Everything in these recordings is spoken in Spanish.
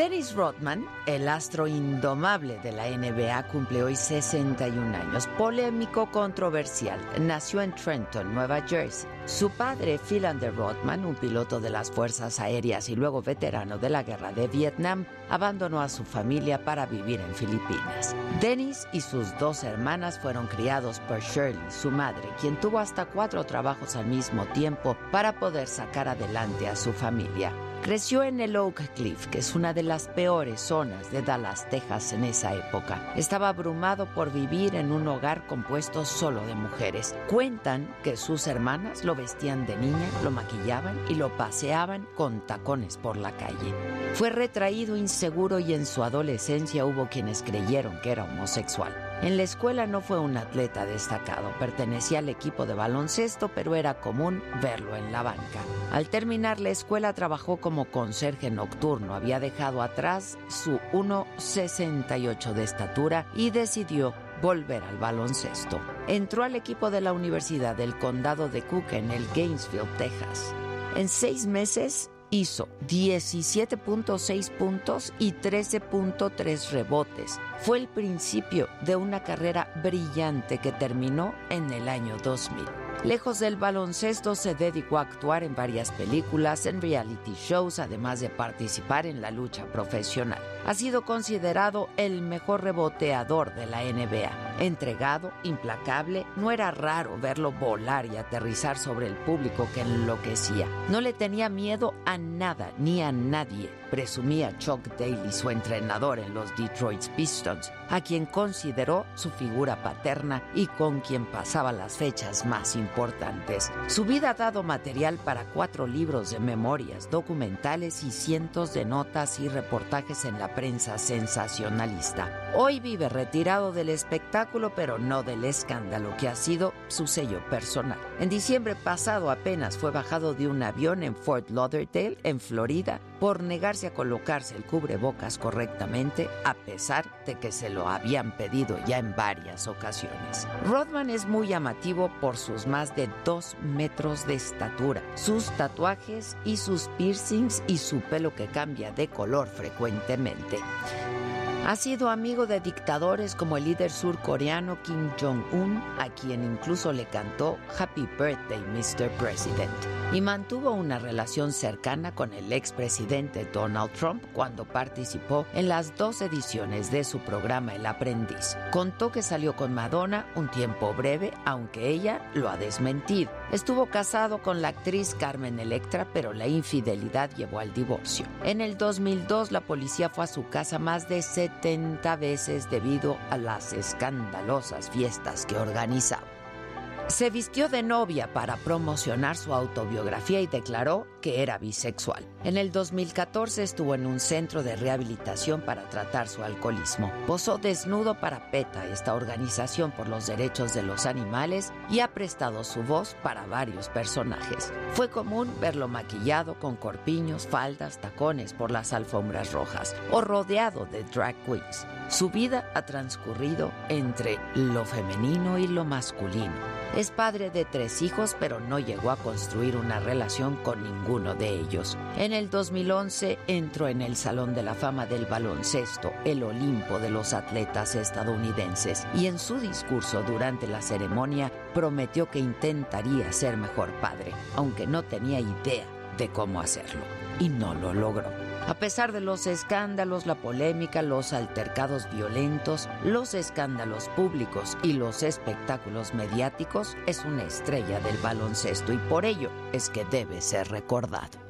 Dennis Rodman, el astro indomable de la NBA, cumple hoy 61 años. Polémico, controversial. Nació en Trenton, Nueva Jersey. Su padre, Philander Rodman, un piloto de las Fuerzas Aéreas y luego veterano de la Guerra de Vietnam, abandonó a su familia para vivir en Filipinas. Dennis y sus dos hermanas fueron criados por Shirley, su madre, quien tuvo hasta cuatro trabajos al mismo tiempo para poder sacar adelante a su familia. Creció en el Oak Cliff, que es una de las peores zonas de Dallas, Texas en esa época. Estaba abrumado por vivir en un hogar compuesto solo de mujeres. Cuentan que sus hermanas lo vestían de niña, lo maquillaban y lo paseaban con tacones por la calle. Fue retraído inseguro y en su adolescencia hubo quienes creyeron que era homosexual. En la escuela no fue un atleta destacado, pertenecía al equipo de baloncesto, pero era común verlo en la banca. Al terminar la escuela trabajó como conserje nocturno, había dejado atrás su 1,68 de estatura y decidió volver al baloncesto. Entró al equipo de la Universidad del Condado de Cook en el Gainesville, Texas. En seis meses hizo 17.6 puntos y 13.3 rebotes. Fue el principio de una carrera brillante que terminó en el año 2000. Lejos del baloncesto se dedicó a actuar en varias películas, en reality shows, además de participar en la lucha profesional. Ha sido considerado el mejor reboteador de la NBA. Entregado, implacable, no era raro verlo volar y aterrizar sobre el público que enloquecía. No le tenía miedo a nada ni a nadie, presumía Chuck Daly, su entrenador en los Detroit Pistons, a quien consideró su figura paterna y con quien pasaba las fechas más importantes. Su vida ha dado material para cuatro libros de memorias, documentales y cientos de notas y reportajes en la prensa sensacionalista. Hoy vive retirado del espectáculo, pero no del escándalo que ha sido su sello personal. En diciembre pasado apenas fue bajado de un avión en Fort Lauderdale, en Florida, por negarse a colocarse el cubrebocas correctamente, a pesar de que se lo habían pedido ya en varias ocasiones. Rodman es muy llamativo por sus más de dos metros de estatura, sus tatuajes y sus piercings y su pelo que cambia de color frecuentemente. Ha sido amigo de dictadores como el líder surcoreano Kim Jong-un, a quien incluso le cantó Happy Birthday, Mr. President, y mantuvo una relación cercana con el expresidente Donald Trump cuando participó en las dos ediciones de su programa El Aprendiz. Contó que salió con Madonna un tiempo breve, aunque ella lo ha desmentido. Estuvo casado con la actriz Carmen Electra, pero la infidelidad llevó al divorcio. En el 2002 la policía fue a su casa más de 70 veces debido a las escandalosas fiestas que organizaba. Se vistió de novia para promocionar su autobiografía y declaró que era bisexual. En el 2014 estuvo en un centro de rehabilitación para tratar su alcoholismo. Posó desnudo para PETA, esta organización por los derechos de los animales, y ha prestado su voz para varios personajes. Fue común verlo maquillado con corpiños, faldas, tacones por las alfombras rojas o rodeado de drag queens. Su vida ha transcurrido entre lo femenino y lo masculino Es padre de tres hijos, pero no llegó a construir una relación con ninguno de ellos. En el 2011 entró en el Salón de la Fama del Baloncesto, el Olimpo de los atletas estadounidenses, y en su discurso durante la ceremonia prometió que intentaría ser mejor padre, aunque no tenía idea de cómo hacerlo, y no lo logró. A pesar de los escándalos, la polémica, los altercados violentos, los escándalos públicos y los espectáculos mediáticos, es una estrella del baloncesto y por ello es que debe ser recordado.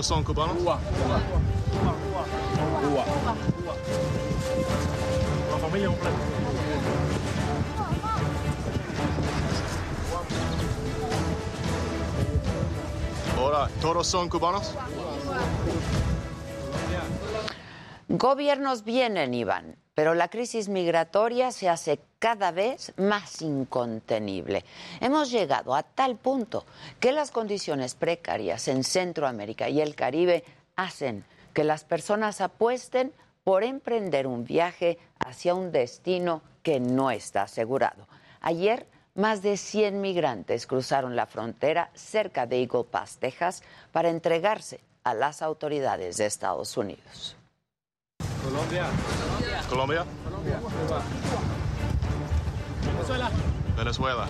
¿Todos son cubanos? La familia completa. Hola, ¿todos son cubanos? Gobiernos vienen y van, pero la crisis migratoria se hace cada vez más incontenible. Hemos llegado a tal punto que las condiciones precarias en Centroamérica y el Caribe hacen que las personas apuesten por emprender un viaje hacia un destino que no está asegurado. Ayer, más de 100 migrantes cruzaron la frontera cerca de Eagle Pass, Texas, para entregarse a las autoridades de Estados Unidos. Colombia. Venezuela. Venezuela.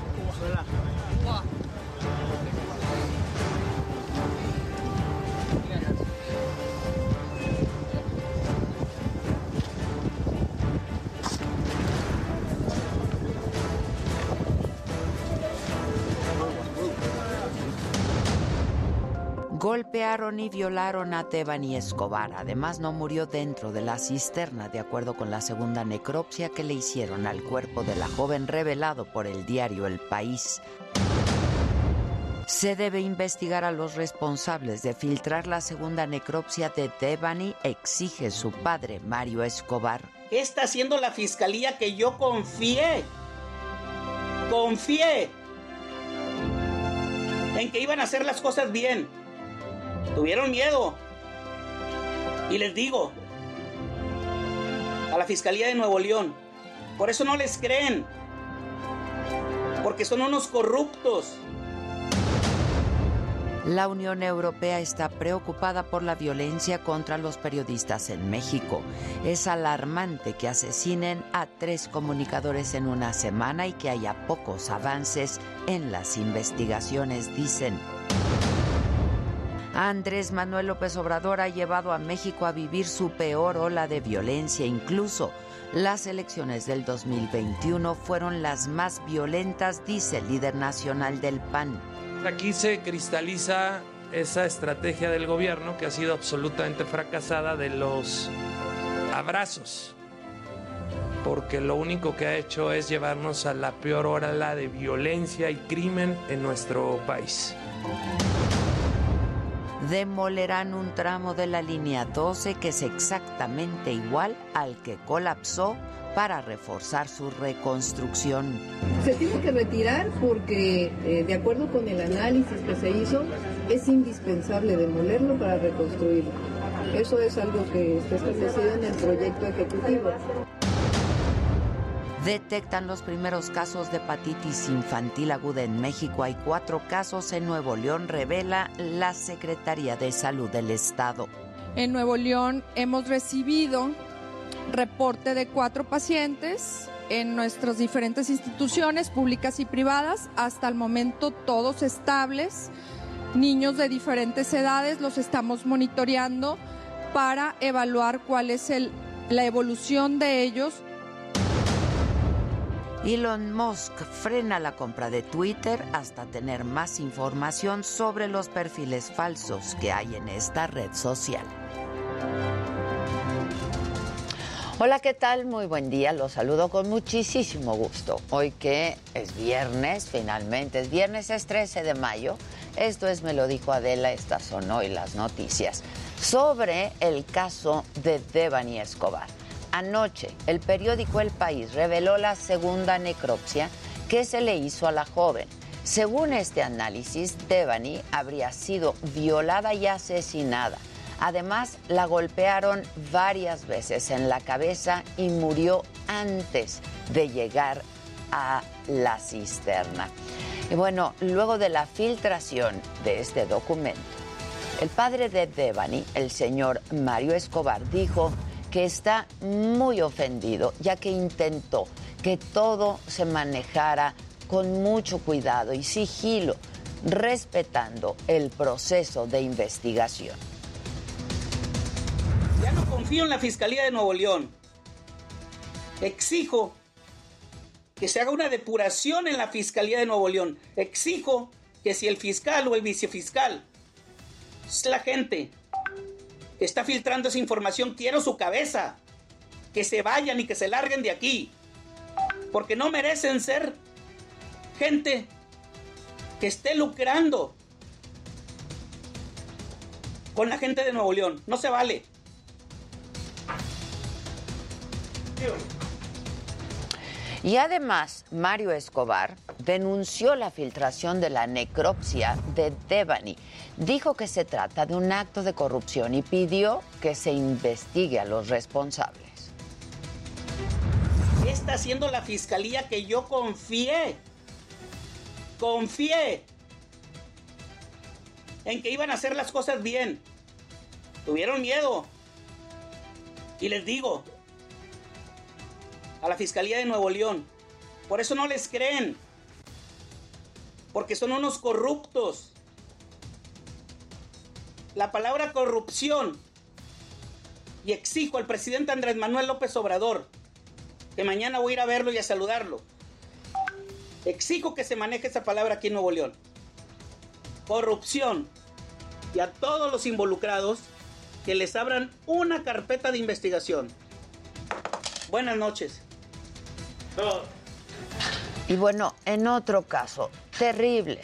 Golpearon y violaron a Tebani Escobar. Además, no murió dentro de la cisterna, de acuerdo con la segunda necropsia que le hicieron al cuerpo de la joven revelado por el diario El País. Se debe investigar a los responsables de filtrar la segunda necropsia de Tebani, exige su padre, Mario Escobar. ¿Qué está haciendo la fiscalía que yo confié? Confié en que iban a hacer las cosas bien. Tuvieron miedo. Y les digo, a la Fiscalía de Nuevo León, por eso no les creen. Porque son unos corruptos. La Unión Europea está preocupada por la violencia contra los periodistas en México. Es alarmante que asesinen a tres comunicadores en una semana y que haya pocos avances en las investigaciones, dicen. Andrés Manuel López Obrador ha llevado a México a vivir su peor ola de violencia. Incluso las elecciones del 2021 fueron las más violentas, dice el líder nacional del PAN. Aquí se cristaliza esa estrategia del gobierno que ha sido absolutamente fracasada de los abrazos, porque lo único que ha hecho es llevarnos a la peor ola de violencia y crimen en nuestro país demolerán un tramo de la línea 12 que es exactamente igual al que colapsó para reforzar su reconstrucción. Se tiene que retirar porque, eh, de acuerdo con el análisis que se hizo, es indispensable demolerlo para reconstruirlo. Eso es algo que está establecido en el proyecto ejecutivo. Detectan los primeros casos de hepatitis infantil aguda en México. Hay cuatro casos en Nuevo León, revela la Secretaría de Salud del Estado. En Nuevo León hemos recibido reporte de cuatro pacientes en nuestras diferentes instituciones públicas y privadas, hasta el momento todos estables, niños de diferentes edades, los estamos monitoreando para evaluar cuál es la evolución de ellos. Elon Musk frena la compra de Twitter hasta tener más información sobre los perfiles falsos que hay en esta red social. Hola, ¿qué tal? Muy buen día. Los saludo con muchísimo gusto. Hoy que es viernes, finalmente es viernes, es 13 de mayo. Esto es Me lo dijo Adela, estas son hoy las noticias. Sobre el caso de Devani Escobar. Anoche, el periódico El País reveló la segunda necropsia que se le hizo a la joven. Según este análisis, Devani habría sido violada y asesinada Además, la golpearon varias veces en la cabeza y murió antes de llegar a la cisterna. Y bueno, luego de la filtración de este documento, el padre de Devani, el señor Mario Escobar, dijo que está muy ofendido, ya que intentó que todo se manejara con mucho cuidado y sigilo, respetando el proceso de investigación. Ya no confío en la Fiscalía de Nuevo León. Exijo que se haga una depuración en la Fiscalía de Nuevo León. Exijo que si el fiscal o el vicefiscal es la gente está filtrando esa información, quiero su cabeza. Que se vayan y que se larguen de aquí. Porque no merecen ser gente que esté lucrando con la gente de Nuevo León. No se vale. Y además, Mario Escobar denunció la filtración de la necropsia de Devani. Dijo que se trata de un acto de corrupción y pidió que se investigue a los responsables. ¿Qué está haciendo la fiscalía que yo confié? Confié en que iban a hacer las cosas bien. Tuvieron miedo. Y les digo, a la Fiscalía de Nuevo León. Por eso no les creen. Porque son unos corruptos. La palabra corrupción. Y exijo al presidente Andrés Manuel López Obrador que mañana voy a ir a verlo y a saludarlo. Exijo que se maneje esa palabra aquí en Nuevo León. Corrupción. Y a todos los involucrados que les abran una carpeta de investigación. Buenas noches. Y bueno, en otro caso, terrible,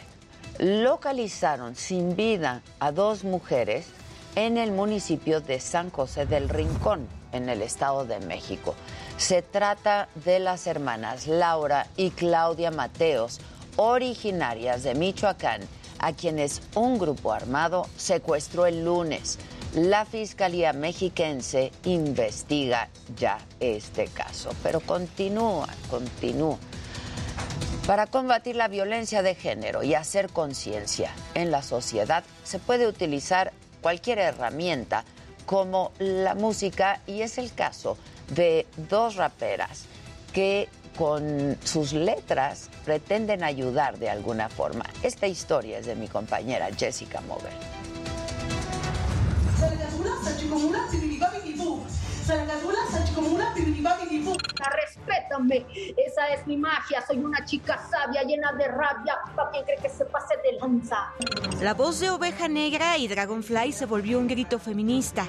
localizaron sin vida a dos mujeres en el municipio de San José del Rincón, en el Estado de México. Se trata de las hermanas Laura y Claudia Mateos, originarias de Michoacán, a quienes un grupo armado secuestró el lunes. La Fiscalía Mexiquense investiga ya este caso, pero continúa, continúa. Para combatir la violencia de género y hacer conciencia en la sociedad, se puede utilizar cualquier herramienta como la música y es el caso de dos raperas que con sus letras pretenden ayudar de alguna forma. Esta historia es de mi compañera Jessica Mover. Respétame, esa es mi magia. Soy una chica sabia, llena de rabia. ¿Para quien cree que se pase de lanza? La voz de Oveja Negra y Dragonfly se volvió un grito feminista.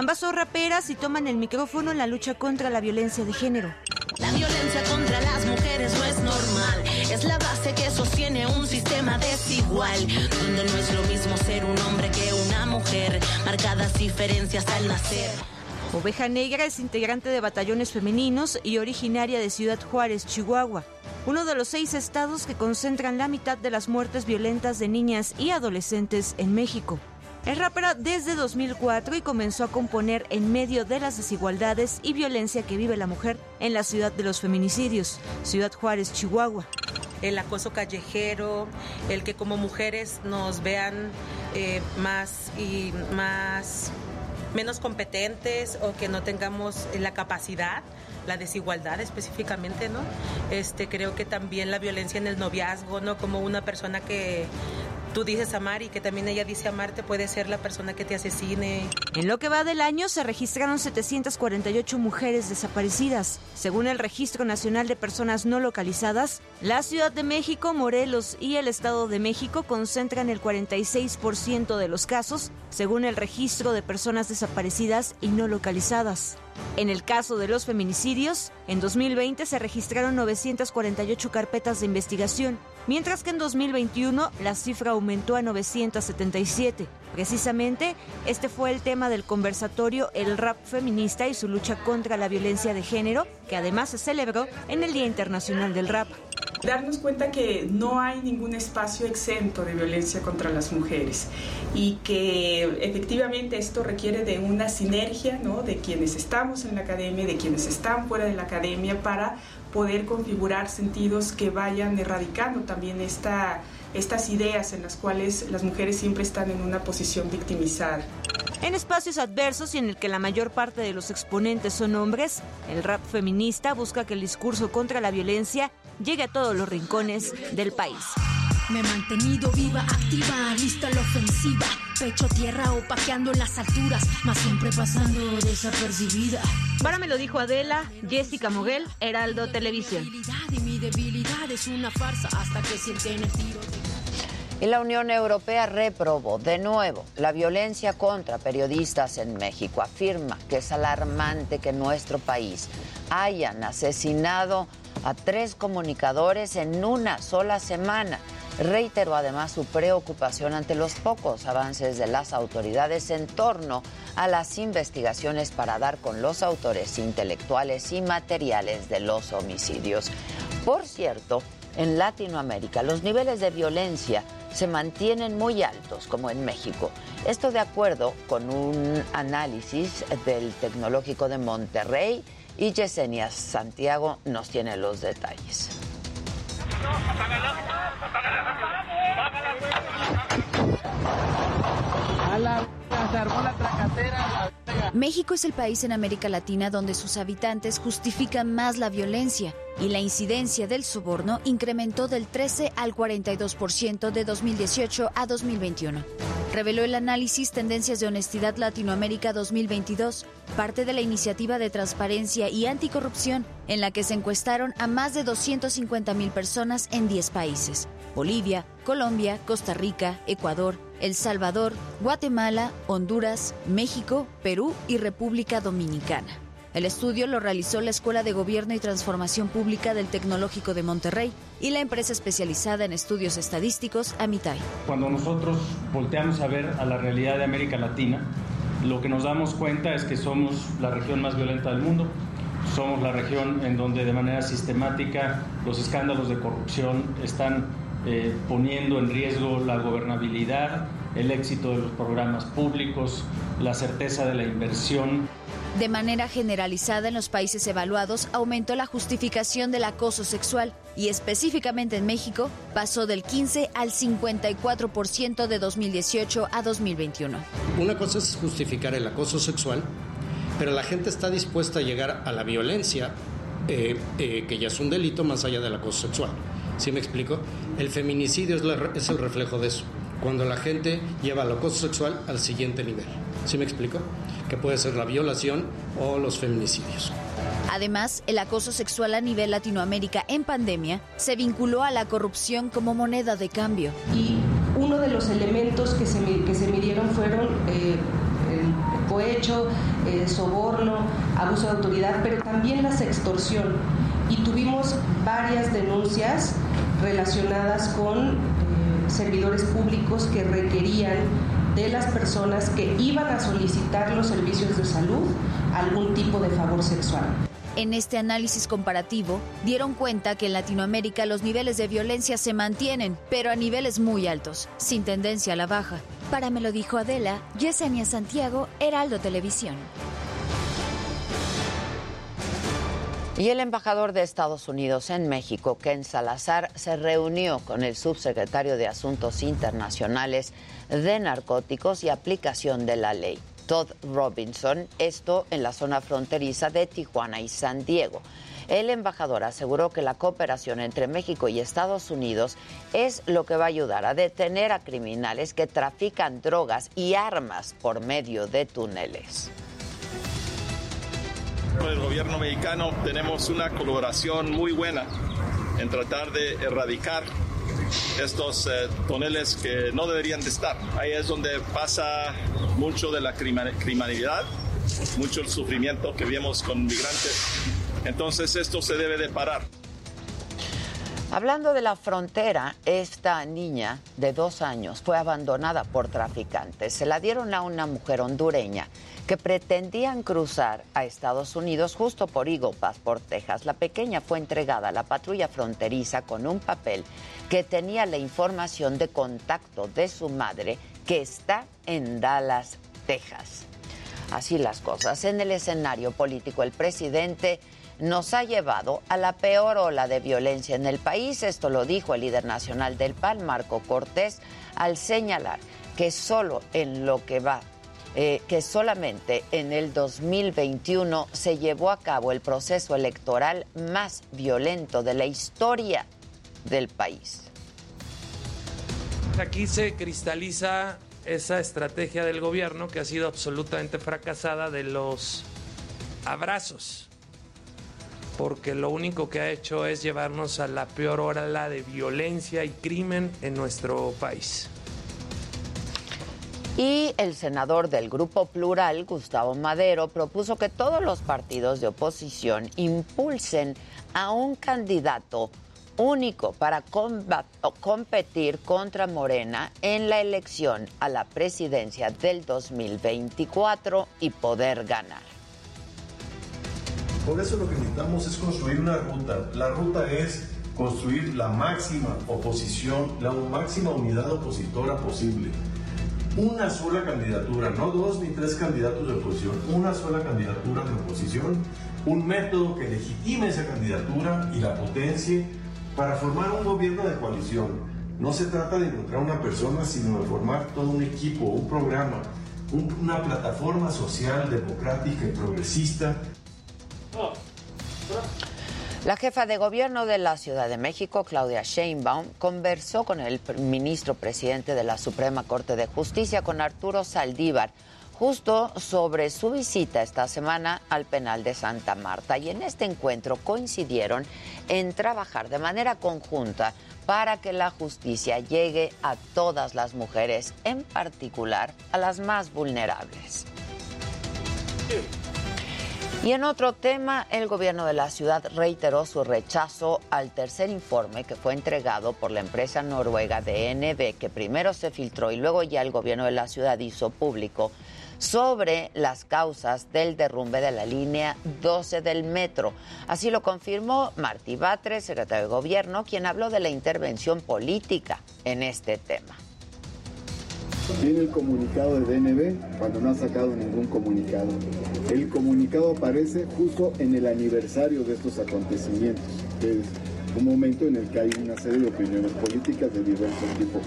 Ambas son raperas y toman el micrófono en la lucha contra la violencia de género. La violencia contra las mujeres no es normal, es la base que sostiene un sistema desigual, donde no es lo mismo ser un hombre que una mujer, marcadas diferencias al nacer. Oveja Negra es integrante de batallones femeninos y originaria de Ciudad Juárez, Chihuahua, uno de los seis estados que concentran la mitad de las muertes violentas de niñas y adolescentes en México. Es rapera desde 2004 y comenzó a componer en medio de las desigualdades y violencia que vive la mujer en la ciudad de los feminicidios, Ciudad Juárez, Chihuahua. El acoso callejero, el que como mujeres nos vean eh, más y más menos competentes o que no tengamos la capacidad la desigualdad específicamente, ¿no? Este, creo que también la violencia en el noviazgo, ¿no? Como una persona que tú dices amar y que también ella dice amarte puede ser la persona que te asesine. En lo que va del año se registraron 748 mujeres desaparecidas. Según el Registro Nacional de Personas No Localizadas, la Ciudad de México, Morelos y el Estado de México concentran el 46% de los casos, según el Registro de Personas Desaparecidas y No Localizadas. En el caso de los feminicidios, en 2020 se registraron 948 carpetas de investigación, mientras que en 2021 la cifra aumentó a 977. Precisamente, este fue el tema del conversatorio El rap feminista y su lucha contra la violencia de género, que además se celebró en el Día Internacional del Rap darnos cuenta que no hay ningún espacio exento de violencia contra las mujeres y que efectivamente esto requiere de una sinergia de quienes estamos en la academia, de quienes están fuera de la academia para poder configurar sentidos que vayan erradicando también esta, estas ideas en las cuales las mujeres siempre están en una posición victimizada. En espacios adversos y en el que la mayor parte de los exponentes son hombres, el rap feminista busca que el discurso contra la violencia llegue a todos los rincones del país. Me he mantenido viva, activa, lista a la ofensiva. Pecho tierra opaqueando en las alturas, más siempre pasando desapercibida. Para me lo dijo Adela, Jessica Moguel, Heraldo Televisión. Y mi debilidad es una farsa hasta que sienten el tiro. Y la Unión Europea reprobó de nuevo la violencia contra periodistas en México. Afirma que es alarmante que nuestro país hayan asesinado a tres comunicadores en una sola semana. Reiteró además su preocupación ante los pocos avances de las autoridades en torno a las investigaciones para dar con los autores intelectuales y materiales de los homicidios. Por cierto, en Latinoamérica los niveles de violencia se mantienen muy altos, como en México. Esto de acuerdo con un análisis del Tecnológico de Monterrey y Yesenia Santiago nos tiene los detalles apágala. Apágala. A México es el país en América Latina donde sus habitantes justifican más la violencia y la incidencia del soborno incrementó del 13 al 42% de 2018 a 2021. Reveló el análisis Tendencias de Honestidad Latinoamérica 2022, parte de la iniciativa de transparencia y anticorrupción en la que se encuestaron a más de 250 mil personas en 10 países. Bolivia, Colombia, Costa Rica, Ecuador, El Salvador, Guatemala, Honduras, México, Perú y República Dominicana. El estudio lo realizó la Escuela de Gobierno y Transformación Pública del Tecnológico de Monterrey y la empresa especializada en estudios estadísticos Amitai. Cuando nosotros volteamos a ver a la realidad de América Latina, lo que nos damos cuenta es que somos la región más violenta del mundo, somos la región en donde de manera sistemática los escándalos de corrupción están eh, poniendo en riesgo la gobernabilidad, el éxito de los programas públicos, la certeza de la inversión. De manera generalizada en los países evaluados aumentó la justificación del acoso sexual y específicamente en México pasó del 15 al 54% de 2018 a 2021. Una cosa es justificar el acoso sexual, pero la gente está dispuesta a llegar a la violencia, eh, eh, que ya es un delito más allá del acoso sexual. ¿Sí me explico? El feminicidio es, es el reflejo de eso cuando la gente lleva el acoso sexual al siguiente nivel. ¿Sí me explico? Que puede ser la violación o los feminicidios. Además, el acoso sexual a nivel Latinoamérica en pandemia se vinculó a la corrupción como moneda de cambio. Y uno de los elementos que se, que se midieron fueron eh, el cohecho, el soborno, abuso de autoridad, pero también la sextorsión. Y tuvimos varias denuncias relacionadas con servidores públicos que requerían de las personas que iban a solicitar los servicios de salud algún tipo de favor sexual. En este análisis comparativo, dieron cuenta que en Latinoamérica los niveles de violencia se mantienen, pero a niveles muy altos, sin tendencia a la baja. Para me lo dijo Adela, Yesenia Santiago, Heraldo Televisión. Y el embajador de Estados Unidos en México, Ken Salazar, se reunió con el subsecretario de Asuntos Internacionales de Narcóticos y Aplicación de la Ley, Todd Robinson, esto en la zona fronteriza de Tijuana y San Diego. El embajador aseguró que la cooperación entre México y Estados Unidos es lo que va a ayudar a detener a criminales que trafican drogas y armas por medio de túneles. Con el gobierno mexicano tenemos una colaboración muy buena en tratar de erradicar estos eh, túneles que no deberían de estar. Ahí es donde pasa mucho de la criminalidad, mucho el sufrimiento que vemos con migrantes entonces esto se debe de parar. Hablando de la frontera, esta niña de dos años fue abandonada por traficantes. Se la dieron a una mujer hondureña que pretendían cruzar a Estados Unidos justo por Eagle por Texas. La pequeña fue entregada a la patrulla fronteriza con un papel que tenía la información de contacto de su madre, que está en Dallas, Texas. Así las cosas. En el escenario político, el presidente nos ha llevado a la peor ola de violencia en el país. Esto lo dijo el líder nacional del PAN, Marco Cortés, al señalar que solo en lo que va eh, que solamente en el 2021 se llevó a cabo el proceso electoral más violento de la historia del país. Aquí se cristaliza esa estrategia del gobierno que ha sido absolutamente fracasada de los abrazos porque lo único que ha hecho es llevarnos a la peor hora de violencia y crimen en nuestro país. Y el senador del Grupo Plural, Gustavo Madero, propuso que todos los partidos de oposición impulsen a un candidato único para competir contra Morena en la elección a la presidencia del 2024 y poder ganar. Por eso lo que necesitamos es construir una ruta. La ruta es construir la máxima oposición, la máxima unidad opositora posible. Una sola candidatura, no dos ni tres candidatos de oposición, una sola candidatura de oposición, un método que legitime esa candidatura y la potencie para formar un gobierno de coalición. No se trata de encontrar una persona, sino de formar todo un equipo, un programa, una plataforma social, democrática y progresista la jefa de gobierno de la Ciudad de México, Claudia Sheinbaum, conversó con el ministro presidente de la Suprema Corte de Justicia, con Arturo Saldívar, justo sobre su visita esta semana al penal de Santa Marta. Y en este encuentro coincidieron en trabajar de manera conjunta para que la justicia llegue a todas las mujeres, en particular a las más vulnerables. Y en otro tema, el gobierno de la ciudad reiteró su rechazo al tercer informe que fue entregado por la empresa noruega DNB, que primero se filtró y luego ya el gobierno de la ciudad hizo público sobre las causas del derrumbe de la línea 12 del metro. Así lo confirmó Martí Batres, secretario de Gobierno, quien habló de la intervención política en este tema. Viene el comunicado de DNB cuando no ha sacado ningún comunicado. El comunicado aparece justo en el aniversario de estos acontecimientos, que es un momento en el que hay una serie de opiniones políticas de diversos tipos.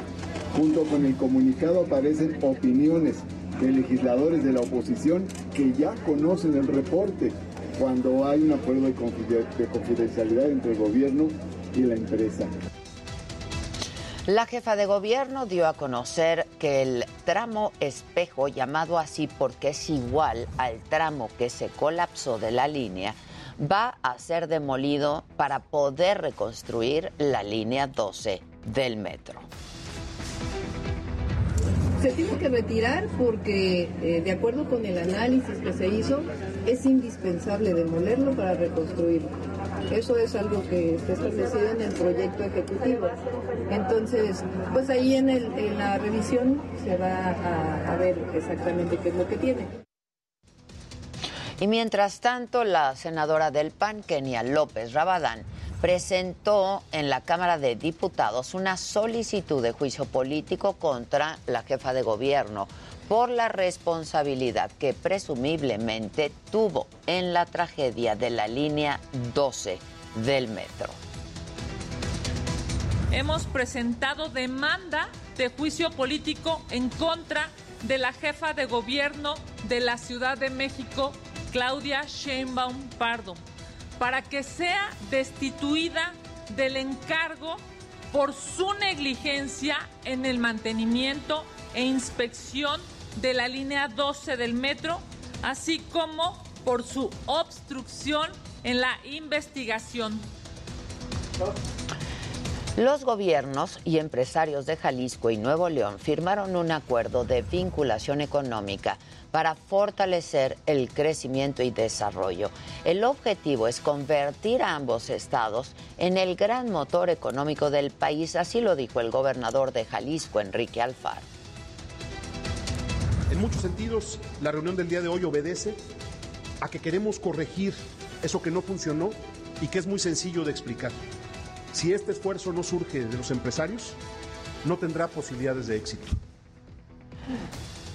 Junto con el comunicado aparecen opiniones de legisladores de la oposición que ya conocen el reporte cuando hay un acuerdo de confidencialidad entre el gobierno y la empresa. La jefa de gobierno dio a conocer que el tramo espejo, llamado así porque es igual al tramo que se colapsó de la línea, va a ser demolido para poder reconstruir la línea 12 del metro. Se tiene que retirar porque, eh, de acuerdo con el análisis que se hizo, es indispensable demolerlo para reconstruirlo. Eso es algo que está establecido en el proyecto ejecutivo. Entonces, pues ahí en, el, en la revisión se va a, a ver exactamente qué es lo que tiene. Y mientras tanto, la senadora del PAN, Kenia López Rabadán, presentó en la Cámara de Diputados una solicitud de juicio político contra la jefa de gobierno por la responsabilidad que presumiblemente tuvo en la tragedia de la línea 12 del metro. Hemos presentado demanda de juicio político en contra de la jefa de gobierno de la Ciudad de México, Claudia Sheinbaum Pardo, para que sea destituida del encargo por su negligencia en el mantenimiento e inspección de la línea 12 del metro, así como por su obstrucción en la investigación. Los gobiernos y empresarios de Jalisco y Nuevo León firmaron un acuerdo de vinculación económica para fortalecer el crecimiento y desarrollo. El objetivo es convertir a ambos estados en el gran motor económico del país, así lo dijo el gobernador de Jalisco, Enrique Alfaro. En muchos sentidos, la reunión del día de hoy obedece a que queremos corregir eso que no funcionó y que es muy sencillo de explicar. Si este esfuerzo no surge de los empresarios, no tendrá posibilidades de éxito.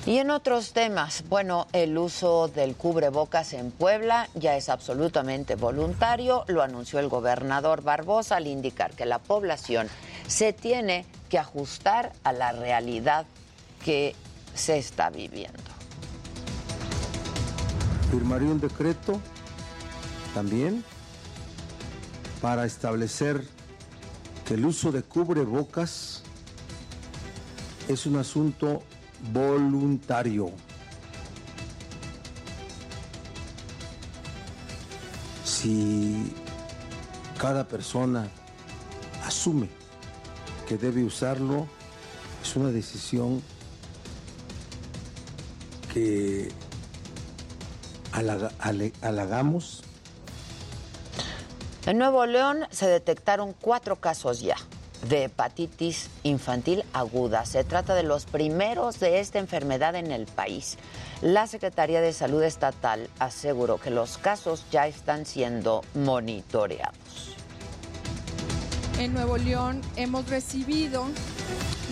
Y en otros temas, bueno, el uso del cubrebocas en Puebla ya es absolutamente voluntario, lo anunció el gobernador Barbosa al indicar que la población se tiene que ajustar a la realidad que se está viviendo. Firmaría un decreto también para establecer que el uso de cubrebocas es un asunto voluntario. Si cada persona asume que debe usarlo, es una decisión que halagamos en Nuevo León se detectaron cuatro casos ya de hepatitis infantil aguda. Se trata de los primeros de esta enfermedad en el país. La Secretaría de Salud Estatal aseguró que los casos ya están siendo monitoreados. En Nuevo León hemos recibido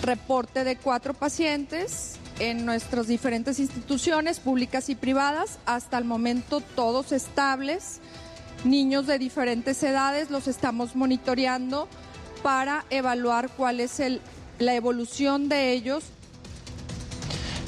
reporte de cuatro pacientes en nuestras diferentes instituciones públicas y privadas. Hasta el momento todos estables niños de diferentes edades, los estamos monitoreando para evaluar cuál es la evolución de ellos.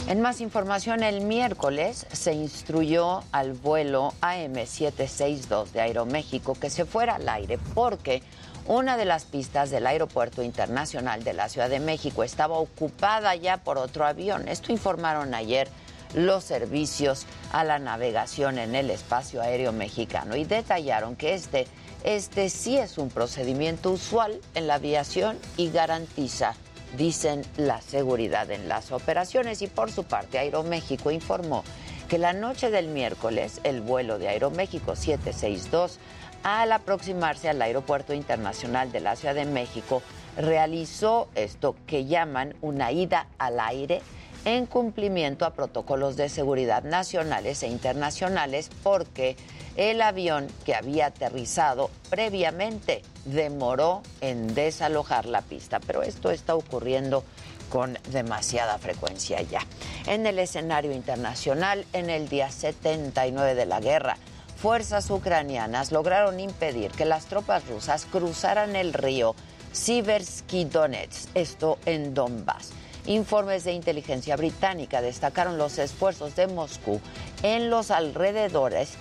En más información, el miércoles se instruyó al vuelo AM762 de Aeroméxico que se fuera al aire porque una de las pistas del Aeropuerto Internacional de la Ciudad de México estaba ocupada ya por otro avión. Esto informaron ayer los servicios a la navegación en el espacio aéreo mexicano y detallaron que este, este sí es un procedimiento usual en la aviación y garantiza, dicen, la seguridad en las operaciones. Y por su parte, Aeroméxico informó que la noche del miércoles el vuelo de Aeroméxico 762 al aproximarse al Aeropuerto Internacional de la Ciudad de México realizó esto que llaman una ida al aire en cumplimiento a protocolos de seguridad nacionales e internacionales porque el avión que había aterrizado previamente demoró en desalojar la pista, pero esto está ocurriendo con demasiada frecuencia ya. En el escenario internacional, en el día 79 de la guerra, fuerzas ucranianas lograron impedir que las tropas rusas cruzaran el río Siversky Donetsk, esto en Donbass. Informes de inteligencia británica destacaron los esfuerzos de Moscú en los alrededores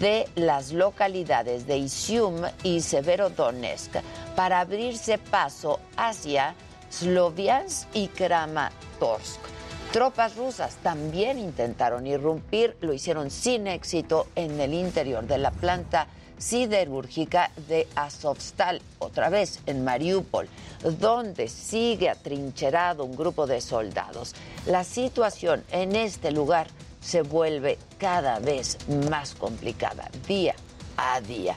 de las localidades de Isium y Severodonetsk para abrirse paso hacia Sloviansk y Kramatorsk. Tropas rusas también intentaron irrumpir, lo hicieron sin éxito en el interior de la planta siderúrgica de Azovstal, otra vez en Mariupol, donde sigue atrincherado un grupo de soldados. La situación en este lugar se vuelve cada vez más complicada, día a día.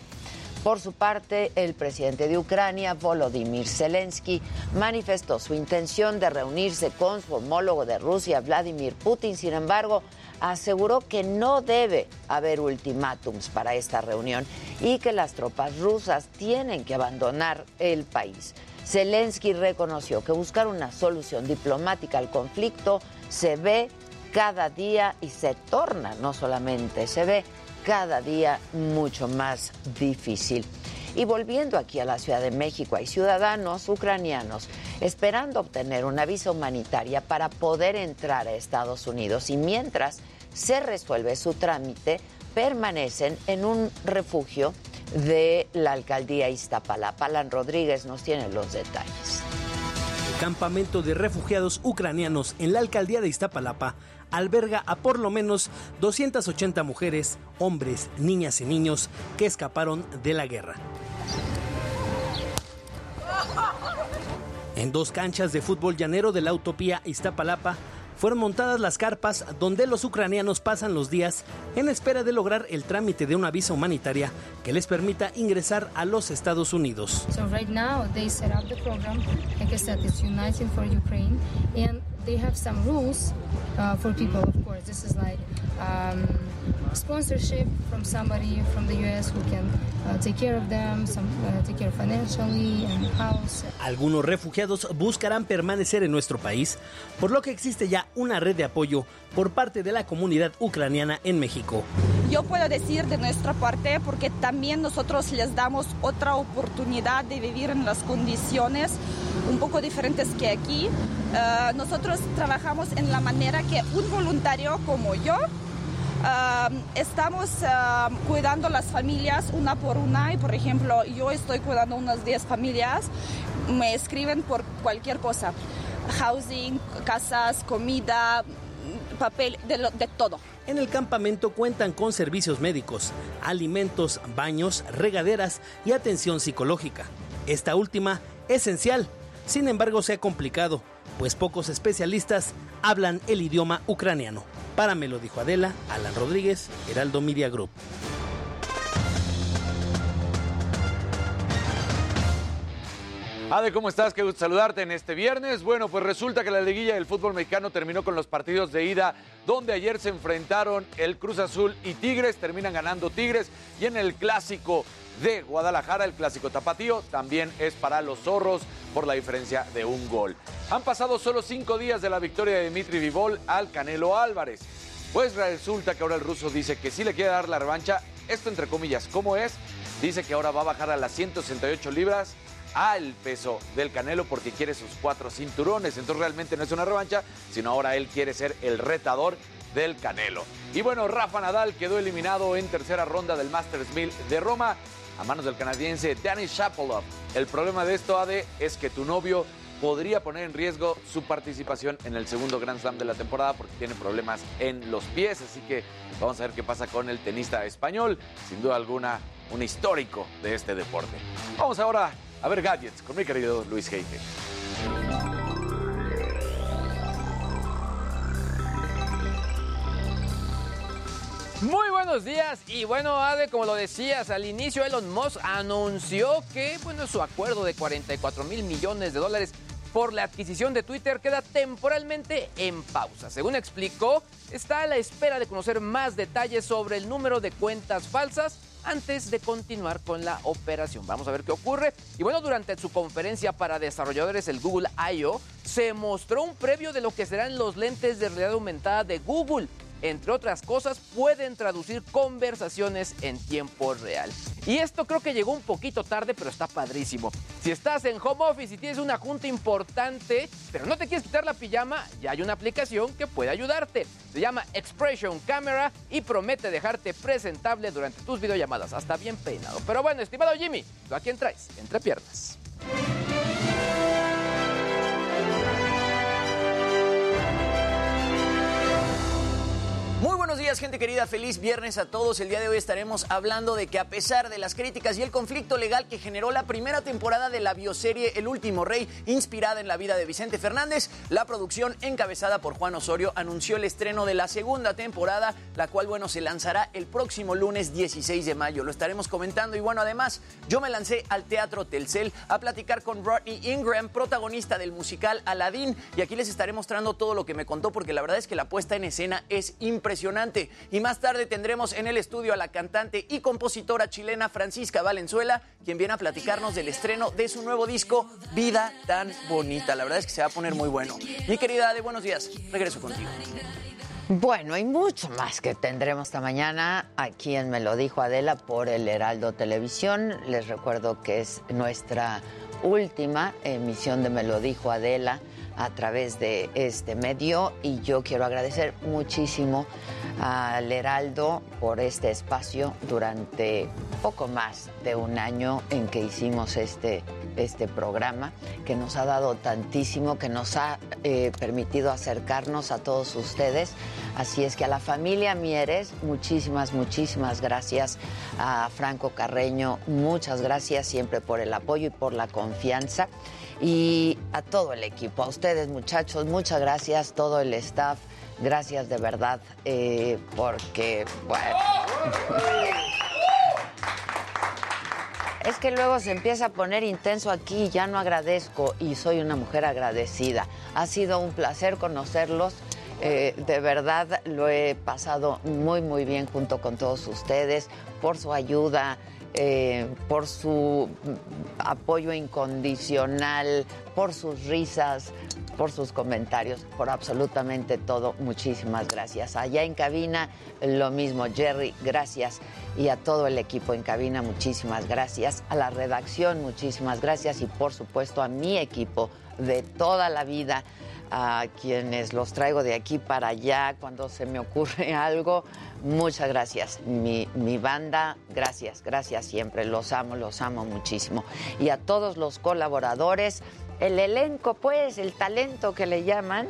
Por su parte, el presidente de Ucrania, Volodymyr Zelensky, manifestó su intención de reunirse con su homólogo de Rusia, Vladimir Putin. Sin embargo, aseguró que no debe haber ultimátums para esta reunión y que las tropas rusas tienen que abandonar el país. Zelensky reconoció que buscar una solución diplomática al conflicto se ve cada día y se torna, no solamente se ve, cada día mucho más difícil. Y volviendo aquí a la Ciudad de México, hay ciudadanos ucranianos esperando obtener una visa humanitaria para poder entrar a Estados Unidos y mientras se resuelve su trámite, permanecen en un refugio de la alcaldía Iztapalapa. Alan Rodríguez nos tiene los detalles. El campamento de refugiados ucranianos en la alcaldía de Iztapalapa alberga a por lo menos 280 mujeres, hombres, niñas y niños que escaparon de la guerra. En dos canchas de fútbol llanero de la utopía Iztapalapa fueron montadas las carpas donde los ucranianos pasan los días en espera de lograr el trámite de una visa humanitaria que les permita ingresar a los Estados Unidos. So right now they set up the program, like I said, it's United for Ukraine, and they have some rules uh, for people. Of course, this is like um, sponsorship from somebody from the U.S. who can uh, take care of them, some, uh, take care financially and house. Algunos refugiados buscarán permanecer en nuestro país, por lo que existe ya una red de apoyo por parte de la comunidad ucraniana en México. Yo puedo decir de nuestra parte porque también nosotros les damos otra oportunidad de vivir en las condiciones un poco diferentes que aquí. Uh, nosotros trabajamos en la manera que un voluntario como yo Uh, estamos uh, cuidando las familias una por una y por ejemplo yo estoy cuidando unas 10 familias, me escriben por cualquier cosa, housing, casas, comida, papel, de, todo. En el campamento cuentan con servicios médicos, alimentos, baños, regaderas y atención psicológica. Esta última, esencial, sin embargo se ha complicado, pues pocos especialistas hablan el idioma ucraniano. Para me lo dijo Adela, Alan Rodríguez, Heraldo Media Group. Ade, ¿cómo estás? Qué gusto saludarte en este viernes. Bueno, pues resulta que la liguilla del fútbol mexicano terminó con los partidos de ida, donde ayer se enfrentaron el Cruz Azul y Tigres, terminan ganando Tigres, y en el clásico de Guadalajara, el clásico tapatío, también es para los zorros por la diferencia de un gol. Han pasado solo cinco días de la victoria de Dimitri Vivol al Canelo Álvarez. Pues resulta que ahora el ruso dice que sí le quiere dar la revancha. Esto entre comillas, ¿cómo es? Dice que ahora va a bajar a las 168 libras al peso del Canelo porque quiere sus cuatro cinturones. Entonces realmente no es una revancha, sino ahora él quiere ser el retador del Canelo. Y bueno, Rafa Nadal quedó eliminado en tercera ronda del Masters 1000 de Roma a manos del canadiense Danny Shapovalov. El problema de esto, Ade, es que tu novio podría poner en riesgo su participación en el segundo Grand Slam de la temporada porque tiene problemas en los pies. Así que vamos a ver qué pasa con el tenista español. Sin duda alguna, un histórico de este deporte. Vamos ahora a ver gadgets con mi querido Luis Heike. Muy buenos días y bueno, Ade, como lo decías al inicio, Elon Musk anunció que bueno, su acuerdo de 44 mil millones de dólares por la adquisición de Twitter queda temporalmente en pausa. Según explicó, está a la espera de conocer más detalles sobre el número de cuentas falsas antes de continuar con la operación. Vamos a ver qué ocurre. Y bueno, durante su conferencia para desarrolladores, el Google I.O., se mostró un previo de lo que serán los lentes de realidad aumentada de Google entre otras cosas, pueden traducir conversaciones en tiempo real. Y esto creo que llegó un poquito tarde, pero está padrísimo. Si estás en home office y tienes una junta importante, pero no te quieres quitar la pijama, ya hay una aplicación que puede ayudarte. Se llama Expression Camera y promete dejarte presentable durante tus videollamadas, hasta bien peinado. Pero bueno, estimado Jimmy, ¿tú a quién traes? Entre piernas. Gente querida. Feliz viernes a todos. El día de hoy estaremos hablando de que a pesar de las críticas y el conflicto legal que generó la primera temporada de la bioserie El último rey, inspirada en la vida de Vicente Fernández, la producción encabezada por Juan Osorio anunció el estreno de la segunda temporada, la cual, bueno, se lanzará el próximo lunes 16 de mayo. Lo estaremos comentando y bueno, además, yo me lancé al Teatro Telcel a platicar con Rodney Ingram, protagonista del musical Aladdin, y aquí les estaré mostrando todo lo que me contó porque la verdad es que la puesta en escena es impresionante Y más tarde tendremos en el estudio a la cantante y compositora chilena Francisca Valenzuela, quien viene a platicarnos del estreno de su nuevo disco, Vida tan Bonita. La verdad es que se va a poner muy bueno. Mi querida Ade, buenos días. Regreso contigo. Bueno, hay mucho más que tendremos esta mañana aquí en Me lo dijo Adela por el Heraldo Televisión. Les recuerdo que es nuestra última emisión de Me lo dijo Adela a través de este medio y yo quiero agradecer muchísimo al Heraldo por este espacio durante poco más de un año en que hicimos este, este programa, que nos ha dado tantísimo, que nos ha eh, permitido acercarnos a todos ustedes. Así es que a la familia Mieres, muchísimas, muchísimas gracias. A Franco Carreño, muchas gracias siempre por el apoyo y por la confianza y a todo el equipo, a ustedes muchachos, muchas gracias, todo el staff, gracias de verdad, eh, porque, bueno. Es que luego se empieza a poner intenso aquí ya no agradezco y soy una mujer agradecida. Ha sido un placer conocerlos. eh, de verdad lo he pasado muy, muy bien junto con todos ustedes por su ayuda, eh, por su apoyo incondicional, por sus risas, por sus comentarios, por absolutamente todo. Muchísimas gracias. Allá en cabina, lo mismo. Jerry, gracias. Y a todo el equipo en cabina, muchísimas gracias. A la redacción, muchísimas gracias. Y por supuesto a mi equipo de toda la vida a quienes los traigo de aquí para allá cuando se me ocurre algo. Muchas gracias. Mi, banda, gracias, gracias siempre. Los amo, los amo muchísimo. Y a todos los colaboradores, el elenco, pues, el talento que le llaman.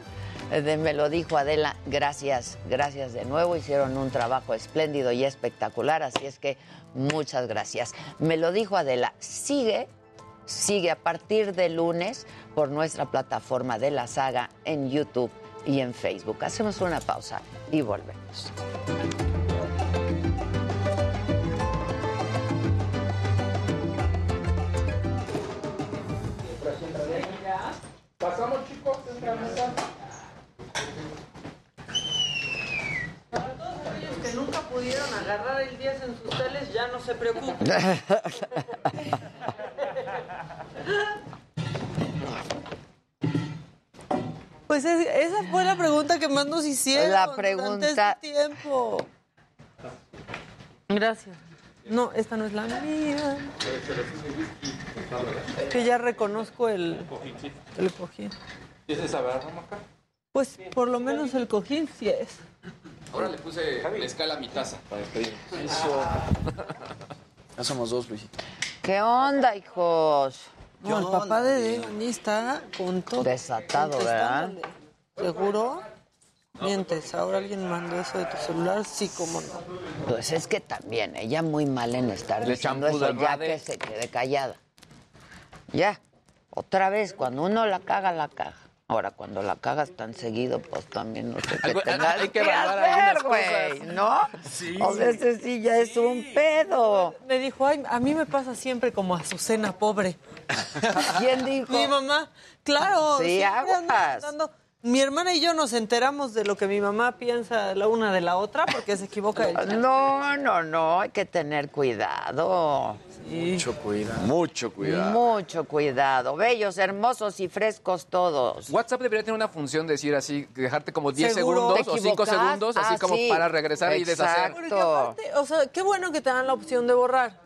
De me lo dijo Adela, gracias, gracias de nuevo, hicieron un trabajo espléndido y espectacular, así es que muchas gracias. Me lo dijo Adela, sigue sigue a partir de lunes por nuestra plataforma de la saga en YouTube y en Facebook. Hacemos una pausa y volvemos. Pasamos chicos, Para todos aquellos que nunca pudieron agarrar el 10 en sus teles, ya no se preocupen. Pues es- esa fue la pregunta que más nos hicieron La durante pregunta- este tiempo. Gracias. No, esta no es la mía. Que ya reconozco el, el cojín. ¿Tienes esa verdad, Maca? Pues por lo menos el cojín sí es. Ahora le puse la escala a mi taza para despedirme. Ya somos dos, Luisito. ¿Qué onda, hijos? No, el papá de Devani está con todo. Desatado, ¿verdad? ¿Seguro? Mientes, ahora alguien mandó eso de tu celular, sí, cómo no. Pues es que también, ella muy mal en estar Le diciendo eso, de ya Rade. que se quede callada. Ya, otra vez, cuando uno la caga, la caga. Ahora, cuando la cagas tan seguido, pues también no sé qué tengas hay que que hacer, algunas güey, cosas. ¿no? Sí. O sea, ese sí ya es un pedo. Me dijo, ay, a mí me pasa siempre como Azucena, pobre. ¿Quién dijo? Mi mamá. Claro. Sí, ando aguas. Mi hermana y yo nos enteramos de lo que mi mamá piensa la una de la otra porque se equivoca ella. No, no, no, hay que tener cuidado. Mucho cuidado. Mucho cuidado. Mucho cuidado. Bellos, hermosos y frescos todos. WhatsApp debería tener una función de decir así, dejarte como 10 ¿Seguro? segundos ¿Te o 5 equivocas? segundos, así Ah, como sí. para regresar y deshacer. Porque aparte, o sea, qué bueno que te dan la opción de borrar.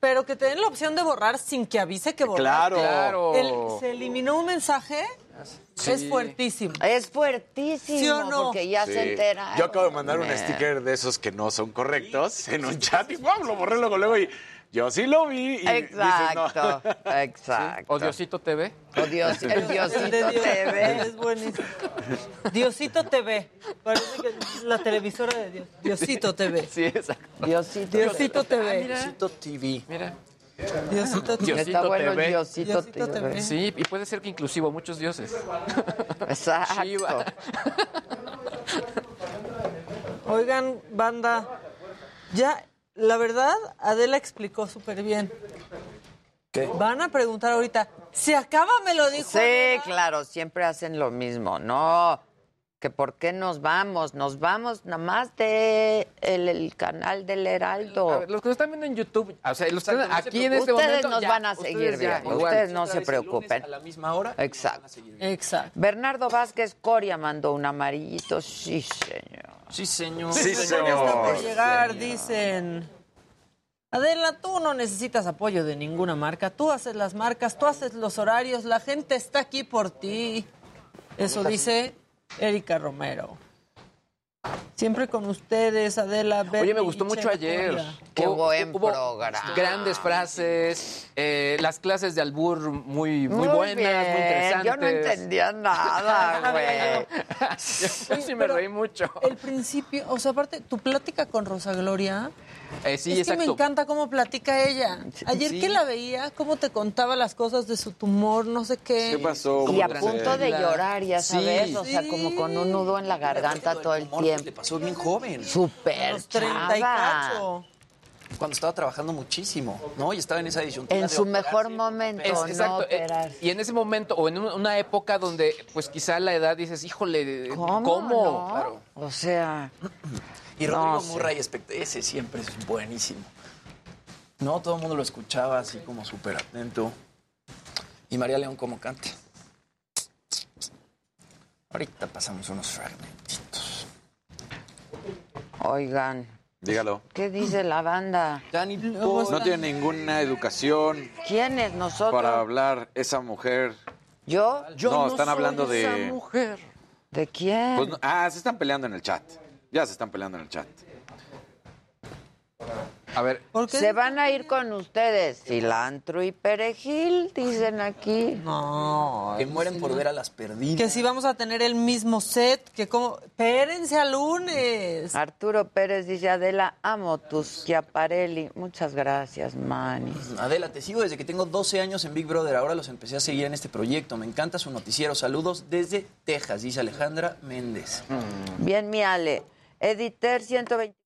Pero que te den la opción de borrar sin que avise que borrar. Claro. Claro. El- se eliminó un mensaje. Sí. Es fuertísimo. Es fuertísimo. ¿Sí o no? Porque ya Sí. se entera. Yo acabo de mandar un sticker de esos que no son correctos en un chat y ¡guau! lo borré luego, luego y yo sí lo vi. Y dices, no. Exacto, exacto. O Diosito TV. O Dios, el Diosito El de Dios, TV. Es buenísimo. Diosito TV. Parece que es la televisora de Dios. Diosito TV. Sí, exacto. Diosito, Diosito TV. Diosito TV. Mira. Diosito TV. Diosito Está bueno. Diosito, Diosito. TV. Sí, y puede ser que inclusivo, muchos dioses. Exacto. Shiva. Oigan, banda, ya, la verdad, Adela explicó súper bien. ¿Qué? Van a preguntar ahorita, ¿se acaba? Me lo dijo. Sí, Adela? claro, siempre hacen lo mismo. No, que por qué nos vamos, nos vamos nada más de el, el canal del Heraldo. A ver, los que nos están viendo en YouTube, o sea, los están aquí en este ustedes momento. nos ya, van a seguir ustedes ya, viendo, igual. ustedes no se preocupen. A la misma hora. Exacto. Exacto. Bernardo Vázquez Coria mandó un amarillito, sí, señor. Sí, señor. Sí, Está señor. por llegar, dicen. Adela, tú no necesitas apoyo de ninguna marca. Tú haces las marcas, tú haces los horarios, la gente está aquí por ti. Eso dice Erika Romero. Siempre con ustedes, Adela. Oye, Bernie me gustó mucho ayer. Qué Hubo- buen hubo programa. Grandes frases, eh, las clases de albur muy, muy, buenas, bien. muy interesantes. Yo no entendía nada, güey. Yo sí me pero- reí mucho. El principio, o sea, aparte, tu plática con Rosa Gloria. Eh, sí, es que exacto. me encanta cómo platica ella. Ayer Sí. que la veía, cómo te contaba las cosas de su tumor, no sé qué. ¿Qué pasó? Y a ¿Cómo punto de llorar, ya Sí. sabes, o sea, como con un nudo en la garganta todo el Le tiempo. pasó bien joven. Súper Los 30 y chava. cacho. Cuando estaba trabajando muchísimo, ¿no? Y estaba en esa edición. En su operar, mejor sí, momento, Es- no exacto. eh, operar. y en ese momento, o en un- una época donde, pues quizá la edad dices, híjole, ¿Cómo? ¿cómo? no? Claro. O sea, Y No Rodrigo. Murray, espect- ese siempre es buenísimo. No, todo el mundo lo escuchaba así como súper atento. Y María León como canta. Ahorita pasamos unos fragmentitos. oigan, Dígalo. ¿qué dice la banda? No tiene ninguna educación ¿Quiénes nosotros? para hablar esa mujer. ¿Yo? no, están hablando de... mujer. ¿De quién? Pues no- ah, se están peleando en el chat. Ya se están peleando en el chat. A ver, ¿Por qué? Se van a ir con ustedes, cilantro y perejil, dicen aquí. No. Que mueren por ver a las perdidas. Que si vamos a tener el mismo set, que como... Espérense al lunes. Arturo Pérez dice, Adela, amo tus Chiaparelli. Muchas gracias, Manis. Adela, te sigo desde que tengo 12 años en Big Brother. Ahora los empecé a seguir en este proyecto. Me encanta su noticiero. Saludos desde Texas, dice Alejandra Méndez. Bien, mi Ale. Editer 120.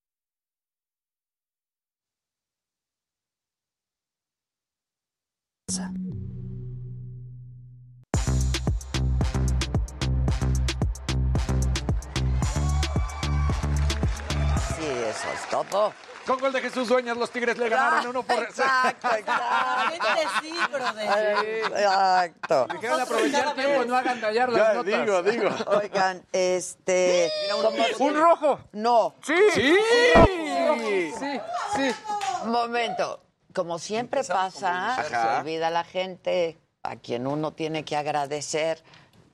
Sí, eso es todo. Con gol de Jesús Dueñas, los Tigres le ganaron uno por... Exacto, exacto. sí, brother. Exacto. Quieren aprovechar el tiempo, no hagan tallar las Ya, notas. digo, digo. Oigan, este. ¡Un rojo! No. ¡Sí! ¡Sí! Sí, sí. Momento. Como siempre pasa, se olvida la gente a quien uno tiene que agradecer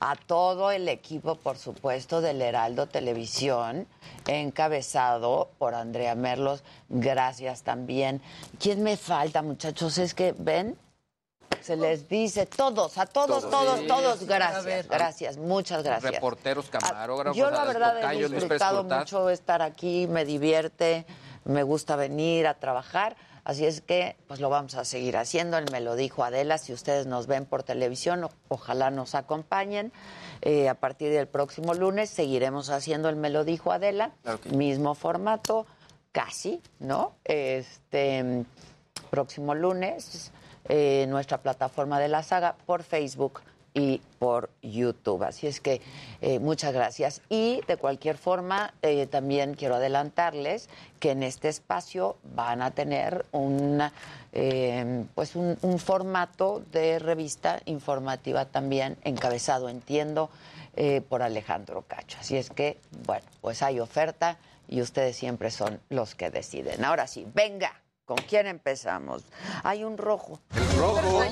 a todo el equipo, por supuesto, del Heraldo Televisión, encabezado por Andrea Merlos. Gracias también. ¿Quién me falta, muchachos? Es que, ¿ven? Se les dice todos, a todos, Todos. todos, Sí, todos, sí. A gracias, gracias, muchas gracias. Reporteros, camarógrafos, Yo la verdad he disfrutado mucho estar aquí, me divierte, me gusta venir a trabajar, así es que pues lo vamos a seguir haciendo, él me lo dijo Adela, si ustedes nos ven por televisión, ojalá nos acompañen. Eh, a partir del próximo lunes seguiremos haciendo el Me lo dijo Adela, mismo formato, casi, ¿no? Este próximo lunes, eh, nuestra plataforma de la saga por Facebook y por YouTube. Así es que eh, muchas gracias. Y de cualquier forma, eh, también quiero adelantarles que en este espacio van a tener una, eh, pues un, un formato de revista informativa también encabezado, entiendo, eh, por Alejandro Cacho. Así es que, bueno, pues hay oferta y ustedes siempre son los que deciden. Ahora sí, venga, ¿con quién empezamos? Hay un rojo. El rojo.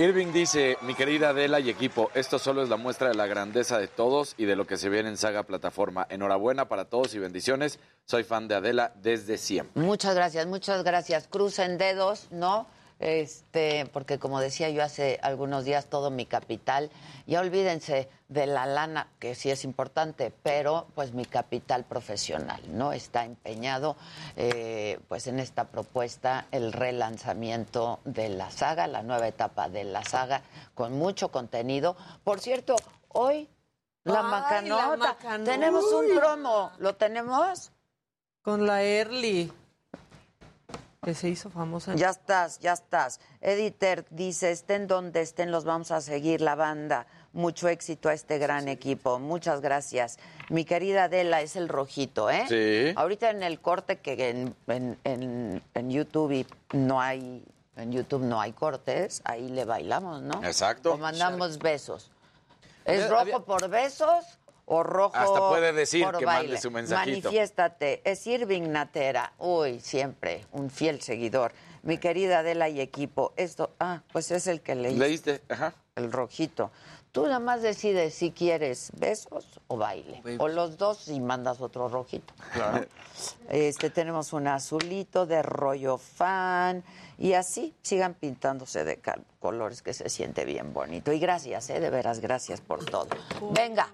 Irving dice, mi querida Adela y equipo, esto solo es la muestra de la grandeza de todos y de lo que se viene en Saga Plataforma. Enhorabuena para todos y bendiciones. Soy fan de Adela desde siempre. Muchas gracias, muchas gracias. Crucen dedos, ¿no? Este, porque como decía yo hace algunos días, todo mi capital, ya olvídense de la lana, que sí es importante, pero pues mi capital profesional, ¿no? Está empeñado eh, pues en esta propuesta, el relanzamiento de la saga, la nueva etapa de la saga, con mucho contenido. Por cierto, hoy la Ay, macanota. la macanota. Tenemos un promo, ¿lo tenemos? Con la Early. Que se hizo famosa. Ya estás, ya estás. Editer dice, estén donde estén, los vamos a seguir la banda. mucho éxito a este gran equipo. Muchas gracias. Mi querida Adela, es el rojito, ¿eh? Sí. Ahorita en el corte que en, en, en, en YouTube y no hay, en YouTube no hay cortes, ahí le bailamos, ¿no? Exacto. O mandamos besos. ¿Es rojo por besos o rojo Hasta puede decir por que mande baile? su mensajito. Manifiéstate. Es Irving Natera. Uy, siempre un fiel seguidor. Mi querida Adela y equipo, esto, ah, pues es el que leí. Leíste, ajá. El rojito. Tú nada más decides si quieres besos o baile. O los dos y mandas otro rojito. Claro. Este, tenemos un azulito de rollo fan y así sigan pintándose de colores que se siente bien bonito. Y gracias, ¿eh? de veras, gracias por todo. Venga.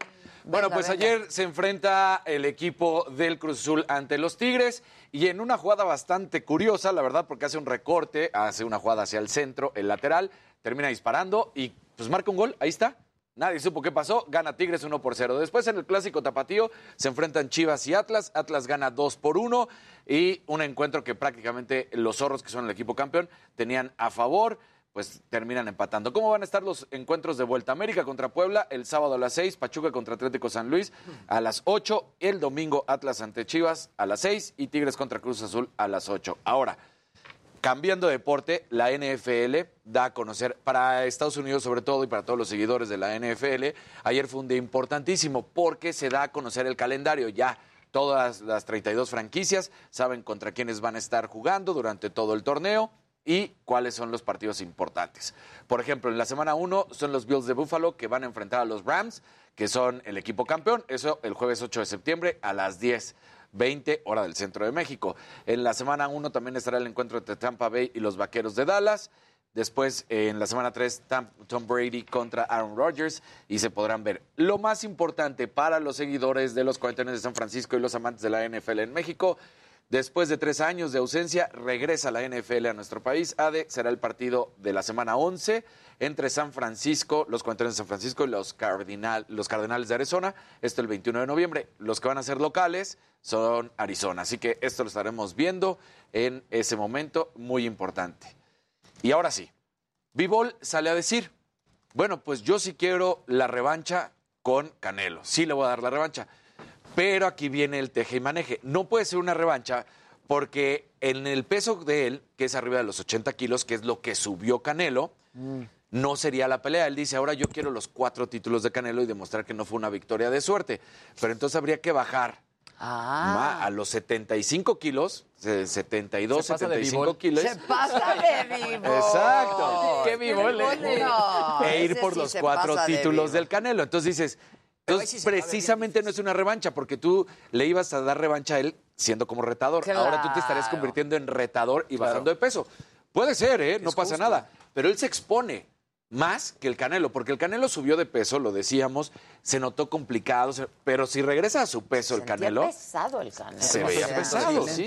Bueno, venga, pues venga. ayer se enfrenta el equipo del Cruz Azul ante los Tigres y en una jugada bastante curiosa, la verdad, porque hace un recorte, hace una jugada hacia el centro, el lateral, termina disparando y pues marca un gol, ahí está. Nadie supo qué pasó, gana Tigres 1 por 0. Después en el clásico tapatío se enfrentan Chivas y Atlas, Atlas gana 2 por 1 y un encuentro que prácticamente los zorros que son el equipo campeón tenían a favor pues terminan empatando. ¿Cómo van a estar los encuentros de vuelta? América contra Puebla el sábado a las 6, Pachuca contra Atlético San Luis a las 8, el domingo Atlas ante Chivas a las 6 y Tigres contra Cruz Azul a las 8. Ahora, cambiando de deporte, la NFL da a conocer para Estados Unidos sobre todo y para todos los seguidores de la NFL, ayer fue un día importantísimo porque se da a conocer el calendario ya. Todas las 32 franquicias saben contra quiénes van a estar jugando durante todo el torneo y cuáles son los partidos importantes. Por ejemplo, en la semana 1 son los Bills de Buffalo que van a enfrentar a los Rams, que son el equipo campeón. Eso el jueves 8 de septiembre a las 10. 20 hora del centro de México. En la semana 1 también estará el encuentro entre Tampa Bay y los Vaqueros de Dallas. Después, eh, en la semana 3, Tam- Tom Brady contra Aaron Rodgers y se podrán ver. Lo más importante para los seguidores de los 49 de San Francisco y los amantes de la NFL en México, después de tres años de ausencia, regresa la NFL a nuestro país. ADE será el partido de la semana 11 entre San Francisco, los 49 de San Francisco y los, los Cardenales de Arizona. Esto el 21 de noviembre. Los que van a ser locales son Arizona. Así que esto lo estaremos viendo en ese momento muy importante. Y ahora sí, Bivol sale a decir, bueno, pues yo sí quiero la revancha con Canelo, sí le voy a dar la revancha, pero aquí viene el teje y maneje. No puede ser una revancha porque en el peso de él, que es arriba de los 80 kilos, que es lo que subió Canelo, no sería la pelea. Él dice, ahora yo quiero los cuatro títulos de Canelo y demostrar que no fue una victoria de suerte. Pero entonces habría que bajar Ah. a los 75 kilos, se- 72, Se pasa de 75 bibol. kilos. Se pasa de vivo. Exacto. Qué eh. No, e ir por sí los cuatro de títulos vivo. del Canelo. Entonces dices, entonces precisamente no es una revancha, porque tú le ibas a dar revancha a él siendo como retador. Ahora tú te estarías Claro. convirtiendo en retador y bajando de peso. Puede ser, ¿eh? No Es pasa justo. nada. Pero él se expone más que el Canelo, porque el Canelo subió de peso, lo decíamos, se notó complicado, pero si regresa a su peso el Canelo, pesado el Canelo. se veía pesado, sí.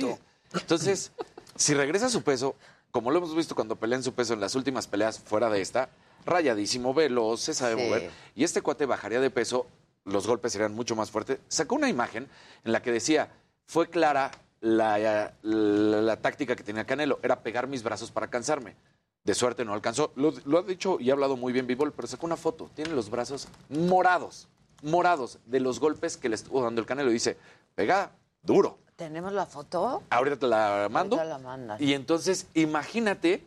Entonces, si regresa a su peso, como lo hemos visto cuando pelea en su peso en las últimas peleas fuera de esta, rayadísimo, veloz, se sabe Sí. mover, y este cuate bajaría de peso, los golpes serían mucho más fuertes. Sacó una imagen en la que decía, fue clara la, la- la táctica que tenía Canelo, era pegar mis brazos para cansarme. De suerte no alcanzó. Lo, lo ha dicho y ha hablado muy bien Bivol, pero sacó una foto. Tiene los brazos morados, morados de los golpes que le estuvo dando el Canelo. Y dice, pega duro. ¿Tenemos la foto? Ahorita te la mando. Ahorita la mandas. Y entonces, imagínate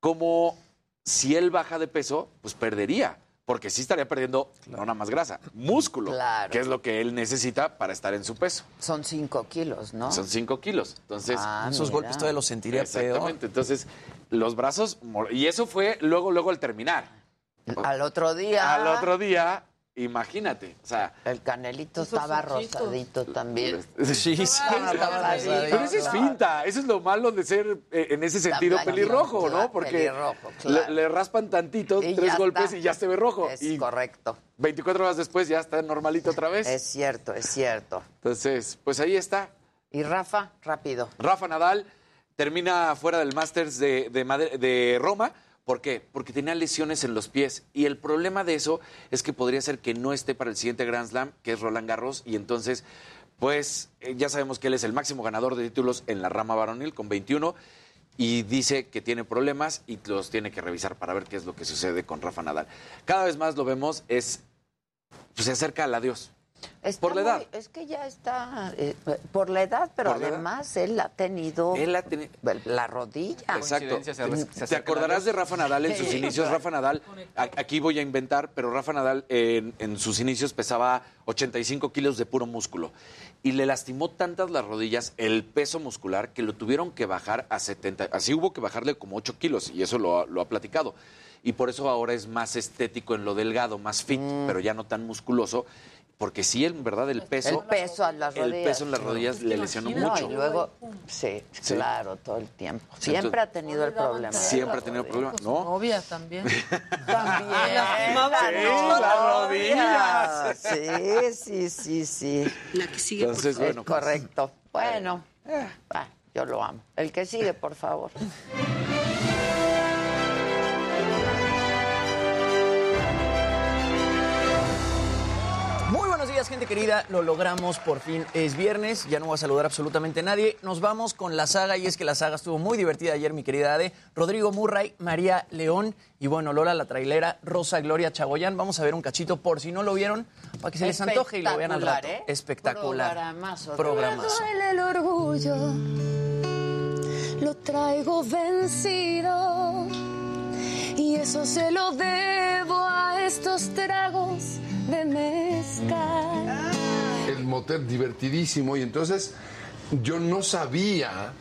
cómo si él baja de peso, pues perdería. Porque sí estaría perdiendo, no nada más grasa, músculo, Claro. que es lo que él necesita para estar en su peso. Son cinco kilos, ¿no? Son 5 kilos. Entonces, Ah, Esos mira. golpes todavía los sentiría peor. exactamente. Entonces, los brazos. Y eso fue luego, luego al terminar. Al otro día. Al otro día, imagínate. O sea, El canelito estaba rosadito también. Sí, sí. Estaba rosadito. Pero eso es finta, eso es lo malo de ser eh, en ese sentido pelirrojo, ¿no? Porque pelirrojo, le, claro. le raspan tantito, Y tres golpes está. y ya se ve rojo. Es y correcto. 24 horas después ya está normalito otra vez. Es cierto, es cierto. Entonces, pues ahí está. Y Rafa, rápido. Rafa Nadal termina fuera del Masters de, de Roma. ¿Por qué? Porque tenía lesiones en los pies. Y el problema de eso es que podría ser que no esté para el siguiente Grand Slam, que es Roland Garros. Y entonces, pues eh, ya sabemos que él es el máximo ganador de títulos en la rama varonil con 21. y dice que tiene problemas y los tiene que revisar para ver qué es lo que sucede con Rafa Nadal. Cada vez más lo vemos, es pues, se acerca al adiós. Está por la muy- edad. es que ya está eh, por la edad, pero Por la edad. además él ha tenido Él ha teni- la rodilla. Exacto. Te acordarás de Rafa Nadal en sus inicios. Rafa Nadal, aquí voy a inventar, pero Rafa Nadal en, en sus inicios pesaba 85 kilos de puro músculo. Y le lastimó tantas las rodillas, el peso muscular, que lo tuvieron que bajar a 70. Así hubo que bajarle como 8 kilos, y eso lo, ha- lo ha platicado. Y por eso ahora es más estético en lo delgado, más fit, pero ya no tan musculoso. Porque sí, en verdad, el peso. el peso a las rodillas. El peso en las rodillas le lesionó No, mucho. y luego, sí, Sí. claro, todo el tiempo. Siempre entonces- ha tenido el problema. Siempre ha tenido problemas, ¿no? Novia también. También. las rodillas. Sí, sí, sí, sí. La que sigue, Entonces, Es bueno. pues, correcto. Bueno, ah, yo lo amo. El que sigue, por favor. Muy buenos días, gente querida. Lo logramos, por fin es viernes. Ya no voy a saludar absolutamente a nadie. Nos vamos con la saga, y es que la saga estuvo muy divertida ayer, mi querida Ade. Rodrigo Murray, María León y bueno, Lola la trailera, Rosa Gloria Chagoyán. Vamos a ver un cachito por si no lo vieron, para que se les antoje y lo vean al rato. Espectacular, ¿eh? Espectacular. Programazo. Programazo. duele el orgullo, lo traigo vencido. Y eso se lo debo a estos tragos de mezcal. el motel divertidísimo y entonces yo no sabía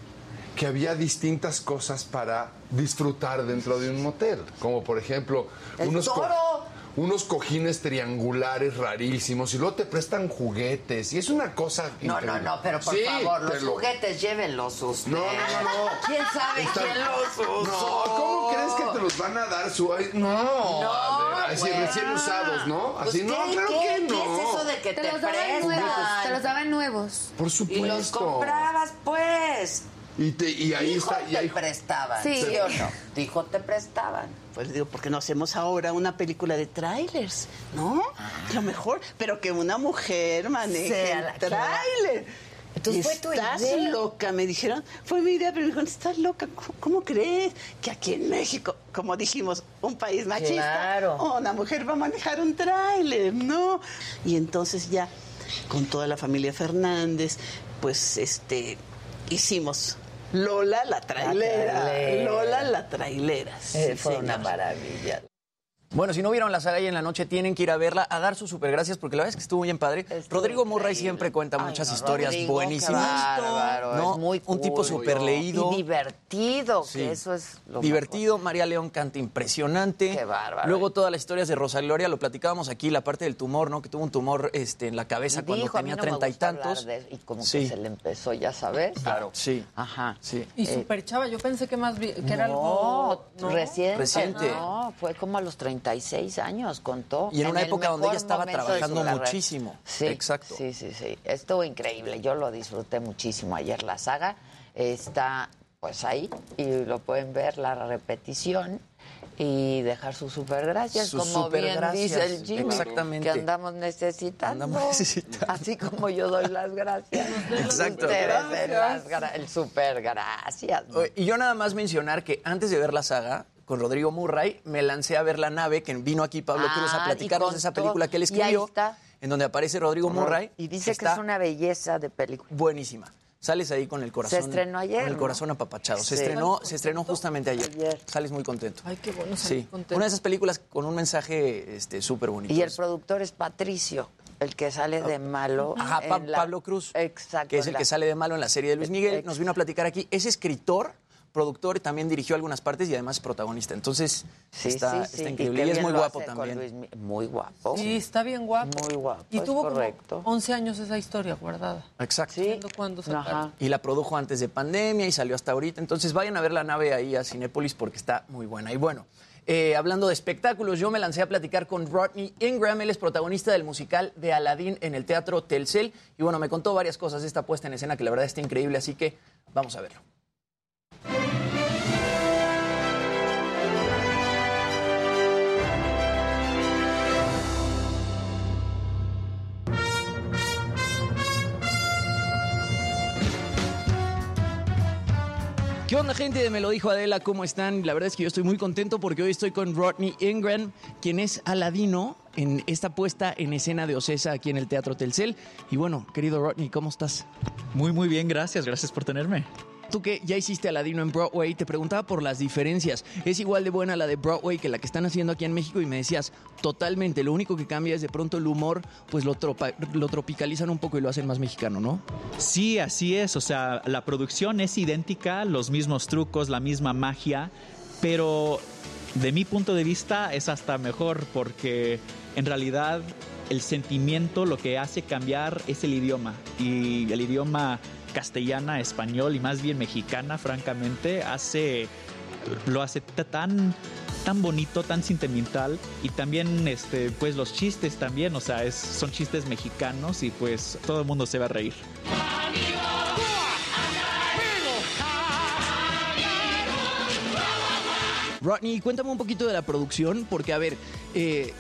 que había distintas cosas para disfrutar dentro de un motel, como por ejemplo ¡El unos, toro! Unos cojines triangulares rarísimos y luego te prestan juguetes y es una cosa No, no, increíble. no, pero por Sí, favor, los lo- juguetes llévenlos ustedes. No, no, no, no. ¿Quién sabe Está- quién los usó? No, ¿cómo crees que te los van a dar su... No, a ver, así recién usados, ¿no? Así, Pues, no, ¿qué, claro qué, que ¿Qué no. es eso de que te, Te los daban nuevos, te los daban nuevos. Por Y los supuesto. comprabas, pues. Y, te- y ahí Dijo, está... Y te ahí, prestaban. Sí. ¿Sí o no? Dijo, te prestaban. Pues digo, porque no hacemos ahora una película de trailers, ¿no? Lo mejor, pero que una mujer maneje Sea el trailer. Entonces, ¿fue tu Estás idea? loca, me dijeron. Fue mi idea, pero me dijeron, estás loca. ¿Cómo, cómo crees que aquí en México, como dijimos, un país machista, Claro. una mujer va a manejar un tráiler, ¿no? Y entonces ya, con toda la familia Fernández, pues, este, hicimos Lola la trailera. trailera. Lola la trailera. sí, Eh, fue señor. una maravilla. Bueno, si no vieron la saga y en la noche tienen que ir a verla, a dar sus super gracias, porque la verdad es que estuvo bien padre. Rodrigo Murray siempre cuenta muchas historias Rodrigo, buenísimas. qué bárbaro, ¿no? es muy Un tipo súper leído. Y divertido, Sí. que eso es lo Divertido, María León canta impresionante. Qué bárbaro. Luego todas las historias de Rosa Gloria, lo platicábamos aquí, la parte del tumor, ¿no? Que tuvo un tumor este, en la cabeza cuando tenía no treinta y tantos. de- y como Sí. que se le empezó, ya sabes. Claro. Sí. Ajá. Sí. Y Eh, super chava, yo pensé que más bien, que era no, algo ¿no? reciente. Reciente. No, fue como a los 36 años, contó. Y en una el época donde ella estaba trabajando muchísimo. Sí, Exacto. Sí, sí, sí. Estuvo increíble. Yo lo disfruté muchísimo ayer. La saga está pues ahí y lo pueden ver la repetición y dejar sus super gracias, Sus como bien supergracias, dice el Jimmy, exactamente. que andamos necesitando. Andamos necesitando. Así como yo doy las gracias. Exacto. Ustedes den las gra- el super gracias. Y yo nada más mencionar que antes de ver la saga, con Rodrigo Murray, me lancé a ver La Nave, que vino aquí Pablo Ah, Cruz a y platicarnos de esa película que él Y ahí escribió, está. en donde aparece Rodrigo Murray. Y dice que está es una belleza de película. buenísima. Sales ahí con el corazón. estrenó ayer, Con el ¿no? corazón apapachado. Se Sí. estrenó, se estrenó justamente ayer. Sales muy contento. Ay, qué bueno, Sí. Una de esas películas con un mensaje este, súper bonito. Y el productor es Patricio, el que sale de malo. Ajá, Pa- en la- Pablo Cruz. Exacto. que es el la- que sale de malo en la serie de Luis Miguel, nos vino a platicar aquí. Es escritor, productor, también dirigió algunas partes y además es protagonista. Entonces, Sí, está, sí, sí. está Y increíble. Y, es muy guapo también. Luis muy guapo. Sí, está bien guapo. Muy guapo. Y tuvo correcto. como 11 años esa historia guardada. Exacto. Cuándo sacaron. Y la produjo antes de pandemia y salió hasta ahorita. Entonces vayan a ver la nave ahí a Cinépolis porque está muy buena. Y bueno, eh, hablando de espectáculos, yo me lancé a platicar con Rodney Ingram. Él es protagonista del musical de Aladdin en el Teatro Telcel. Y bueno, me contó varias cosas de esta puesta en escena que la verdad está increíble. Así que vamos a verlo. ¿Qué ¿Qué onda, gente de Me lo dijo Adela? ¿Cómo están? La verdad es que yo estoy muy contento porque hoy estoy con Rodney Ingram, quien es Aladino en esta puesta en escena de Ocesa aquí en el Teatro Telcel. Y bueno, querido Rodney, ¿cómo estás? Muy, muy bien, gracias. Gracias por tenerme. Tú que ya hiciste Aladino en Broadway, te preguntaba por las diferencias. ¿Es igual de buena la de Broadway que la que están haciendo aquí en México? Y me decías, totalmente. Lo único que cambia es de pronto el humor, pues lo, lo tropicalizan un poco y lo hacen más mexicano, ¿no? Sí, así es. O sea, la producción es idéntica, los mismos trucos, la misma magia, pero de mi punto de vista es hasta mejor porque en realidad el sentimiento lo que hace cambiar es el idioma y el idioma castellana, español y más bien mexicana, francamente, hace lo hace tan tan bonito, tan sentimental y también este pues los chistes también, o sea, es, son chistes mexicanos y pues todo el mundo se va a reír. Rodney, cuéntame un poquito de la producción, porque a ver, eh,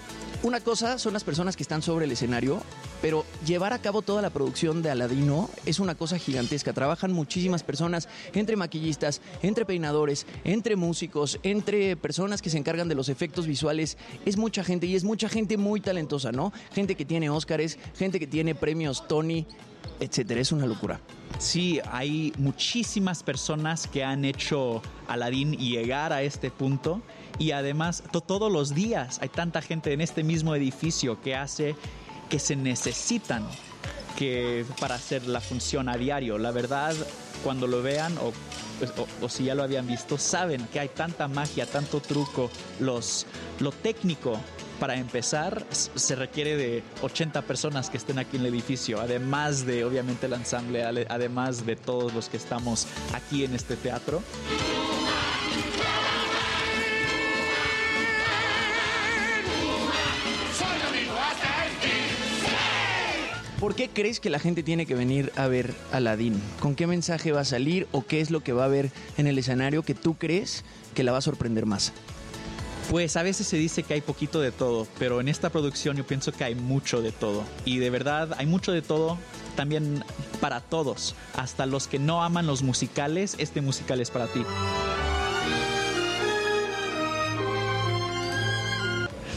una cosa son las personas que están sobre el escenario, pero llevar a cabo toda la producción de Aladino es una cosa gigantesca. Trabajan muchísimas personas, entre maquillistas, entre peinadores, entre músicos, entre personas que se encargan de los efectos visuales. Es mucha gente y es mucha gente muy talentosa, ¿no? Gente que tiene Óscares, gente que tiene premios Tony, etcétera. Es una locura. Sí, hay muchísimas personas que han hecho Aladdin llegar a este punto y además to- todos los días hay tanta gente en este mismo edificio que hace que se necesitan que para hacer la función a diario. La verdad, cuando lo vean o, pues, o- o si ya lo habían visto, saben que hay tanta magia, tanto truco, los, lo técnico. Para empezar, se requiere de 80 personas que estén aquí en el edificio, además de, obviamente, el ensamble, además de todos los que estamos aquí en este teatro. ¿Por qué crees que la gente tiene que venir a ver Aladdin? ¿Con qué mensaje va a salir o qué es lo que va a ver en el escenario que tú crees que la va a sorprender más? Pues a veces se dice que hay poquito de todo, pero en esta producción yo pienso que hay mucho de todo. Y de verdad hay mucho de todo también para todos. Hasta los que no aman los musicales, este musical es para ti.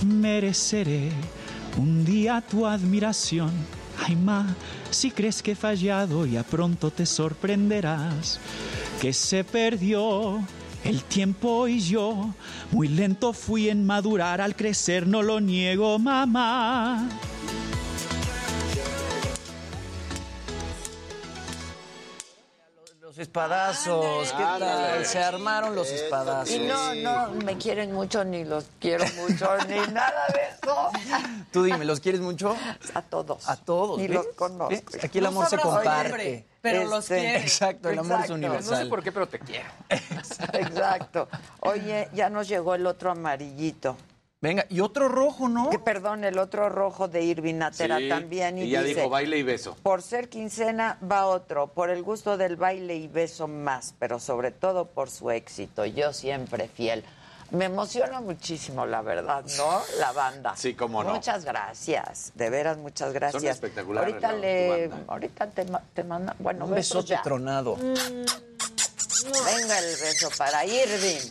Mereceré un día tu admiración. Si crees que he fallado, ya pronto te sorprenderás. Que se perdió el tiempo y yo. Muy lento fui en madurar al crecer, no lo niego, mamá. Los espadazos, ¿qué tal? Se armaron los espadazos. Y no, no me quieren mucho, ni los quiero mucho, ni nada de eso. Tú dime, ¿los quieres mucho? A todos. A todos. Ni ¿ves? los conozco. ¿Ves? Aquí el amor se comparte. hombre, pero Este, los quieres. Exacto, el amor es universal. No sé por qué, pero te quiero. Exacto. Oye, ya nos llegó el otro amarillito. Venga, y otro rojo, ¿no? Que, perdón, el otro rojo de Irving Natera Sí, también. Y, y ya dice, dijo baile y beso. Por ser quincena va otro, por el gusto del baile y beso más, pero sobre todo por su éxito. Yo siempre fiel. Me emociona muchísimo, la verdad, ¿no? La banda. Sí, cómo no. Muchas gracias, de veras, muchas gracias. espectaculares, Ahorita la- le, ahorita te, ma- te manda, bueno, Un ya. tronado. Venga el beso para Irving.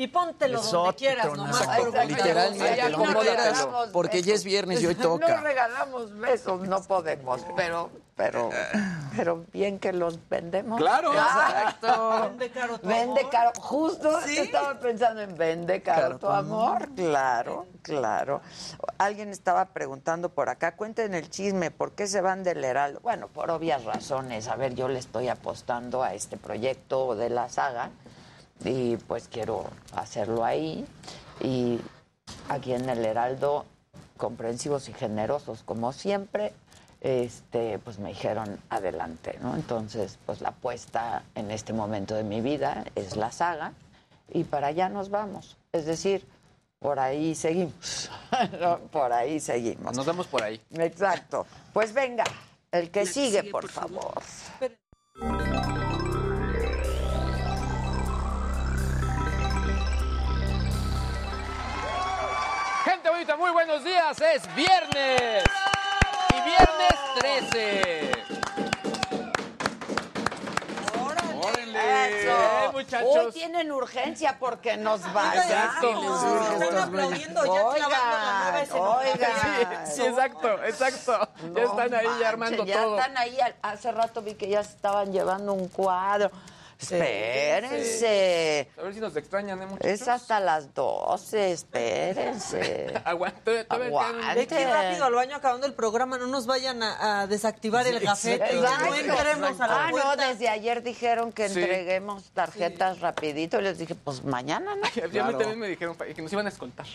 Y póntelo donde Besote quieras, nomás. Exacto, literalmente, no porque ya es viernes y hoy No toca. regalamos besos, no podemos, pero, pero, pero bien que los vendemos. Claro. exacto. Vende caro tu Vende amor. caro. Justo estaba pensando en vende caro, Caro tu tu amor. Claro, claro. Alguien estaba preguntando por acá, cuenten el chisme, ¿por qué se van del Heraldo? Bueno, por obvias razones. A ver, yo le estoy apostando a este proyecto de la saga y pues quiero hacerlo ahí. Y aquí en el Heraldo, comprensivos y generosos como siempre, este, pues me dijeron adelante, ¿no? Entonces, pues la apuesta en este momento de mi vida es la saga y para allá nos vamos. Es decir, por ahí seguimos. No, por ahí seguimos. Nos vemos por ahí. Exacto. Pues venga, el que sigue, por favor. Bonita, muy buenos días. Es viernes. Y viernes 13. ¡Órale! Eso. Eh, muchachos. Hoy tienen urgencia porque nos vayan. Exacto. Están aplaudiendo ya clavando la nueva escenografía. Sí, sí, exacto, exacto. ya están ahí ya armando ya todo. están ahí. Hace rato vi que ya estaban llevando un cuadro. Espérense. A ver si nos extrañan, ¿eh, muchachos? Es hasta las 12, espérense. Aguante, Ve que rápido al baño acabando el programa, no nos vayan a, a desactivar el gafete, no entremos a la Ah, no, desde ayer dijeron que Sí. entreguemos tarjetas rapidito. Y les dije, pues mañana, ¿no? Ya a mí también me dijeron que nos iban a escoltar.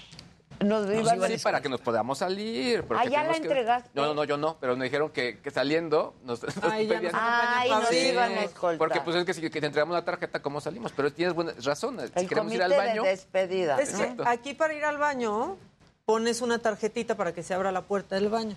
Nos iban a Sí, para que nos podamos salir. Ah, ¿ya la que- entregaste? No, no, no, yo no, pero me dijeron que, que saliendo nos, nos Ay, pedían- nos Ay, nos Sí, iban a escoltar. Porque pues es que si que te entregamos la tarjeta, ¿cómo salimos? Pero tienes buena razón. Si El queremos ir comité al baño... de despedida. Es que aquí para ir al baño pones una tarjetita para que se abra la puerta del baño.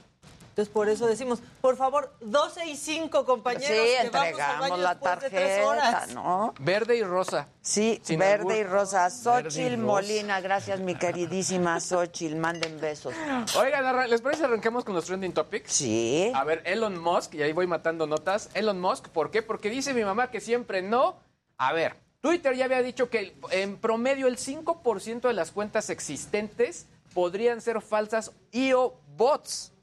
Entonces por eso decimos, por favor, 12 y 5 compañeros, Sí, que vamos al entregamos baño la tarjeta. ¿no? Verde y rosa. Sí, Sin verde y rosa. Xochil. Molina, gracias mi queridísima Xochil, manden besos. Oigan, ¿les parece arranquemos con los trending topics? Sí. A ver, Elon Musk, y ahí voy matando notas. Elon Musk, ¿por qué? Porque dice mi mamá que siempre no. A ver, Twitter ya había dicho que en promedio el 5% de las cuentas existentes podrían ser falsas y o bots.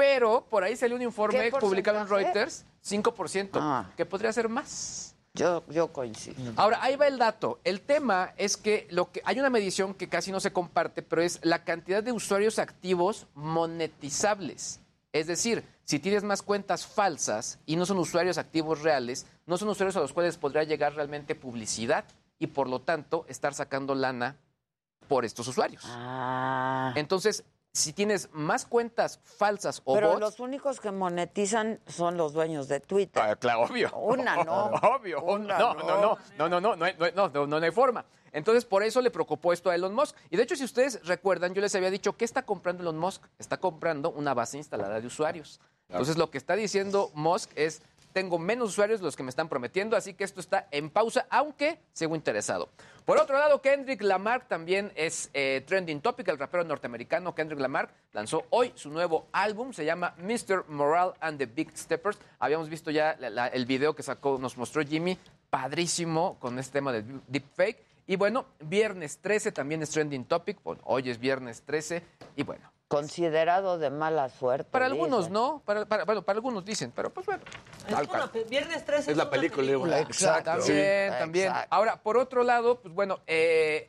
Pero por ahí salió un informe ¿Qué publicado en? Reuters, 5%, Ah. que podría ser más. Yo, yo coincido. Ahora, ahí va el dato. El tema es que, lo que hay una medición que casi no se comparte, pero es la cantidad de usuarios activos monetizables. Es decir, si tienes más cuentas falsas y no son usuarios activos reales, no son usuarios a los cuales podría llegar realmente publicidad y por lo tanto estar sacando lana por estos usuarios. Ah. Entonces, si tienes más cuentas falsas o Pero bots, los únicos que monetizan son los dueños de Twitter. Ah, claro, obvio. Una no. Obvio. Una no, no. no, no, no, no, no, no, hay- no, hay- no, no, no hay forma. Entonces, por eso le preocupó esto a Elon Musk. Y de hecho, si ustedes recuerdan, yo les había dicho, ¿qué está comprando Elon Musk? Está comprando una base instalada de usuarios. Entonces, lo que está diciendo Musk es, tengo menos usuarios de los que me están prometiendo, así que esto está en pausa, aunque sigo interesado. Por otro lado, Kendrick Lamar también es eh, trending topic. El rapero norteamericano Kendrick Lamar lanzó hoy su nuevo álbum, se llama Mr. Morale and the Big Steppers. Habíamos visto ya el video que sacó, nos mostró Jimmy, padrísimo con este tema de deepfake. Y bueno, viernes 13 también es trending topic. Bueno, hoy es viernes 13 y bueno. Considerado de mala suerte. Para algunos no, para, para- bueno, para algunos dicen, pero pues bueno. Es una viernes 13 Es la una película. Exacto. También, Sí. también. Exacto. Ahora, por otro lado, pues bueno, eh,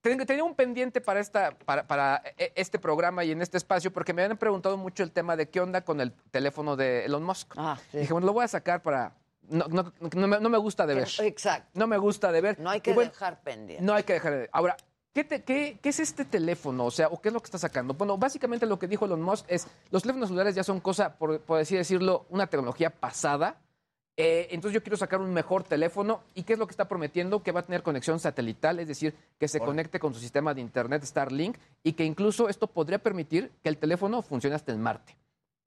ten- tenía un pendiente para, esta, para, para eh, este programa y en este espacio, porque me habían preguntado mucho el tema de qué onda con el teléfono de Elon Musk. Ah, sí. Dije, bueno, lo voy a sacar para... No, no- no me, no me gusta de ver. Exacto. No me gusta de ver. No hay que bueno, dejar pendiente. no hay que dejar de... Ahora, ¿qué, te- qué, qué es este teléfono? O sea, ¿o qué es lo que está sacando? Bueno, básicamente lo que dijo Elon Musk es, los teléfonos celulares ya son cosa, por, por así decirlo, una tecnología pasada. Eh, entonces yo quiero sacar un mejor teléfono. ¿Y qué es lo que está prometiendo? Que va a tener conexión satelital, es decir, que se conecte con su sistema de Internet Starlink y que incluso esto podría permitir que el teléfono funcione hasta en Marte.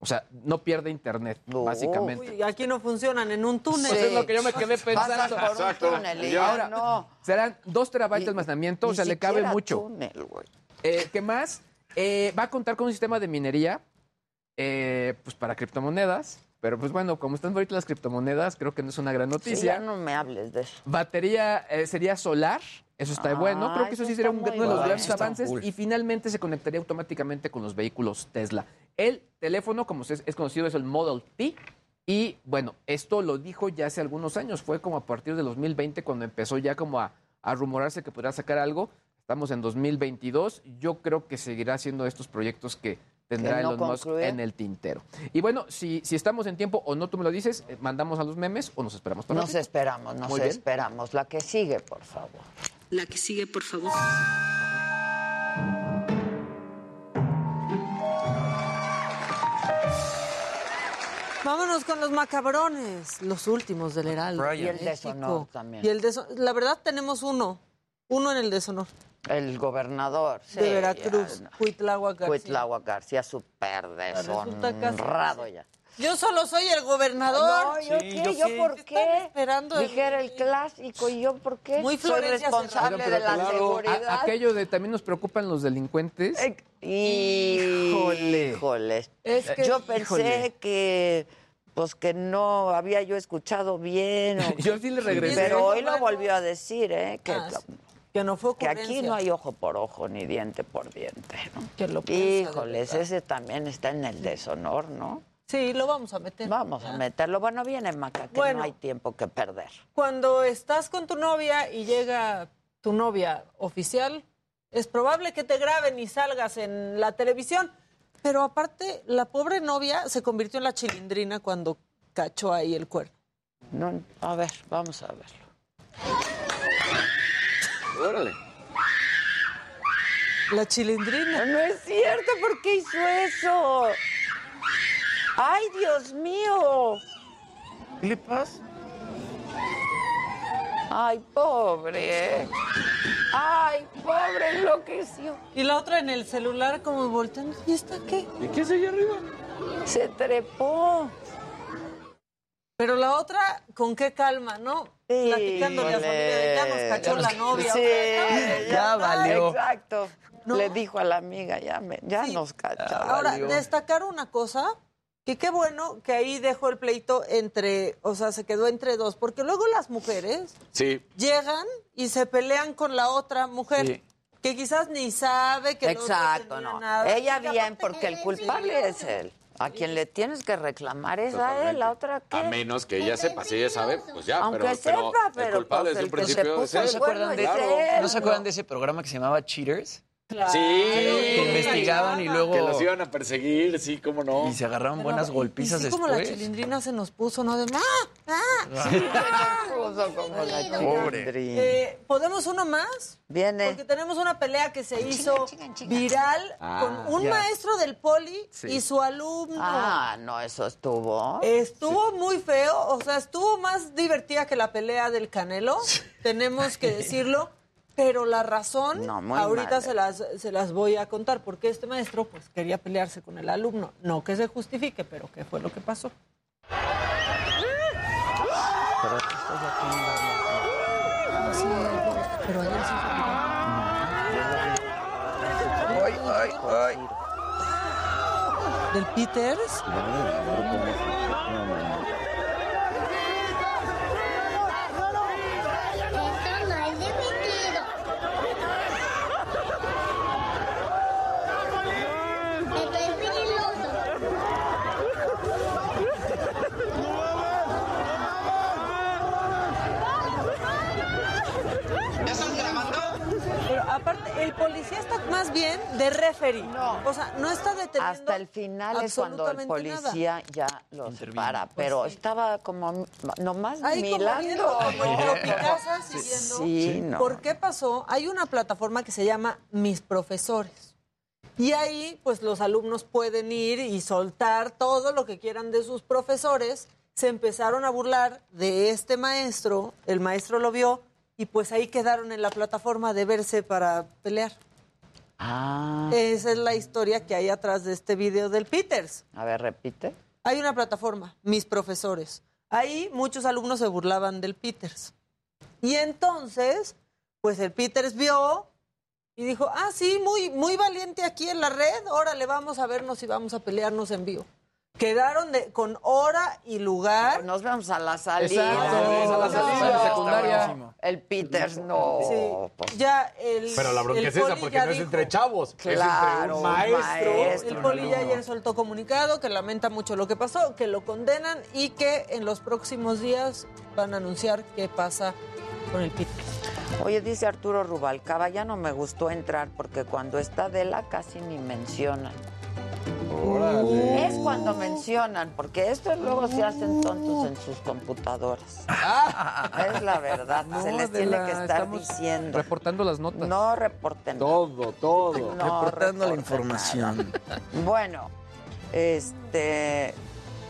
O sea, no pierde Internet, básicamente. Uy, aquí no funcionan en un túnel. Pues es lo que yo me quedé pensando. Por un túnel y Ahora, no. serán dos terabytes de almacenamiento, o sea, le cabe mucho. túnel, güey. Eh, ¿Qué más? Eh, va a contar con un sistema de minería, eh, pues para criptomonedas. Pero pues bueno, como están ahorita las criptomonedas, creo que no es una gran Sí, noticia. ya no me hables de eso. Batería eh, sería solar, eso está Ah, bueno. Creo que eso eso sí sería uno de los grandes avances. cool. Y finalmente se conectaría automáticamente con los vehículos Tesla. El teléfono, como es, es conocido, es el Model T. Y bueno, esto lo dijo ya hace algunos años. Fue como a partir de 2020 cuando empezó ya como a, a rumorarse que podría sacar algo. Estamos en 2022. Yo creo que seguirá haciendo estos proyectos que tendrá no Elon Musk en el tintero. Y bueno, si, si estamos en tiempo o no, tú me lo dices, eh, mandamos a los memes o nos esperamos para Nos ratito. esperamos, nos Muy bien. esperamos. La que sigue, por favor. La que sigue, por favor. Vámonos con los macabrones, los últimos del Heraldo. Brian. Y el México. deshonor también. Y el deso- La verdad tenemos uno, uno en el deshonor. El gobernador sí, de Veracruz, Cuitláhuac García. Cuitláhuac García, súper deshonrado ya. Yo solo soy el gobernador. No, ¿yo qué? ¿Yo, por qué? esperando el- Dijera el clásico, ¿y yo por qué? Muy Soy responsable Oigan, de la claro, seguridad. a- aquello de también nos preocupan los delincuentes. Híjole. Híjole. Híjole. Es que- Yo pensé Híjole. que pues que no había yo escuchado bien. o- Yo sí le regresé. Pero hoy lo volvió a decir, ¿eh? Que, Ah. Que no fue que aquí no hay ojo por ojo ni diente por diente, ¿no? Que lo Híjoles, ese también está en el deshonor, ¿no? Sí, lo vamos a meter. Vamos a meterlo. Bueno, viene Maca, que Bueno. no hay tiempo que perder. Cuando estás con tu novia y llega tu novia oficial, es probable que te graben y salgas en la televisión. Pero aparte, la pobre novia se convirtió en la chilindrina cuando cachó ahí el cuerno. No, a ver, vamos a verlo. Órale. La chilindrina. No es cierto, ¿por qué hizo eso? ¡Ay, Dios mío! ¿Qué le pasa? ¡Ay, pobre! ¡Ay, pobre, enloqueció! Y la otra en el celular como volteando. ¿Y esta qué? ¿Y qué es allá arriba? Se trepó. Pero la otra, ¿con qué calma, no? Platicándole a su amiga de ya nos cachó la novia. Sí, otra ya valió. Exacto. Le dijo a la amiga, ya, me, ya nos cacharon. Ahora, destacar una cosa, que qué bueno que ahí dejó el pleito entre, o sea, se quedó entre dos, porque luego las mujeres Sí. llegan y se pelean con la otra mujer. Sí. Que quizás ni sabe que Exacto, tenía no. nada. Ella Y bien, porque el culpable es él. A quien le tienes que reclamar es a él, la otra A qué. menos que ella sepa, si ella sabe, pues ya, Aunque pero, pero sepa, el pero, culpable pues, desde el un que se principio es puso él. el ¿No se acuerdan de Claro. ese, él, ¿no se acuerdan de ese programa que se llamaba Cheaters? Sí. Que investigaban y luego Que los iban a perseguir, sí, cómo no. y se agarraron buenas Y golpizas sí, como la chilindrina se nos puso, ¿no? De, ¡ah! ¡ah! Sí, nos puso como la chilindrina. Eh, ¿Podemos uno más? Viene. Porque tenemos una pelea que se hizo viral Ah, con un ya. maestro del poli Sí. y su alumno. Ah, no, eso estuvo. Estuvo muy feo, o sea, estuvo más divertida que la pelea del Canelo, tenemos que decirlo, pero la razón No, ahorita mal. se las, se las voy a contar, porque este maestro pues quería pelearse con el alumno, no que se justifique, pero qué fue lo que pasó. Pero Sí, ayer sí fue Ay, ay, ay. ¿Del Peters aparte, el policía está más bien de referee. O sea, no está deteniendo Hasta el final es cuando el absolutamente nada. policía ya lo separa, pero estaba como nomás Ahí como mirando. viendo, como en tropicasa, siguiendo. Sí, no. ¿Por qué pasó? Hay una plataforma que se llama Mis Profesores. Y ahí, pues los alumnos pueden ir y soltar todo lo que quieran de sus profesores. Se empezaron a burlar de este maestro, el maestro lo vio, y pues ahí quedaron en la plataforma de verse para pelear. Ah. Esa es la historia que hay atrás de este video del Peters. A ver, repite. Hay una plataforma, mis profesores. Ahí muchos alumnos se burlaban del Peters. Y entonces, pues el Peters vio y dijo, ah, sí, muy, muy valiente aquí en la red, órale, vamos a vernos y vamos a pelearnos en vivo. Quedaron de, con hora y lugar. Nos vemos a la salida. Exacto. a la salida, No. secundaria. El Peters, no. Sí. pues, Ya el. Pero la bronca el es esa, poli porque ya no es entre chavos, es entre Claro, un maestro. maestro. El poli ya ayer soltó comunicado que lamenta mucho lo que pasó, que lo condenan y que en los próximos días van a anunciar qué pasa con el Peters. Oye, dice Arturo Rubalcaba, ya no me gustó entrar porque cuando está Adela casi ni mencionan. Órale. Es cuando mencionan, porque estos luego se hacen tontos en sus computadoras. Es la verdad, se les tiene que estar diciendo. Reportando las notas. No reporten. Todo, todo. No Reportando la información. nada. Bueno, este.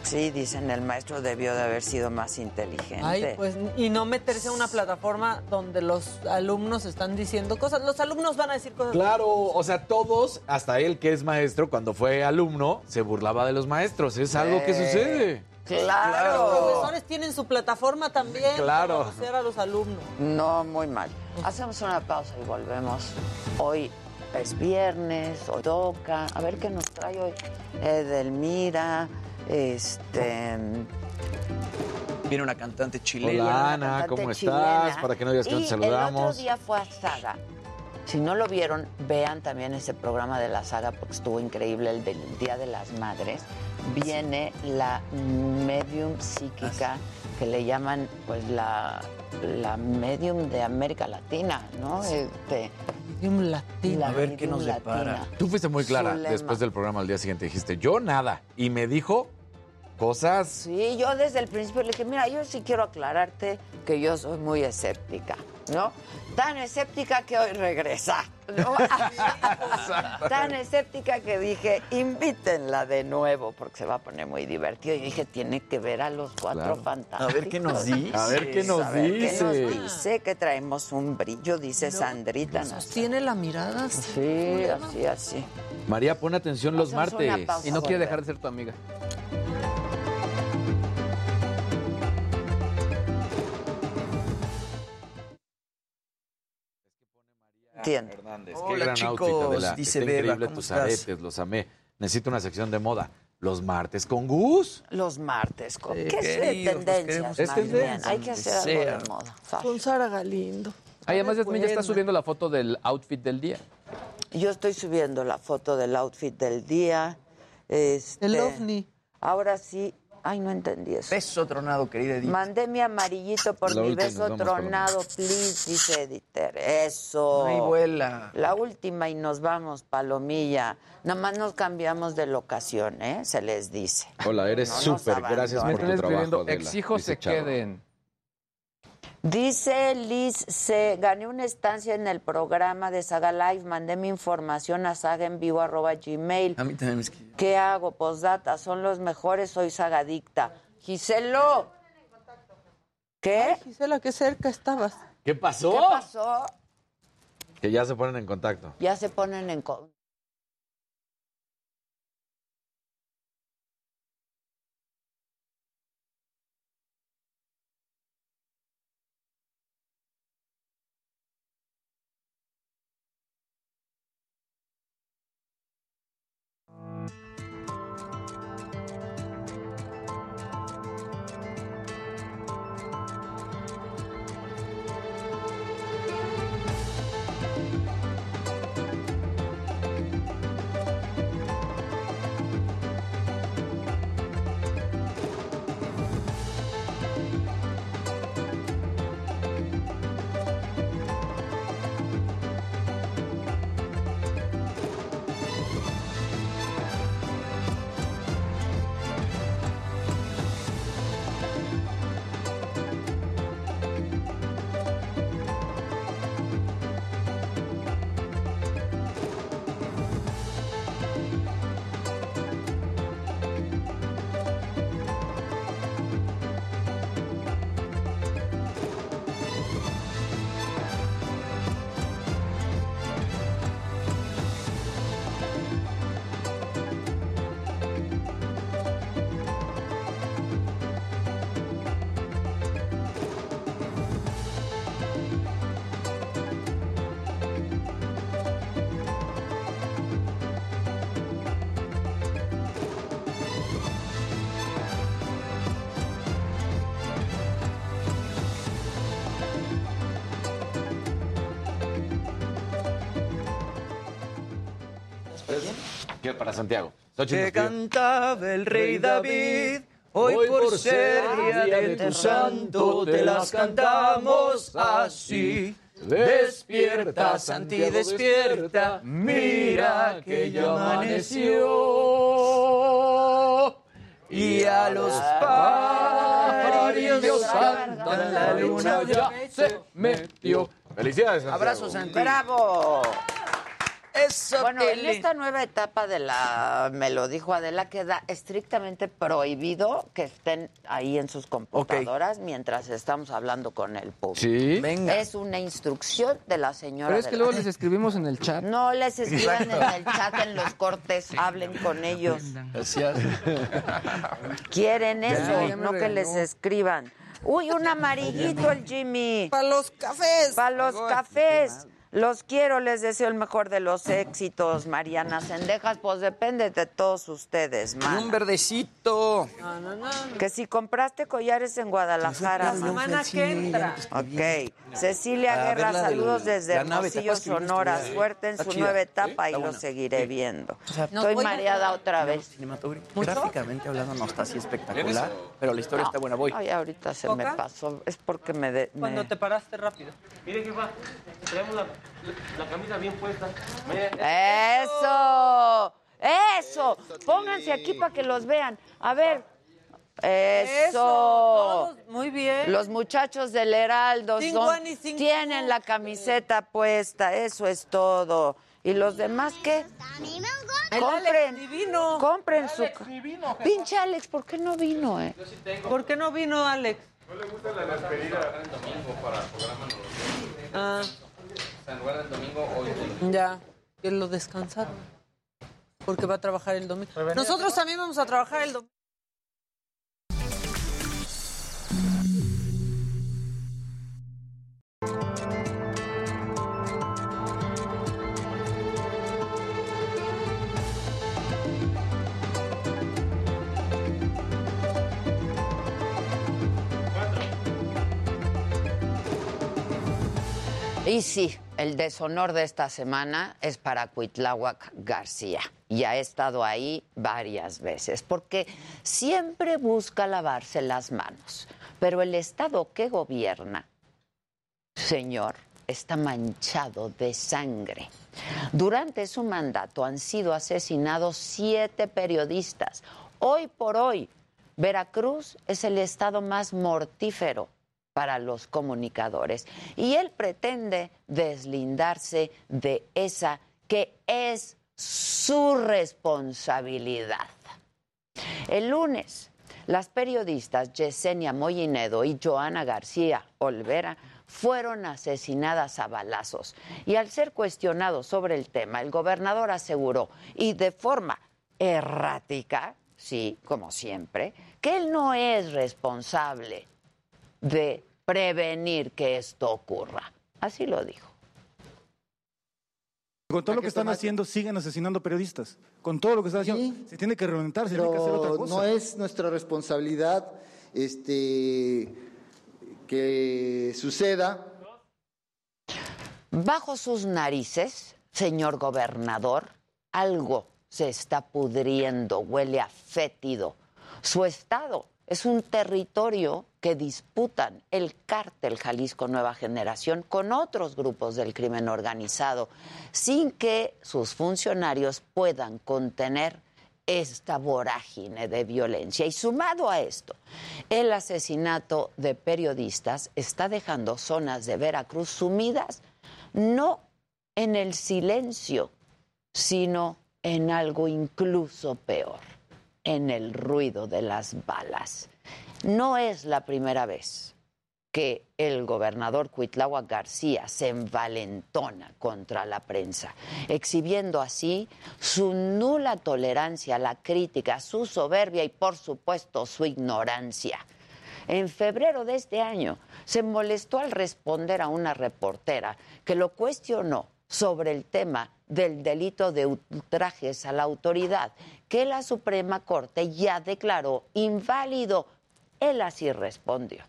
Sí, dicen, el maestro debió de haber sido más inteligente. Ay, pues, y no meterse a una plataforma donde los alumnos están diciendo cosas. Los alumnos van a decir cosas. Claro, o sea, todos, hasta él que es maestro, cuando fue alumno, se burlaba de los maestros. Es algo que sucede. Claro. Los profesores tienen su plataforma también. Claro. Para conocer a los alumnos. No, muy mal. Hacemos una pausa y volvemos. Hoy es viernes, hoy toca. A ver qué nos trae hoy. Edelmira, Este. Viene una cantante chilena. Hola, Ana, cantante ¿cómo chilena. estás? Para que no digas que no Y te saludamos. El otro día fue a Saga. Si no lo vieron, vean también ese programa de la saga porque estuvo increíble, el del Día de las Madres. Viene la medium psíquica que le llaman pues la, la medium de América Latina, ¿no? Este, medium latina. A ver qué nos latina. depara. Tú fuiste muy clara Zulema. después del programa al día siguiente. Dijiste, yo nada. Y me dijo cosas. Sí, yo desde el principio le dije, mira, yo sí quiero aclararte que yo soy muy escéptica, ¿no? Tan escéptica que hoy regresa, ¿no? Tan escéptica que dije, invítenla de nuevo porque se va a poner muy divertido. Y dije, tiene que ver a los cuatro Claro. fantásticos. A ver qué nos dice. A ver qué nos A ver qué dice. nos dice que traemos un brillo, dice Sandrita. nuestra- Sostiene la mirada. Sí, así, así. María, pon atención los martes. Y no quiere dejar de ser tu amiga. Entiendo. Hernández, Hola, qué gran chicos, outfit, Adela. dice Está Beba, increíble ¿cómo tus estás? aretes, los amé. Necesito una sección de moda. Los martes con Gus. Los martes, con... Sí, ¿qué es de queridos, tendencias? queremos. Es más bien? tendencia. Hay que hacer algo de moda. Fácil. Con Sara Galindo. Ay, además Yasmín ya está subiendo la foto del outfit del día. Yo estoy subiendo la foto del outfit del día. Este, El ovni. Ahora sí. Ay, no entendí eso. Beso tronado, querida Edith. Mandé mi amarillito por La mi última beso vamos, tronado, please, dice Editer. Eso. Ay, vuela. La última y nos vamos, palomilla. Nada más nos cambiamos de locación, ¿eh? Se les dice. Hola, eres No nos súper. Gracias abandones. por Me tu están trabajo. escribiendo, Adela, exijo dice se Chava. queden. Dice Liz, se gané una estancia en el programa de Saga Live, mandé mi información a sagaenvivo arroba gmail. A mí también me escribió. ¿Qué hago? Postdata, son los mejores, soy sagadicta. Giselo. ¿Qué? Gisela, qué cerca estabas. ¿Qué pasó? ¿Qué pasó? Que ya se ponen en contacto. Ya se ponen en... co- ¿Qué para Santiago? Xochitl, cantaba el rey David. Hoy por ser día de tu santo te las cantamos así. Despierta, Santi, despierta. Mira que ya amaneció. Y a los pajarillos cantan, la luna ya se metió. Felicidades, Santiago. Abrazos, Santi. ¡Bravo! Eso, Bueno, en esta nueva etapa de la, me lo dijo Adela, queda estrictamente prohibido que estén ahí en sus computadoras mientras estamos hablando con el público. Sí. Venga. Es una instrucción de la señora. Pero es que la- luego les escribimos en el chat. No les escriban en el chat, en los cortes, hablen con ellos. Gracias. Quieren Ya, eso, ya no que les escriban. Uy, un amarillito el Jimmy. Para los cafés. Para los cafés. Los quiero, les deseo el mejor de los éxitos, Mariana Sendejas. Pues depende de todos ustedes, man. Un verdecito. No, no, no. Que si compraste collares en Guadalajara. La semana que entra. Ok. Cecilia Guerra, saludos desde la nave, ¿te Hermosillo, que viste Sonora. Suerte en su chida. nueva ¿Sí? etapa y lo seguiré viendo. Nos Estoy mareada otra vez. Gráficamente hablando no está así espectacular, pero la historia está buena. Voy. Ay, ahorita se me pasó. Es porque me... de- me- Cuando te paraste rápido. Mire, jefa, traemos la, la camisa bien puesta. ¡Eso! ¡Eso! Pónganse aquí para que los vean. A ver. ¡Eso! todos, muy bien. Los muchachos del Heraldo son- tienen la camiseta puesta, eso es todo. ¿Y los demás qué? Compren, compren su... Pinche Alex, ¿por qué no vino, eh? ¿Por qué no vino Alex? No le gusta la despedida. el domingo para el programa Ah, sea, en lugar del domingo, hoy. ya. Que lo descansaron. Porque va a trabajar el domingo. Nosotros también vamos a trabajar el domingo. Y sí, el deshonor de esta semana es para Cuitláhuac García. Y ha estado ahí varias veces, porque siempre busca lavarse las manos. Pero el Estado que gobierna, señor, está manchado de sangre. Durante su mandato han sido asesinados siete periodistas. Hoy por hoy, Veracruz es el estado más mortífero para los comunicadores. Y él pretende deslindarse de esa que es su responsabilidad. El lunes, las periodistas Yesenia Moyinedo y Joana García Olvera fueron asesinadas a balazos. Y al ser cuestionado sobre el tema, el gobernador aseguró, y de forma errática, sí, como siempre, que él no es responsable de prevenir que esto ocurra. Así lo dijo. Con todo lo que están haciendo, siguen asesinando periodistas. Con todo lo que están haciendo, se tiene que reglamentar, se tiene que hacer otra cosa. no es nuestra responsabilidad este, que suceda. Bajo sus narices, señor gobernador, algo se está pudriendo, huele a fétido. Su estado es un territorio que disputan el cártel Jalisco Nueva Generación con otros grupos del crimen organizado, sin que sus funcionarios puedan contener esta vorágine de violencia. Y sumado a esto, el asesinato de periodistas está dejando zonas de Veracruz sumidas no en el silencio, sino en algo incluso peor, en el ruido de las balas. No es la primera vez que el gobernador Cuitláhuac García se envalentona contra la prensa, exhibiendo así su nula tolerancia a la crítica, su soberbia y por supuesto su ignorancia. En febrero de este año se molestó al responder a una reportera que lo cuestionó sobre el tema del delito de ultrajes a la autoridad, que la Suprema Corte ya declaró inválido. Él así respondió.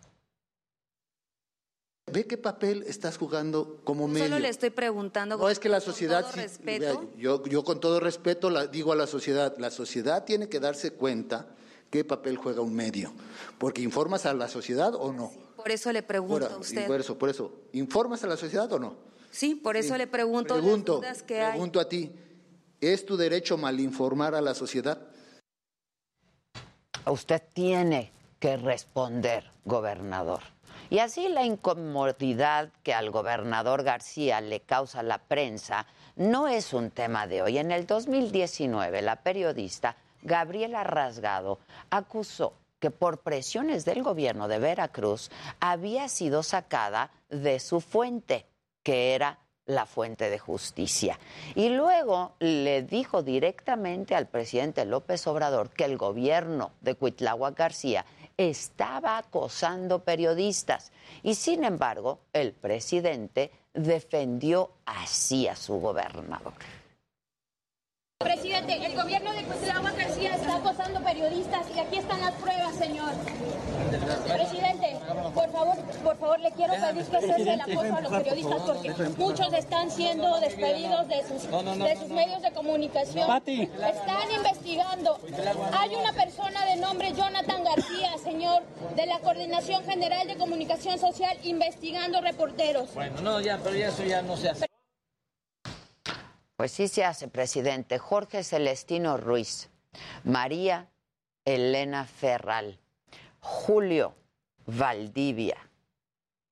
Ve qué papel estás jugando como medio. Solo le estoy preguntando. No es que la con sociedad, todo sí- respeto. vea, yo, yo con todo respeto la, digo a la sociedad, la sociedad tiene que darse cuenta qué papel juega un medio, porque informas a la sociedad o no. Por eso le pregunto Ahora, a usted. por eso, por eso, ¿informas a la sociedad o no? Sí, por eso le pregunto, Pregunto, las dudas que hay. pregunto a ti, ¿es tu derecho malinformar a la sociedad? Usted tiene que responder, gobernador. Y así la incomodidad que al gobernador García le causa la prensa no es un tema de hoy. En el 2019, la periodista Gabriela Rasgado acusó que por presiones del gobierno de Veracruz había sido sacada de su fuente, que era la fuente de justicia. Y luego le dijo directamente al presidente López Obrador que el gobierno de Cuitláhuac García estaba acosando periodistas. Y sin embargo, el presidente defendió así a su gobernador. Presidente, el gobierno de Cuitlagua García está acosando periodistas y aquí están las pruebas, señor. Presidente, por favor, por favor, le quiero pedir que cese el acoso a los periodistas porque muchos están siendo despedidos de sus, de sus medios de comunicación. Están investigando. Hay una persona de nombre Jonathan García, señor, de la Coordinación General de Comunicación Social, investigando reporteros. Bueno, no, ya, pero ya eso ya no se hace. Pues sí se hace, presidente. Jorge Celestino Ruiz, María Elena Ferral, Julio Valdivia,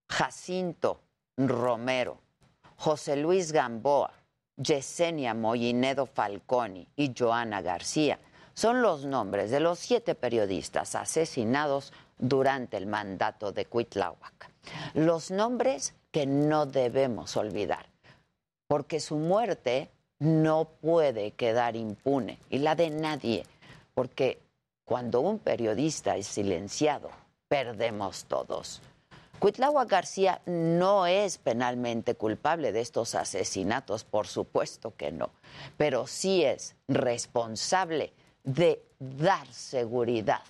Jacinto Romero, José Luis Gamboa, Yesenia Mollinedo Falconi y Joana García son los nombres de los siete periodistas asesinados durante el mandato de Cuitláhuac. Los nombres que no debemos olvidar, porque su muerte no puede quedar impune, y la de nadie, porque cuando un periodista es silenciado, perdemos todos. Cuitláhuac García no es penalmente culpable de estos asesinatos, por supuesto que no, pero sí es responsable de dar seguridad,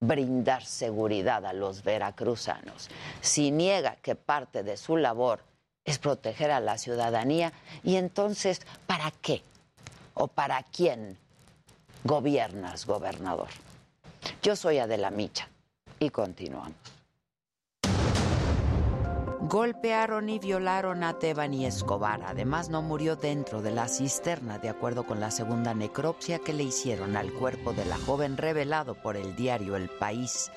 brindar seguridad a los veracruzanos. Si niega que parte de su labor es proteger a la ciudadanía, y entonces, ¿para qué? ¿O para quién gobiernas, gobernador? Yo soy Adela Micha y continuamos. Golpearon y violaron a Tebani Escobar. Además, no murió dentro de la cisterna, de acuerdo con la segunda necropsia que le hicieron al cuerpo de la joven revelado por el diario El País.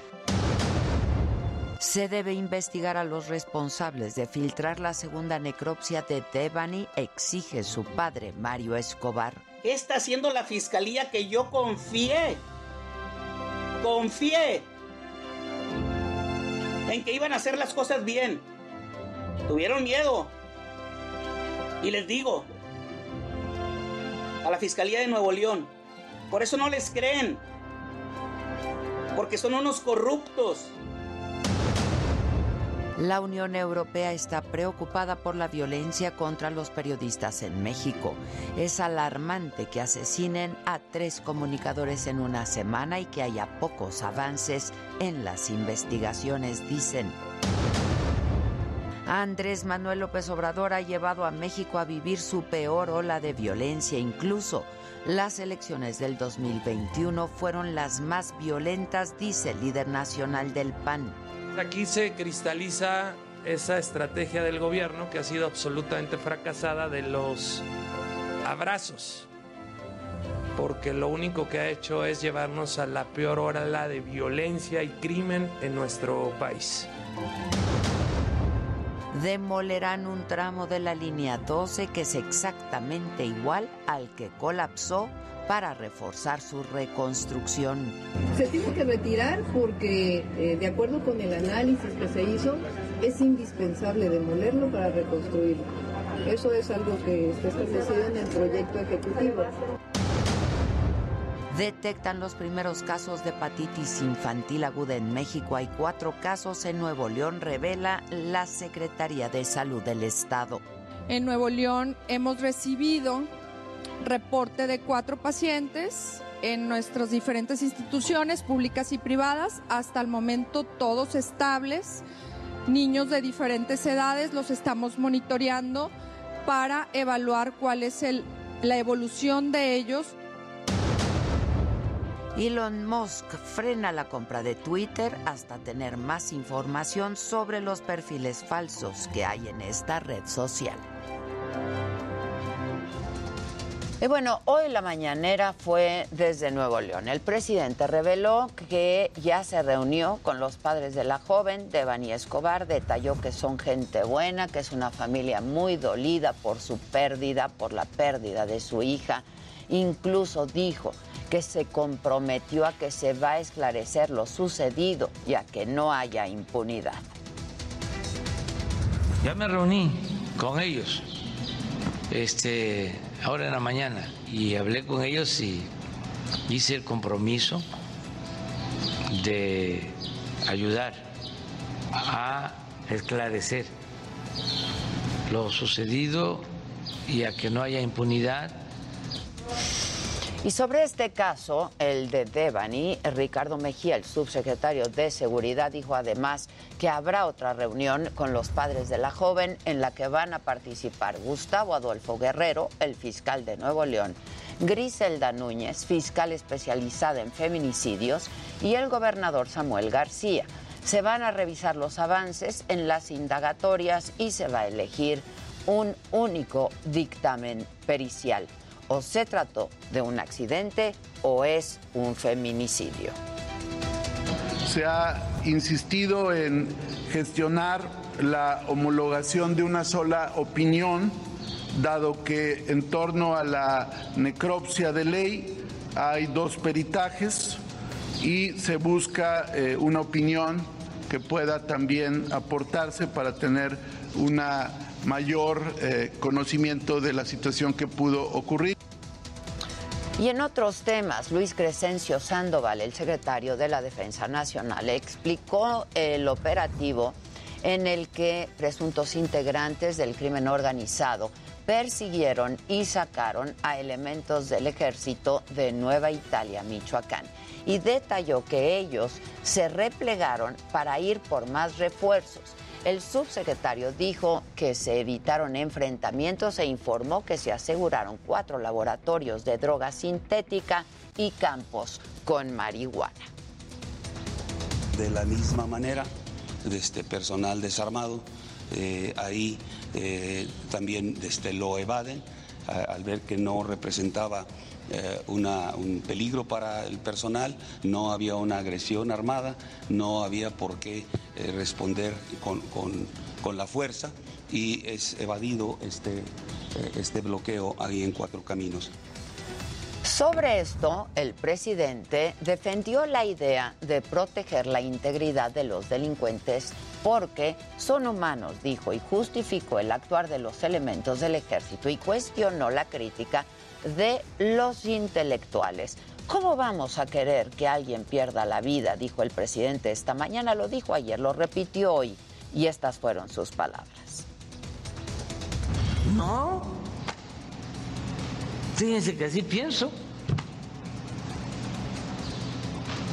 Se debe investigar a los responsables de filtrar la segunda necropsia de Devani, exige su padre, Mario Escobar. ¿Qué está haciendo la fiscalía que yo confié? Confié en que iban a hacer las cosas bien. Tuvieron miedo. Y les digo, a la Fiscalía de Nuevo León, por eso no les creen. Porque son unos corruptos. La Unión Europea está preocupada por la violencia contra los periodistas en México. Es alarmante que asesinen a tres comunicadores en una semana y que haya pocos avances en las investigaciones, dicen. Andrés Manuel López Obrador ha llevado a México a vivir su peor ola de violencia. Incluso las elecciones del 2021 fueron las más violentas, dice el líder nacional del PAN. Aquí se cristaliza esa estrategia del gobierno que ha sido absolutamente fracasada de los abrazos, porque lo único que ha hecho es llevarnos a la peor hora de violencia y crimen en nuestro país. Demolerán un tramo de la línea 12 que es exactamente igual al que colapsó para reforzar su reconstrucción. Se tiene que retirar porque, eh, de acuerdo con el análisis que se hizo, es indispensable demolerlo para reconstruirlo. Eso es algo que está establecido en el proyecto ejecutivo. Detectan los primeros casos de hepatitis infantil aguda en México. Hay cuatro casos en Nuevo León, revela la Secretaría de Salud del Estado. En Nuevo León hemos recibido reporte de cuatro pacientes en nuestras diferentes instituciones públicas y privadas, hasta el momento todos estables, niños de diferentes edades, los estamos monitoreando para evaluar cuál es la evolución de ellos. Elon Musk frena la compra de Twitter hasta tener más información sobre los perfiles falsos que hay en esta red social. Y bueno, hoy la mañanera fue desde Nuevo León. El presidente reveló que ya se reunió con los padres de la joven, Devani Escobar, detalló que son gente buena, que es una familia muy dolida por su pérdida, por la pérdida de su hija. Incluso dijo que se comprometió a que se va a esclarecer lo sucedido y a que no haya impunidad. Ya me reuní con ellos. Este, ahora en la mañana y hablé con ellos y hice el compromiso de ayudar a esclarecer lo sucedido y a que no haya impunidad. Y sobre este caso, el de Devani, Ricardo Mejía, el subsecretario de Seguridad, dijo además que habrá otra reunión con los padres de la joven en la que van a participar Gustavo Adolfo Guerrero, el fiscal de Nuevo León, Griselda Núñez, fiscal especializada en feminicidios, y el gobernador Samuel García. Se van a revisar los avances en las indagatorias y se va a elegir un único dictamen pericial. O se trató de un accidente o es un feminicidio. Se ha insistido en gestionar la homologación de una sola opinión, dado que en torno a la necropsia de ley hay dos peritajes y se busca eh, una opinión que pueda también aportarse para tener una mayor eh, conocimiento de la situación que pudo ocurrir. Y en otros temas, Luis Crescencio Sandoval, el secretario de la Defensa Nacional, explicó el operativo en el que presuntos integrantes del crimen organizado persiguieron y sacaron a elementos del ejército de Nueva Italia, Michoacán, y detalló que ellos se replegaron para ir por más refuerzos. El subsecretario dijo que se evitaron enfrentamientos e informó que se aseguraron cuatro laboratorios de droga sintética y campos con marihuana. De la misma manera, de este personal desarmado, eh, ahí eh, también este, lo evaden al ver que no representaba eh, un peligro para el personal, no había una agresión armada, no había por qué eh, responder con, con- con la fuerza y es evadido este, eh, este bloqueo ahí en Cuatro Caminos. Sobre esto, el presidente defendió la idea de proteger la integridad de los delincuentes porque son humanos, dijo, y justificó el actuar de los elementos del ejército y cuestionó la crítica de los intelectuales. ¿Cómo vamos a querer que alguien pierda la vida? Dijo el presidente esta mañana, lo dijo ayer, lo repitió hoy, y estas fueron sus palabras. No. Fíjense que así pienso.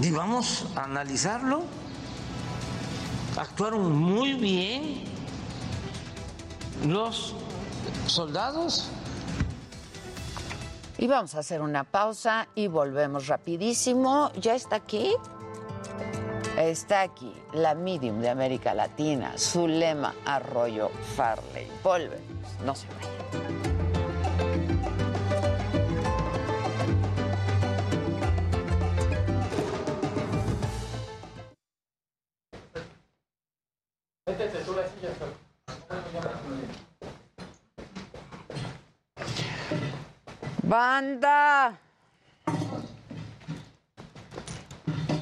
Y vamos a analizarlo. Actuaron muy bien los soldados. Y vamos a hacer una pausa y volvemos rapidísimo. ¿Ya está aquí? Está aquí la medium de América Latina, Zulema Arroyo Farley. Volvemos, no se vayan. Banda.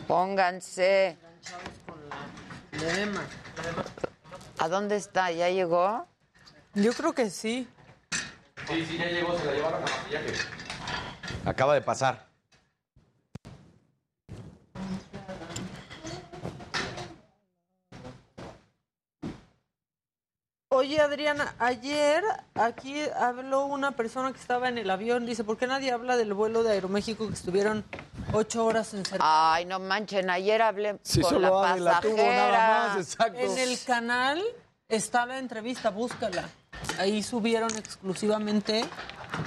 Pónganse. ¿A dónde está? ¿Ya llegó? Yo creo que sí. Sí, sí, ya llegó, se la llevaron a maquillaje. Acaba de pasar. Oye, Adriana, ayer aquí habló una persona que estaba en el avión. Dice, ¿por qué nadie habla del vuelo de Aeroméxico que estuvieron ocho horas encerrados? Ay, no manchen, ayer hablé Sí, con solo la Adi la tuvo, pasajera. nada más, exacto. En el canal está la entrevista, búscala. Ahí subieron exclusivamente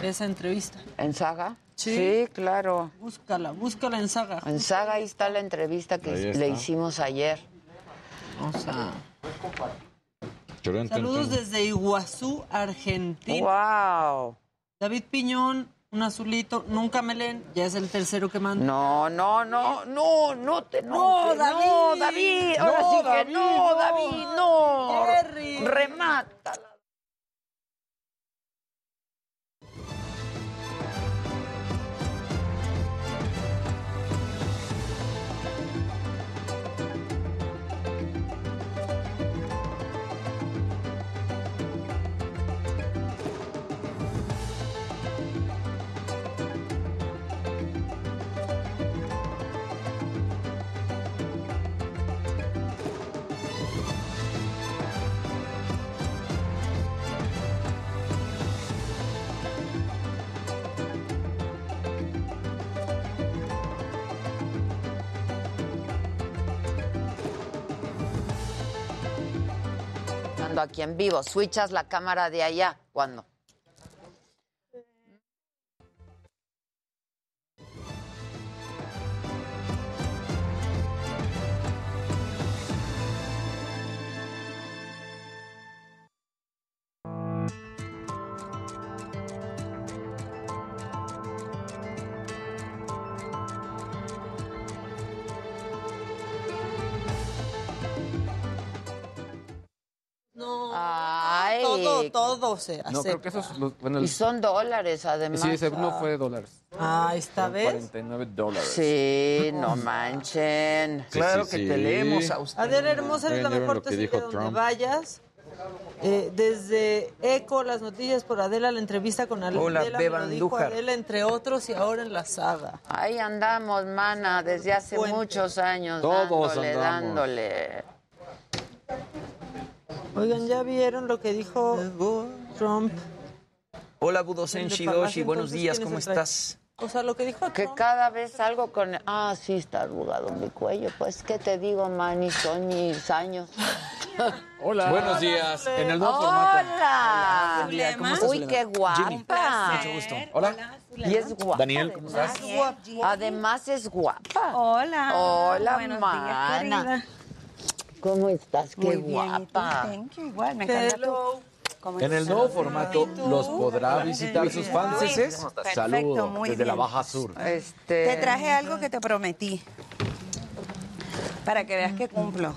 esa entrevista. ¿En Saga? Sí. Sí, claro. Búscala, búscala en Saga. En Saga ahí está la entrevista que le hicimos ayer. O sea, saludos desde Iguazú, Argentina. Wow. David Piñón, un azulito, nunca me leen, ya es el tercero que manda. No, no, no, no, no te No. David. No, David. Ahora No, sí que David, no. David, no. Remátala. Aquí en vivo. Switchas la cámara de allá. ¿Cuándo? Todo, todo se. No, creo que esos. Los, bueno, Y son dólares, además. Sí, ese no fue de dólares. Ah, esta vez. 49 dólares. Sí, no manchen. Claro sí, que sí. te leemos a usted. Adela Hermosa es la mejor lo que te sigue dijo donde Trump. vayas. Eh, desde Eco, las noticias por Adela, la entrevista con Adela, Hola, lo dijo. Adela, entre otros, y ahora en la saga. Ahí andamos, mana, desde hace muchos años. Todos dándole, andamos. dándole. Oigan, ¿ya vieron lo que dijo Trump? Hola, Budosen Shidoshi, buenos días, ¿quién es ¿cómo estás? O sea, lo que dijo Que Trump. cada vez algo con... Ah, sí, está arrugado mi cuello. Pues, ¿qué te digo, mani? Son mis años. Hola. Buenos días. En el nuevo formato. ¡Hola! Julia, ¿cómo estás, Uy, qué guapa. Jimmy. Mucho gusto. Hola. Y es guapa. Daniel, ¿cómo estás? Además es guapa. Hola. Hola, Buenos mana. días. ¿Cómo estás? Qué Muy bien, guapa. Thank you, igual, me encanta Hello. ¿Cómo En el nuevo formato los podrá visitar sus fans. Saludos desde la bien. Baja Sur. Este... Te traje algo que te prometí. Para que veas que cumplo.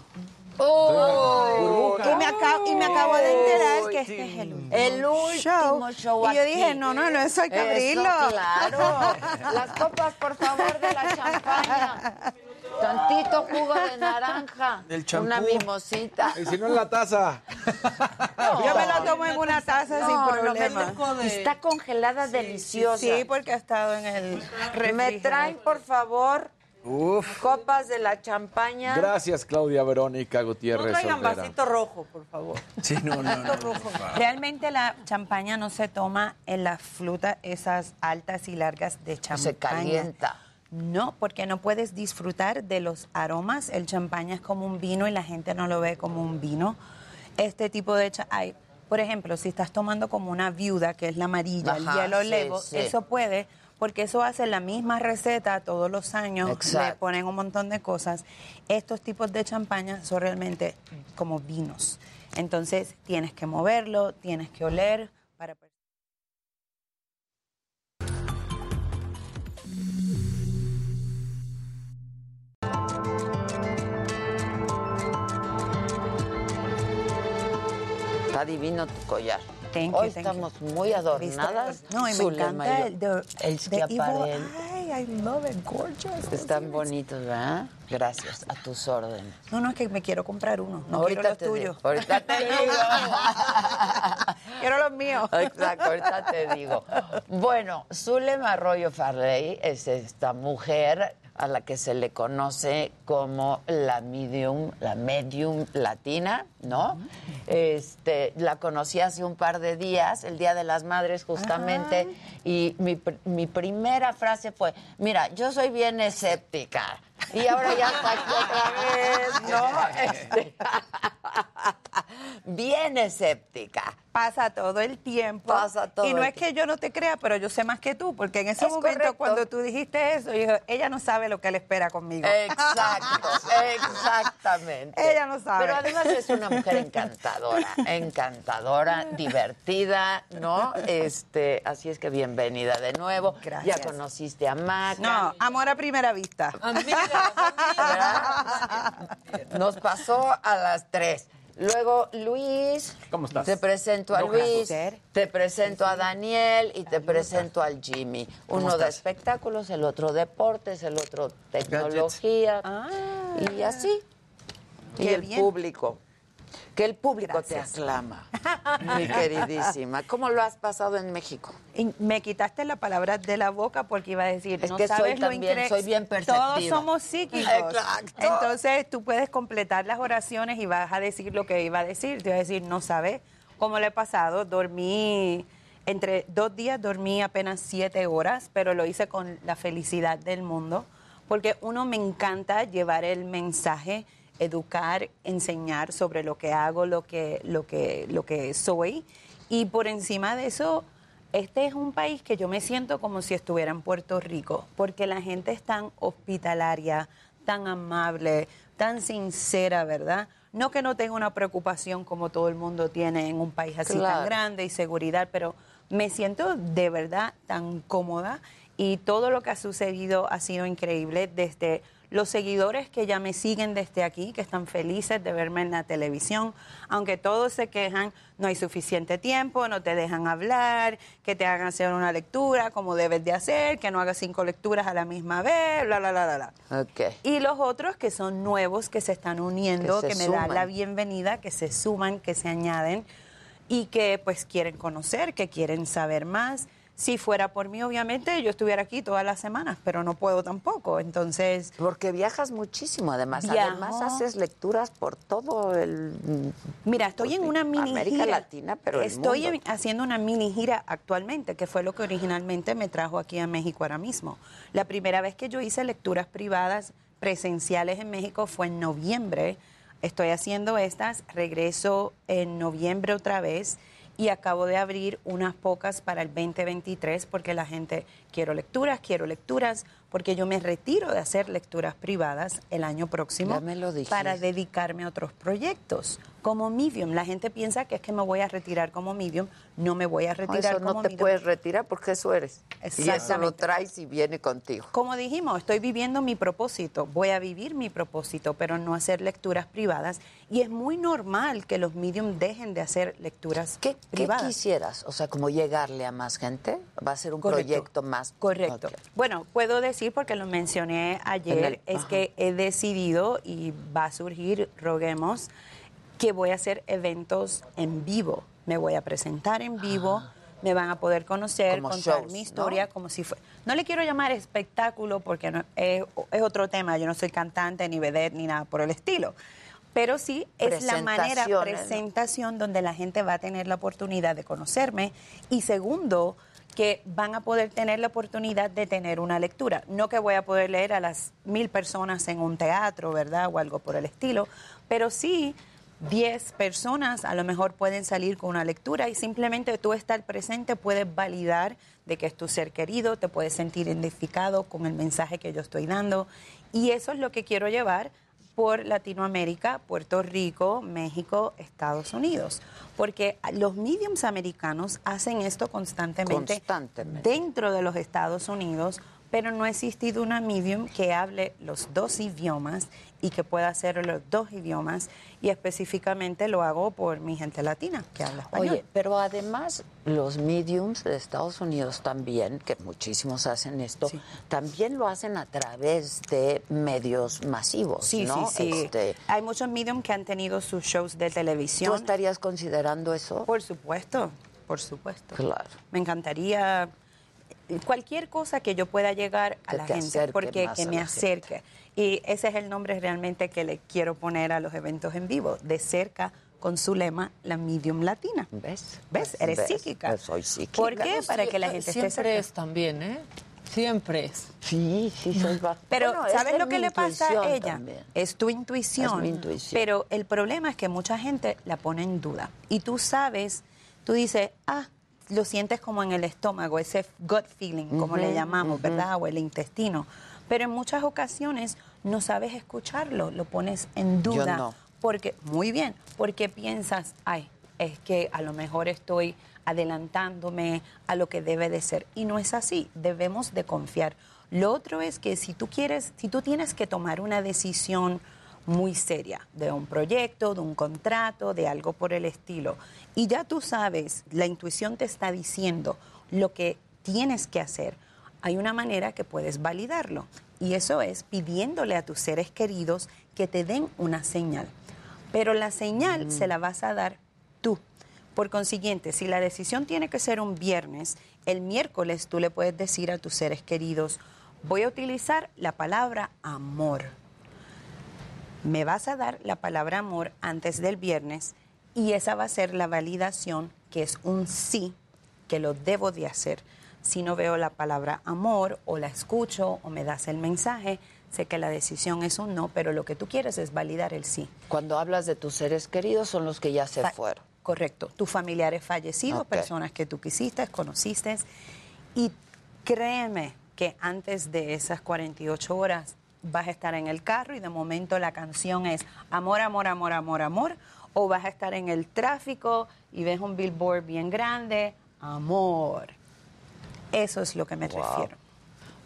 ¡Oh! Y me, acabo, y me acabo de enterar que este es el último, El último show Y yo aquí. dije, no, no, no, eso hay que Eso, abrirlo. claro. Las copas, por favor, de la champaña. Tantito jugo de naranja. Del champú. Una mimosita. Y si no en la taza. Yo me lo tomo en una taza No, sin no, me problema. Está congelada deliciosa. Sí, porque ha estado en el Me traen, por favor, Uf. copas de la champaña. Gracias, Claudia Verónica No Gutiérrez traigan Olvera. vasito rojo, por favor. Sí, no, no, no. Realmente la champaña no se toma en las frutas esas altas y largas de champaña. Se calienta. No, porque no puedes disfrutar de los aromas. El champaña es como un vino y la gente no lo ve como un vino. Este tipo de hay, por ejemplo, si estás tomando como una viuda, que es la amarilla, el Ajá, hielo sí, levo, sí. eso puede, porque eso hace la misma receta todos los años, Exacto. le ponen un montón de cosas. Estos tipos de champaña son realmente como vinos. Entonces tienes que moverlo, tienes que oler para Está divino tu collar. Thank you, Hoy thank you. estamos muy adornadas. No, y me encanta el, de, El Eye. I love it, gorgeous. Están bonitos, ¿verdad? Gracias, a tus órdenes. No, no, es que me quiero comprar uno. No ahorita quiero los te digo, tuyos. ahorita te digo. quiero los míos. Exacto, ahorita te digo. Bueno, Zulema Arroyo Farley es esta mujer a la que se le conoce como la medium, la medium latina, ¿no? Este, la conocí hace un par de días, el Día de las Madres justamente, y mi, mi primera frase fue, mira, yo soy bien escéptica. Y ahora ya está aquí otra vez, ¿no? Este, bien escéptica. Pasa todo el tiempo. Pasa todo Y no es que yo no te crea, pero yo sé más que tú, porque en ese Es momento correcto. cuando tú dijiste eso, yo dije, ella no sabe lo que le espera conmigo. Exacto, exactamente. Ella no sabe. Pero además es una mujer encantadora, encantadora, divertida, ¿no? Este, así es que bienvenida de nuevo. Gracias. Ya conociste a Maca. No, amor a primera vista. Nos pasó a las tres. Luego Luis. ¿Cómo estás? Te presento a Luis, te presento a Daniel y te presento al Jimmy. ¿Cómo Uno de espectáculos, el otro deportes, el otro tecnología. Y así. y el público. Que el público Gracias. te aclama, mi queridísima. ¿Cómo lo has pasado en México? Y me quitaste la palabra de la boca porque iba a decir, Es no que soy sabes lo también- incre- soy bien Todos somos psíquicos. Exacto. Entonces tú puedes completar las oraciones y vas a decir lo que iba a decir. Te iba a decir, no sabes cómo le he pasado. Dormí, entre dos días dormí apenas siete horas, pero lo hice con la felicidad del mundo. Porque uno me encanta llevar el mensaje educar, enseñar sobre lo que hago, lo que, lo que, lo que soy. Y por encima de eso, este es un país que yo me siento como si estuviera en Puerto Rico, porque la gente es tan hospitalaria, tan amable, tan sincera, ¿verdad? No que no tenga una preocupación como todo el mundo tiene en un país así Claro. tan grande y seguridad, pero me siento de verdad tan cómoda y todo lo que ha sucedido ha sido increíble desde los seguidores que ya me siguen desde aquí, que están felices de verme en la televisión, aunque todos se quejan, no hay suficiente tiempo, no te dejan hablar, que te hagan hacer una lectura como debes de hacer, que no hagas cinco lecturas a la misma vez, bla, bla, bla, bla, bla. Ok. Y los otros que son nuevos, que se están uniendo, Que que, me dan la bienvenida, que se suman, que se añaden y que pues quieren conocer, que quieren saber más. Si fuera por mí, obviamente, yo estuviera aquí todas las semanas, pero no puedo tampoco. Entonces... Porque viajas muchísimo, además. Viajo. Además, haces lecturas por todo el... Mira, estoy en una mini América gira. Latina, pero el estoy mundo. haciendo una mini gira actualmente, que fue lo que originalmente me trajo aquí a México ahora mismo. La primera vez que yo hice lecturas privadas presenciales en México fue en noviembre. Estoy haciendo estas, regreso en noviembre otra vez y acabo de abrir unas pocas para el 2023 porque la gente quiero lecturas, quiero lecturas, porque yo me retiro de hacer lecturas privadas el año próximo Ya me lo dijiste. para dedicarme a otros proyectos como medium. La gente piensa que es que me voy a retirar como medium, no me voy a No, retirar eso no como te medium. puedes retirar porque eso eres. Y eso lo traes y viene contigo. Como dijimos, estoy viviendo mi propósito, voy a vivir mi propósito, pero no hacer lecturas privadas. Y es muy normal que los medium dejen de hacer lecturas ¿Qué privadas. quisieras? O sea, como llegarle a más gente. Va a ser un Correcto. proyecto más. Correcto. Bueno, puedo decir, porque lo mencioné ayer, el- es ajá. que he decidido y va a surgir, roguemos, que voy a hacer eventos en vivo. Me voy a presentar en vivo, me van a poder conocer, Como contar shows, mi historia ¿no? como si fuera... No le quiero llamar espectáculo porque no, es, es otro tema, yo no soy cantante, ni vedette, ni nada por el estilo. Pero sí es la manera, presentación donde la gente va a tener la oportunidad de conocerme y segundo, que van a poder tener la oportunidad de tener una lectura. No que voy a poder leer a las mil personas en un teatro, ¿verdad? O algo por el estilo, pero sí 10 personas a lo mejor pueden salir con una lectura y simplemente tú estar presente puedes validar de que es tu ser querido, te puedes sentir identificado con el mensaje que yo estoy dando y eso es lo que quiero llevar por Latinoamérica, Puerto Rico, México, Estados Unidos. Porque los mediums americanos hacen esto constantemente, Constantemente. dentro de los Estados Unidos, pero no ha existido una medium que hable los dos idiomas y que pueda hacer los dos idiomas. Y específicamente lo hago por mi gente latina que habla español. Oye, pero además los mediums de Estados Unidos también, que muchísimos hacen esto, también lo hacen a través de medios masivos, Sí, ¿no? sí, sí. Este, Hay muchos medium que han tenido sus shows de televisión. ¿Tú estarías considerando eso? Por supuesto, por supuesto. Claro. Me encantaría cualquier cosa que yo pueda llegar a Que la te gente, porque que me acerque. Y ese es el nombre realmente que le quiero poner a los eventos en vivo, de cerca con su lema, la medium latina. ¿Ves? ¿Ves? Eres ¿Ves? psíquica. Pues soy psíquica. ¿Por qué? Para sí, que la gente siempre esté cerca. es también, ¿eh? Siempre es. Sí, sí, soy va- Pero Bueno, ¿sabes es lo que le pasa a ella? también. Es tu intuición. Es mi intuición. Pero el problema es que mucha gente la pone en duda. Y tú sabes, tú dices, ah, lo sientes como en el estómago, ese gut feeling, como le llamamos. ¿verdad? O el intestino. Pero en muchas ocasiones no sabes escucharlo, lo pones en Yo duda. no. Porque, muy bien, porque piensas, ay, es que a lo mejor estoy adelantándome a lo que debe de ser. Y no es así, debemos de confiar. Lo otro es que si tú quieres, si tú tienes que tomar una decisión muy seria de un proyecto, de un contrato, de algo por el estilo, y ya tú sabes, la intuición te está diciendo lo que tienes que hacer, hay una manera que puedes validarlo. Y eso es pidiéndole a tus seres queridos que te den una señal. Pero la señal se la vas a dar tú. Por consiguiente, si la decisión tiene que ser un viernes, el miércoles tú le puedes decir a tus seres queridos, voy a utilizar la palabra amor. Me vas a dar la palabra amor antes del viernes y esa va a ser la validación que es un sí, que lo debo de hacer. Si no veo la palabra amor o la escucho o me das el mensaje, sé que la decisión es un no, pero lo que tú quieres es validar el sí. Cuando hablas de tus seres queridos son los que ya se Fa- fueron. Correcto. Tus familiares fallecidos, personas que tú quisiste, conociste. Y créeme que antes de esas 48 horas vas a estar en el carro y de momento la canción es amor, amor, amor, amor, amor. O vas a estar en el tráfico y ves un billboard bien grande, amor. Eso es lo que me Wow. refiero.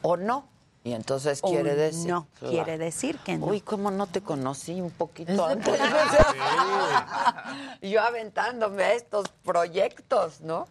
O no. Y entonces quiere decir. no, quiere decir que no. Uy, cómo no te conocí un poquito antes. Yo aventándome a estos proyectos, ¿no?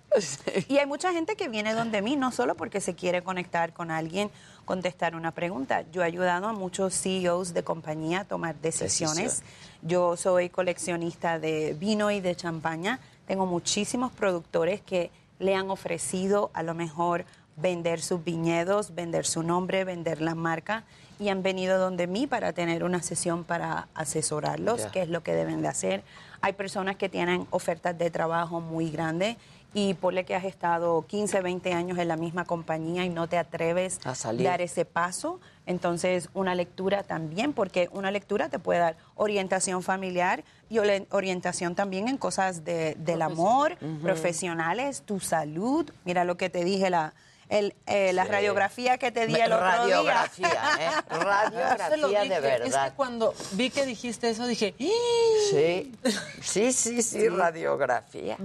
Y hay mucha gente que viene donde mí, no solo porque se quiere conectar con alguien, contestar una pregunta. Yo he ayudado a muchos CEOs de compañía a tomar decisiones. Yo soy coleccionista de vino y de champaña. Tengo muchísimos productores que le han ofrecido a lo mejor vender sus viñedos, vender su nombre, vender la marca y han venido donde mí para tener una sesión para asesorarlos, Ya. qué es lo que deben de hacer. Hay personas que tienen ofertas de trabajo muy grandes y ponle que has estado 15, 20 años en la misma compañía y no te atreves A salir. dar ese paso. Entonces, una lectura también, porque una lectura te puede dar orientación familiar y orientación también en cosas de- del amor, profesionales, tu salud. Mira lo que te dije, la, el, eh, la Sí. radiografía que te di Me- el otro radiografía, día. ¿eh? Radiografía lo de dije. Es verdad. que cuando vi que dijiste eso dije, Sí, sí, sí, sí, radiografía.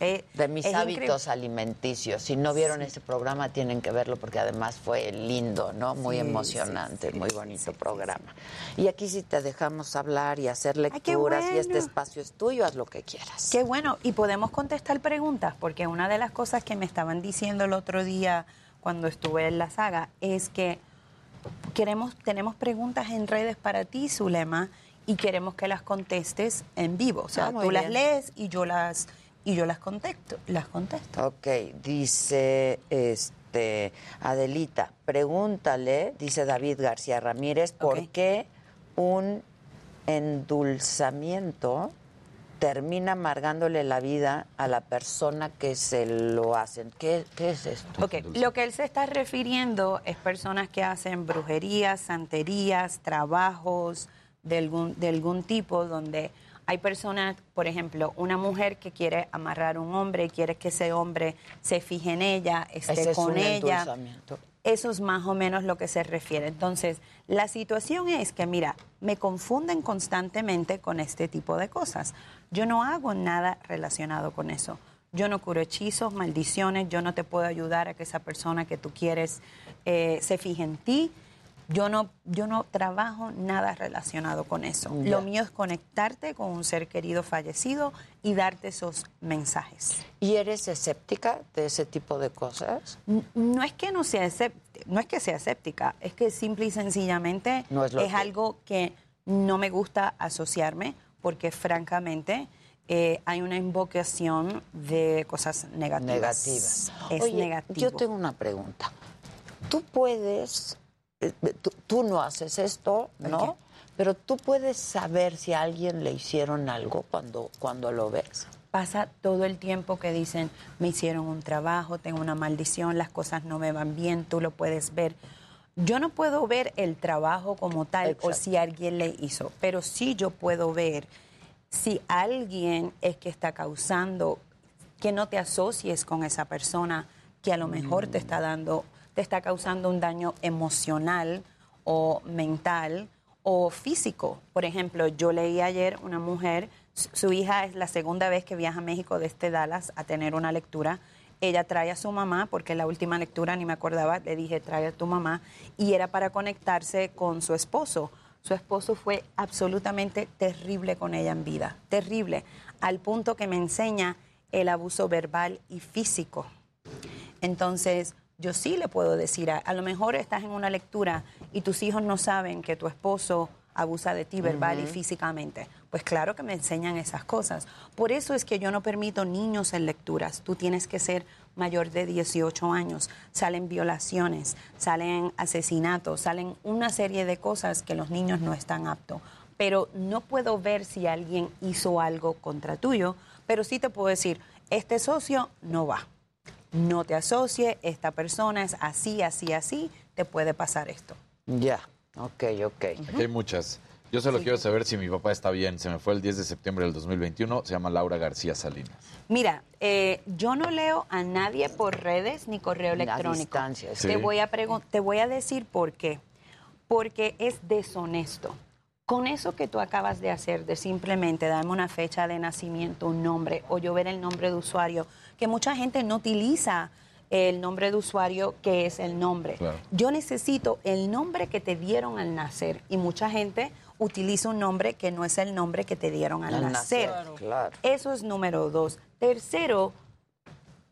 Eh, De mis hábitos alimenticios. Si no vieron ese programa, tienen que verlo porque además fue lindo, ¿no? Muy Sí, emocionante, muy bonito programa. Y aquí sí te dejamos hablar y hacer lecturas y este espacio es tuyo, haz lo que quieras. Qué bueno, y podemos contestar preguntas, porque una de las cosas que me estaban diciendo el otro día cuando estuve en la saga es que queremos, tenemos preguntas en redes para ti, Zulema, y queremos que las contestes en vivo. O sea, Ah, tú las lees y yo las y yo las contesto, las contesto. Ok, dice este Adelita, pregúntale, dice David García Ramírez, ¿por qué un endulzamiento termina amargándole la vida a la persona que se lo hacen? ¿Qué, qué es esto? Ok, lo que él se está refiriendo es personas que hacen brujerías, santerías, trabajos de algún, de algún tipo donde hay personas, por ejemplo, una mujer que quiere amarrar a un hombre y quiere que ese hombre se fije en ella, esté Ese es con un ella. Eso es más o menos lo que se refiere. Entonces, la situación es que, mira, me confunden constantemente con este tipo de cosas. Yo no hago nada relacionado con eso. Yo no curo hechizos, maldiciones, yo no te puedo ayudar a que esa persona que tú quieres eh, se fije en ti. Yo no, yo no trabajo nada relacionado con eso. Lo mío es conectarte con un ser querido fallecido y darte esos mensajes. ¿Y eres escéptica de ese tipo de cosas? No es que no sea escéptica, no es que sea escéptica, es que simple y sencillamente No es que- algo que no me gusta asociarme porque francamente eh, hay una invocación de cosas negativas. Negativas. Es Oye, negativo. Yo tengo una pregunta. Tú puedes, tú, tú no haces esto, ¿no? Pero tú puedes saber si a alguien le hicieron algo cuando, cuando lo ves. Pasa todo el tiempo que dicen, me hicieron un trabajo, tengo una maldición, las cosas no me van bien, tú lo puedes ver. Yo no puedo ver el trabajo como tal o si alguien le hizo, pero sí yo puedo ver si alguien es que está causando que no te asocies con esa persona que a lo mejor te está dando, te está causando un daño emocional o mental o físico. Por ejemplo, yo leí ayer una mujer, su hija es la segunda vez que viaja a México desde Dallas a tener una lectura. Ella trae a su mamá, porque la última lectura ni me acordaba, le dije, trae a tu mamá, y era para conectarse con su esposo. Su esposo fue absolutamente terrible con ella en vida, terrible, al punto que me enseña el abuso verbal y físico. Entonces, yo sí le puedo decir, a, a lo mejor estás en una lectura y tus hijos no saben que tu esposo abusa de ti verbal y físicamente. Pues claro que me enseñan esas cosas. Por eso es que yo no permito niños en lecturas. Tú tienes que ser mayor de 18 años. Salen violaciones, salen asesinatos, salen una serie de cosas que los niños no están aptos. Pero no puedo ver si alguien hizo algo contra tuyo, pero sí te puedo decir, este socio no va no te asocie, esta persona es así, así, así, te puede pasar esto. Ya, Ok, ok. Aquí hay muchas. Yo solo quiero saber si mi papá está bien. Se me fue el 10 de septiembre del 2021. Se llama Laura García Salinas. Mira, eh, yo no leo a nadie por redes ni correo La electrónico. distancia, sí. Te voy a te voy a decir por qué. Porque es deshonesto. Con eso que tú acabas de hacer, de simplemente darme una fecha de nacimiento, un nombre, o yo ver el nombre de usuario, que mucha gente no utiliza el nombre de usuario que es el nombre. Claro. Yo necesito el nombre que te dieron al nacer y mucha gente utiliza un nombre que no es el nombre que te dieron al, Al nacer. nacer, claro. Eso es número dos. Tercero,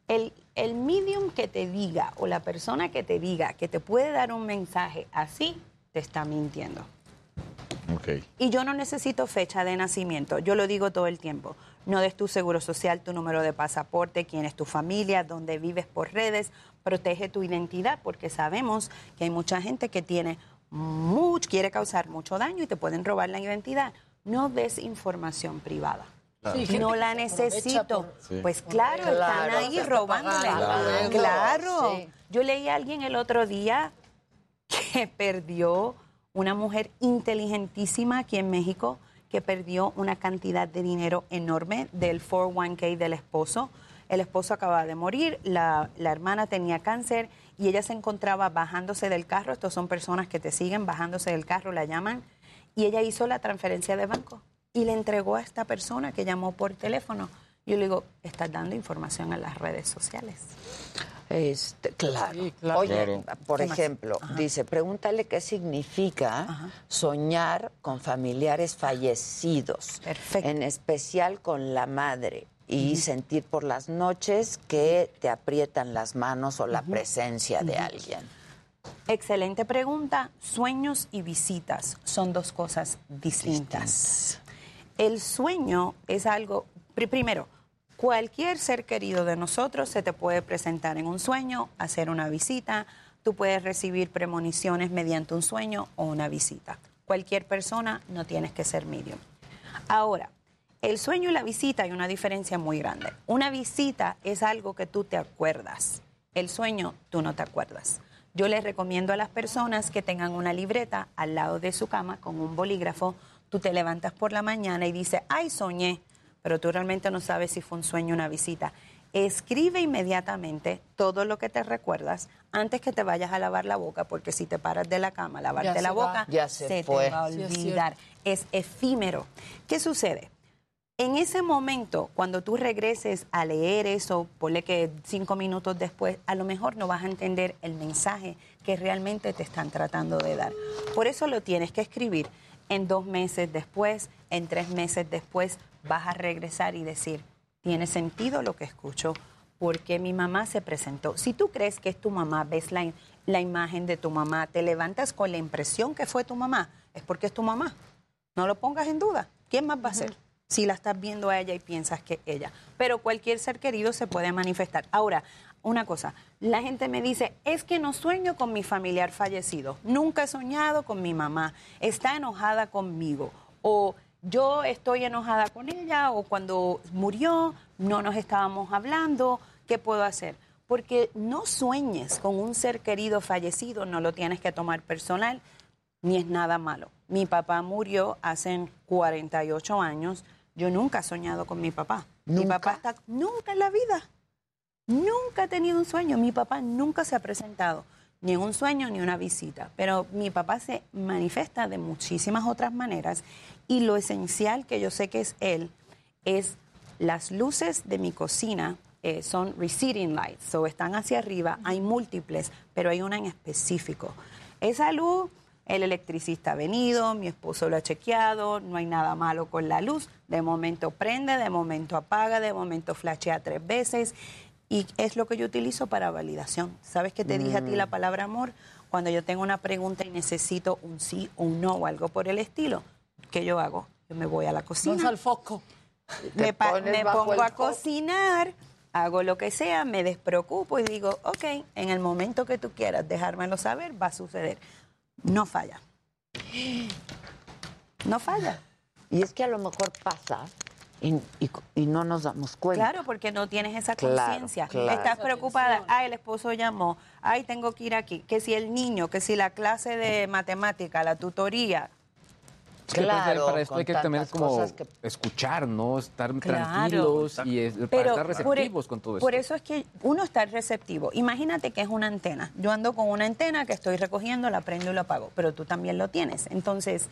el, el medium que te diga o la persona que te diga que te puede dar un mensaje así, te está mintiendo. Ok. Y yo no necesito fecha de nacimiento, yo lo digo todo el tiempo. No des tu seguro social, tu número de pasaporte, quién es tu familia, dónde vives por redes, protege tu identidad porque sabemos que hay mucha gente que tiene mucho, quiere causar mucho daño y te pueden robar la identidad. No des información privada. Sí, no la necesito. por- Sí. Pues claro, Claro. están ahí robándole. Claro. Sí. Yo leí a alguien el otro día que perdió una mujer inteligentísima aquí en México perdió una cantidad de dinero enorme del 401k del esposo. El esposo acababa de morir, la, la hermana tenía cáncer y ella se encontraba bajándose del carro. Estos son personas que te siguen bajándose del carro, la llaman. Y ella hizo la transferencia de banco y le entregó a esta persona que llamó por teléfono. Yo le digo, estás dando información a las redes sociales. Este, claro. claro. Oye, Claro. por ejemplo, dice, pregúntale qué significa soñar con familiares fallecidos, en especial con la madre, y sentir por las noches que te aprietan las manos o la presencia de alguien. Excelente pregunta. Sueños y visitas son dos cosas distintas. El sueño es algo, pri- primero, cualquier ser querido de nosotros se te puede presentar en un sueño, hacer una visita, tú puedes recibir premoniciones mediante un sueño o una visita. Cualquier persona, no tienes que ser medium. Ahora, el sueño y la visita hay una diferencia muy grande. Una visita es algo que tú te acuerdas. El sueño tú no te acuerdas. Yo les recomiendo a las personas que tengan una libreta al lado de su cama con un bolígrafo. Tú te levantas por la mañana y dices, ay, soñé, pero tú realmente no sabes si fue un sueño o una visita. Escribe inmediatamente todo lo que te recuerdas antes que te vayas a lavar la boca, porque si te paras de la cama a lavarte Ya la boca, Ya se te fue. va a Sí, es olvidar. es efímero. ¿Qué sucede? En ese momento, cuando tú regreses a leer eso, ponle que cinco minutos después, a lo mejor no vas a entender el mensaje que realmente te están tratando de dar. Por eso lo tienes que escribir. En dos meses después, en tres meses después, vas a regresar y decir, tiene sentido lo que escucho, porque mi mamá se presentó. Si tú crees que es tu mamá, ves la, la imagen de tu mamá, te levantas con la impresión que fue tu mamá, es porque es tu mamá. No lo pongas en duda. ¿Quién más va a ser? Si la estás viendo a ella y piensas que ella. Pero cualquier ser querido se puede manifestar. Ahora, una cosa, la gente me dice, es que no sueño con mi familiar fallecido. Nunca he soñado con mi mamá. Está enojada conmigo. O yo estoy enojada con ella. O cuando murió, no nos estábamos hablando. ¿Qué puedo hacer? Porque no sueñes con un ser querido fallecido, no lo tienes que tomar personal ni es nada malo. Mi papá murió hace 48 años. Yo nunca he soñado con mi papá. Mi papá está nunca en la vida. Nunca he tenido un sueño. Mi papá nunca se ha presentado ni en un sueño ni una visita. Pero mi papá se manifiesta de muchísimas otras maneras y lo esencial que yo sé que es él es las luces de mi cocina eh, son receding lights, o están hacia arriba, hay múltiples, pero hay una en específico. Esa luz, el electricista ha venido, mi esposo lo ha chequeado, no hay nada malo con la luz, de momento prende, de momento apaga, de momento flashea tres veces, y es lo que yo utilizo para validación. ¿Sabes que te dije a ti Mm. la palabra amor? Cuando yo tengo una pregunta y necesito un sí o un no o algo por el estilo, ¿qué yo hago? Yo me voy a la cocina. Vas al foco. Me, pongo a cocinar, hago lo que sea, me despreocupo y digo, ok, en el momento que tú quieras dejármelo saber, va a suceder. No falla. No falla. Y es que a lo mejor pasa Y, y- y no nos damos cuenta. Claro, porque no tienes esa Claro, conciencia. claro. Estás preocupada. Ay, el esposo llamó. Ay, tengo que ir aquí. Que si el niño, que si la clase de matemática, la tutoría. Es que para- Claro, para esto hay que también como que- escuchar, ¿no? Estar Claro. tranquilos y es- para Pero estar por receptivos con todo esto. Por eso es que uno está receptivo. Imagínate que es una antena. Yo ando con una antena que estoy recogiendo, la prendo y la apago, pero tú también lo tienes. Entonces,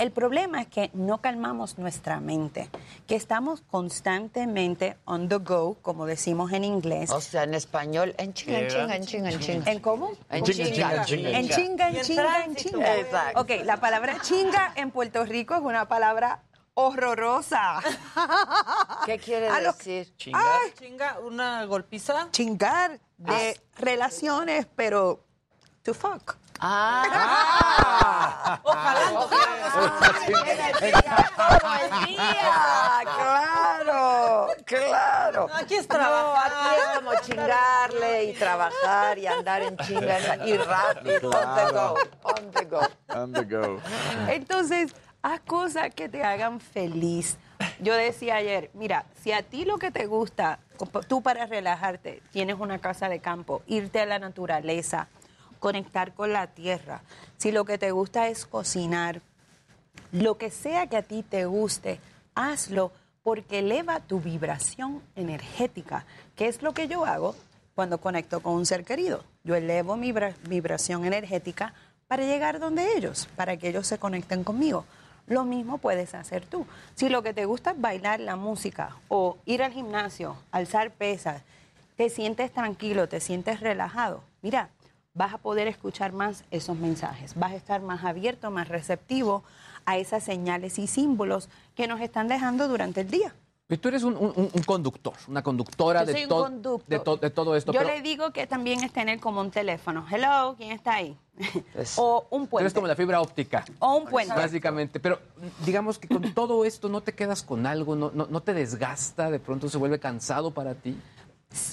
el problema es que no calmamos nuestra mente, que estamos constantemente on the go, como decimos en inglés. O sea, en español, en chinga, en chinga, en chinga, en chinga. ¿En cómo? En chinga, en chinga, en chinga. En chinga, en chinga, en tránsito. chinga. Exacto. Ok, la palabra chinga en Puerto Rico es una palabra horrorosa. ¿Qué quiere lo- decir? Ay, Chinga, una golpiza. chingar de Ah. relaciones, pero to fuck. Ah. todo el día, claro, claro. Aquí es No, trabajar. aquí es como chingarle y trabajar y andar en chinga y rápido, on the go, on the go. On the go. Entonces, haz cosas que te hagan feliz. Yo decía ayer, mira, si a ti lo que te gusta, tú para relajarte, tienes una casa de campo, irte a la naturaleza, conectar con la tierra, si lo que te gusta es cocinar, lo que sea que a ti te guste, hazlo porque eleva tu vibración energética, que es lo que yo hago cuando conecto con un ser querido. Yo elevo mi vibra- vibración energética para llegar donde ellos, para que ellos se conecten conmigo. Lo mismo puedes hacer tú. Si lo que te gusta es bailar la música o ir al gimnasio, alzar pesas, te sientes tranquilo, te sientes relajado, mira, vas a poder escuchar más esos mensajes, vas a estar más abierto, más receptivo a esas señales y símbolos que nos están dejando durante el día. Y tú eres un, un- un conductor, una conductora Yo de, soy to- conductor. de, to- de todo esto. Yo pero le digo que también es tener como un teléfono. Hello, ¿quién está ahí? o un tú eres puente. como la fibra óptica. O un puente. Básicamente. Pero digamos que con todo esto no te quedas con algo, no, no, no te desgasta, de pronto se vuelve cansado para ti.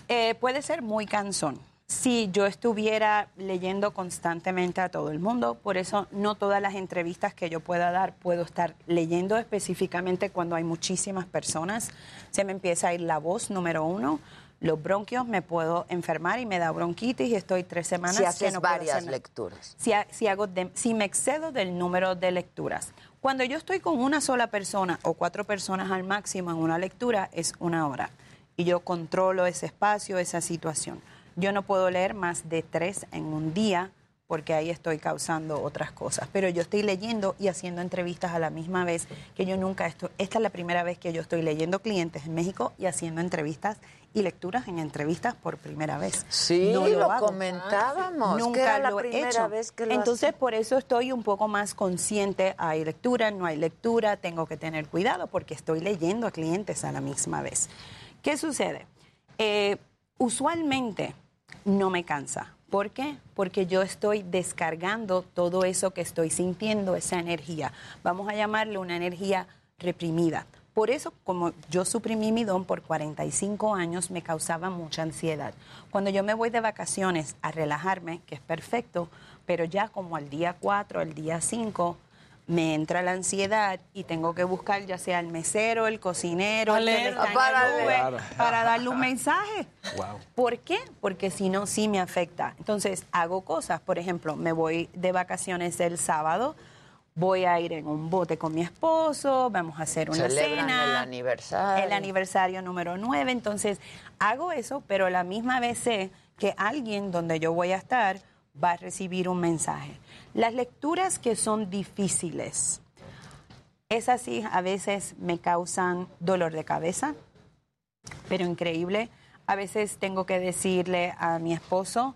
Eh, puede ser muy cansón. Si yo estuviera leyendo constantemente a todo el mundo, por eso no todas las entrevistas que yo pueda dar puedo estar leyendo específicamente cuando hay muchísimas personas. Se me empieza a ir la voz, número uno. Los bronquios, me puedo enfermar y me da bronquitis y estoy tres semanas Si que no puedo varias hacer nada. lecturas. Si, ha- si hago de- si me excedo del número de lecturas. Cuando yo estoy con una sola persona o cuatro personas al máximo en una lectura, es una hora. Y yo controlo ese espacio, esa situación. Yo no puedo leer más de tres en un día porque ahí estoy causando otras cosas. Pero yo estoy leyendo y haciendo entrevistas a la misma vez que yo nunca estoy. Esta es la primera vez que yo estoy leyendo clientes en México y haciendo entrevistas y lecturas en entrevistas por primera vez. Sí, No lo, hago. comentábamos, que Nunca era la lo he primera hecho. vez que lo Entonces, por eso estoy un poco más consciente. Hay lectura, no hay lectura, tengo que tener cuidado porque estoy leyendo a clientes a la misma vez. ¿Qué sucede? Eh, usualmente no me cansa. ¿Por qué? Porque yo estoy descargando todo eso que estoy sintiendo, esa energía. Vamos a llamarle una energía reprimida. Por eso, como yo suprimí mi don por 45 años, me causaba mucha ansiedad. Cuando yo me voy de vacaciones a relajarme, que es perfecto, pero ya como al día 4, al día 5, me entra la ansiedad y tengo que buscar ya sea el mesero, el cocinero, el que Para el Uber, leer. para darle un mensaje. Wow. ¿Por qué? Porque si no, sí me afecta. Entonces, hago cosas. Por ejemplo, me voy de vacaciones el sábado, voy a ir en un bote con mi esposo, vamos a hacer una Celebran cena. el aniversario. El aniversario número 9. Entonces, hago eso, pero a la misma vez sé que alguien donde yo voy a estar va a recibir un mensaje. Las lecturas que son difíciles, esas sí a veces me causan dolor de cabeza, pero increíble. A veces tengo que decirle a mi esposo,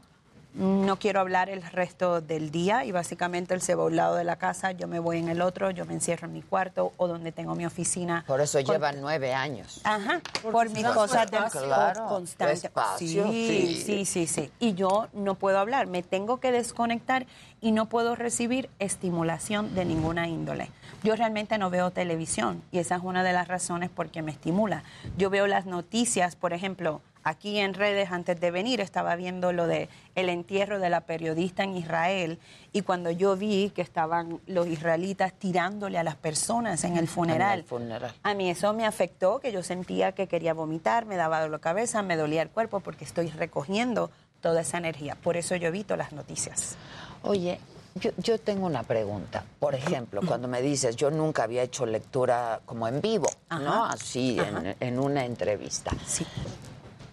no quiero hablar el resto del día y básicamente él se va a un lado de la casa, yo me voy en el otro, yo me encierro en mi cuarto o donde tengo mi oficina. Por eso Con- llevan nueve años. Ajá, por mis cosas de Claro, constante. despacio, sí, sí. sí, sí, sí. Y yo no puedo hablar, me tengo que desconectar y no puedo recibir estimulación de ninguna índole. Yo realmente no veo televisión y esa es una de las razones por qué me estimula. Yo veo las noticias, por ejemplo, aquí en redes antes de venir estaba viendo lo de el entierro de la periodista en Israel y cuando yo vi que estaban los israelitas tirándole a las personas en el funeral, el funeral. a mí eso me afectó, que yo sentía que quería vomitar, me daba dolor de cabeza, me dolía el cuerpo porque estoy recogiendo toda esa energía. Por eso yo evito las noticias. Oye, yo, yo tengo una pregunta. Por ejemplo, cuando me dices, yo nunca había hecho lectura como en vivo, ¿no? Así, en, en una entrevista. Sí.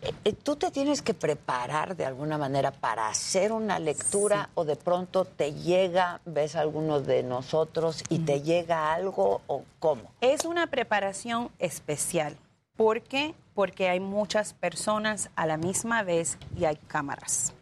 Eh, ¿Tú te tienes que preparar de alguna manera para hacer una lectura o de pronto te llega, ves a alguno de nosotros y te llega algo o cómo? Es una preparación especial. ¿Por qué? Porque hay muchas personas a la misma vez y hay cámaras.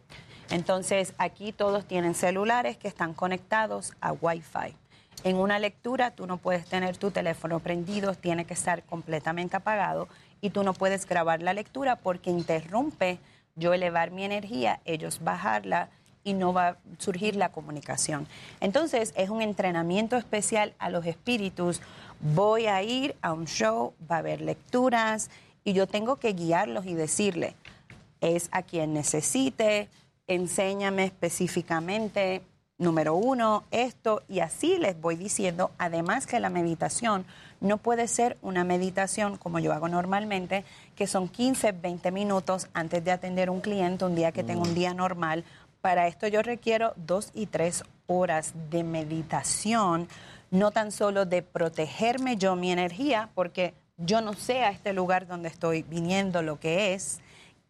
Entonces, aquí todos tienen celulares que están conectados a Wi-Fi. En una lectura, tú no puedes tener tu teléfono prendido, tiene que estar completamente apagado y tú no puedes grabar la lectura porque interrumpe yo elevar mi energía, ellos bajarla y no va a surgir la comunicación. Entonces, es un entrenamiento especial a los espíritus. Voy a ir a un show, va a haber lecturas y yo tengo que guiarlos y decirle, es a quien necesite, enséñame específicamente, número uno, esto, y así les voy diciendo, además que la meditación no puede ser una meditación como yo hago normalmente, que son 15, 20 minutos antes de atender un cliente un día que tengo un día normal. Para esto yo requiero dos y tres horas de meditación, no tan solo de protegerme yo mi energía, porque yo no sé a este lugar donde estoy viniendo lo que es,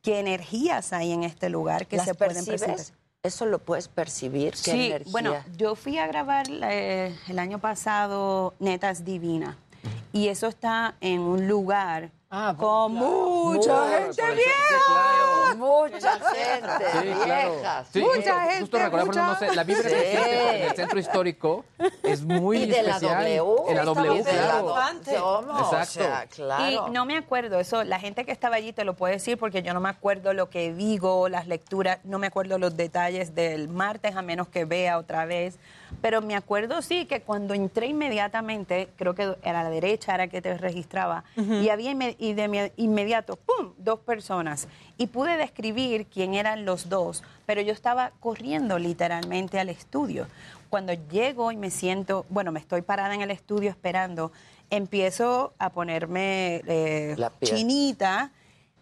qué energías hay en este lugar que ¿Las se pueden presentar. ¿Eso lo puedes percibir? ¿Qué Sí, energía? bueno, yo fui a grabar eh, el año pasado Netas Divina y eso está en un lugar con mucha Claro, gente por el- vieja. Mucha gente, Sí, claro. viejas. Sí, Mucha justo, gente, justo recordar, mucha- no sé, la vibra Sí. que en el centro histórico es muy Y de la especial. W. En la W, de la claro. W. Somos, Exacto. o sea, claro. Y no me acuerdo, eso, la gente que estaba allí te lo puede decir porque yo no me acuerdo lo que digo, las lecturas, no me acuerdo los detalles del martes a menos que vea otra vez. Pero me acuerdo sí que cuando entré inmediatamente, creo que era a la derecha, era que te registraba, y había inme- y de inmediato, ¡pum!, dos personas. Y pude describir quién eran los dos, pero yo estaba corriendo literalmente al estudio. Cuando llego y me siento, bueno, me estoy parada en el estudio esperando, empiezo a ponerme eh, La chinita.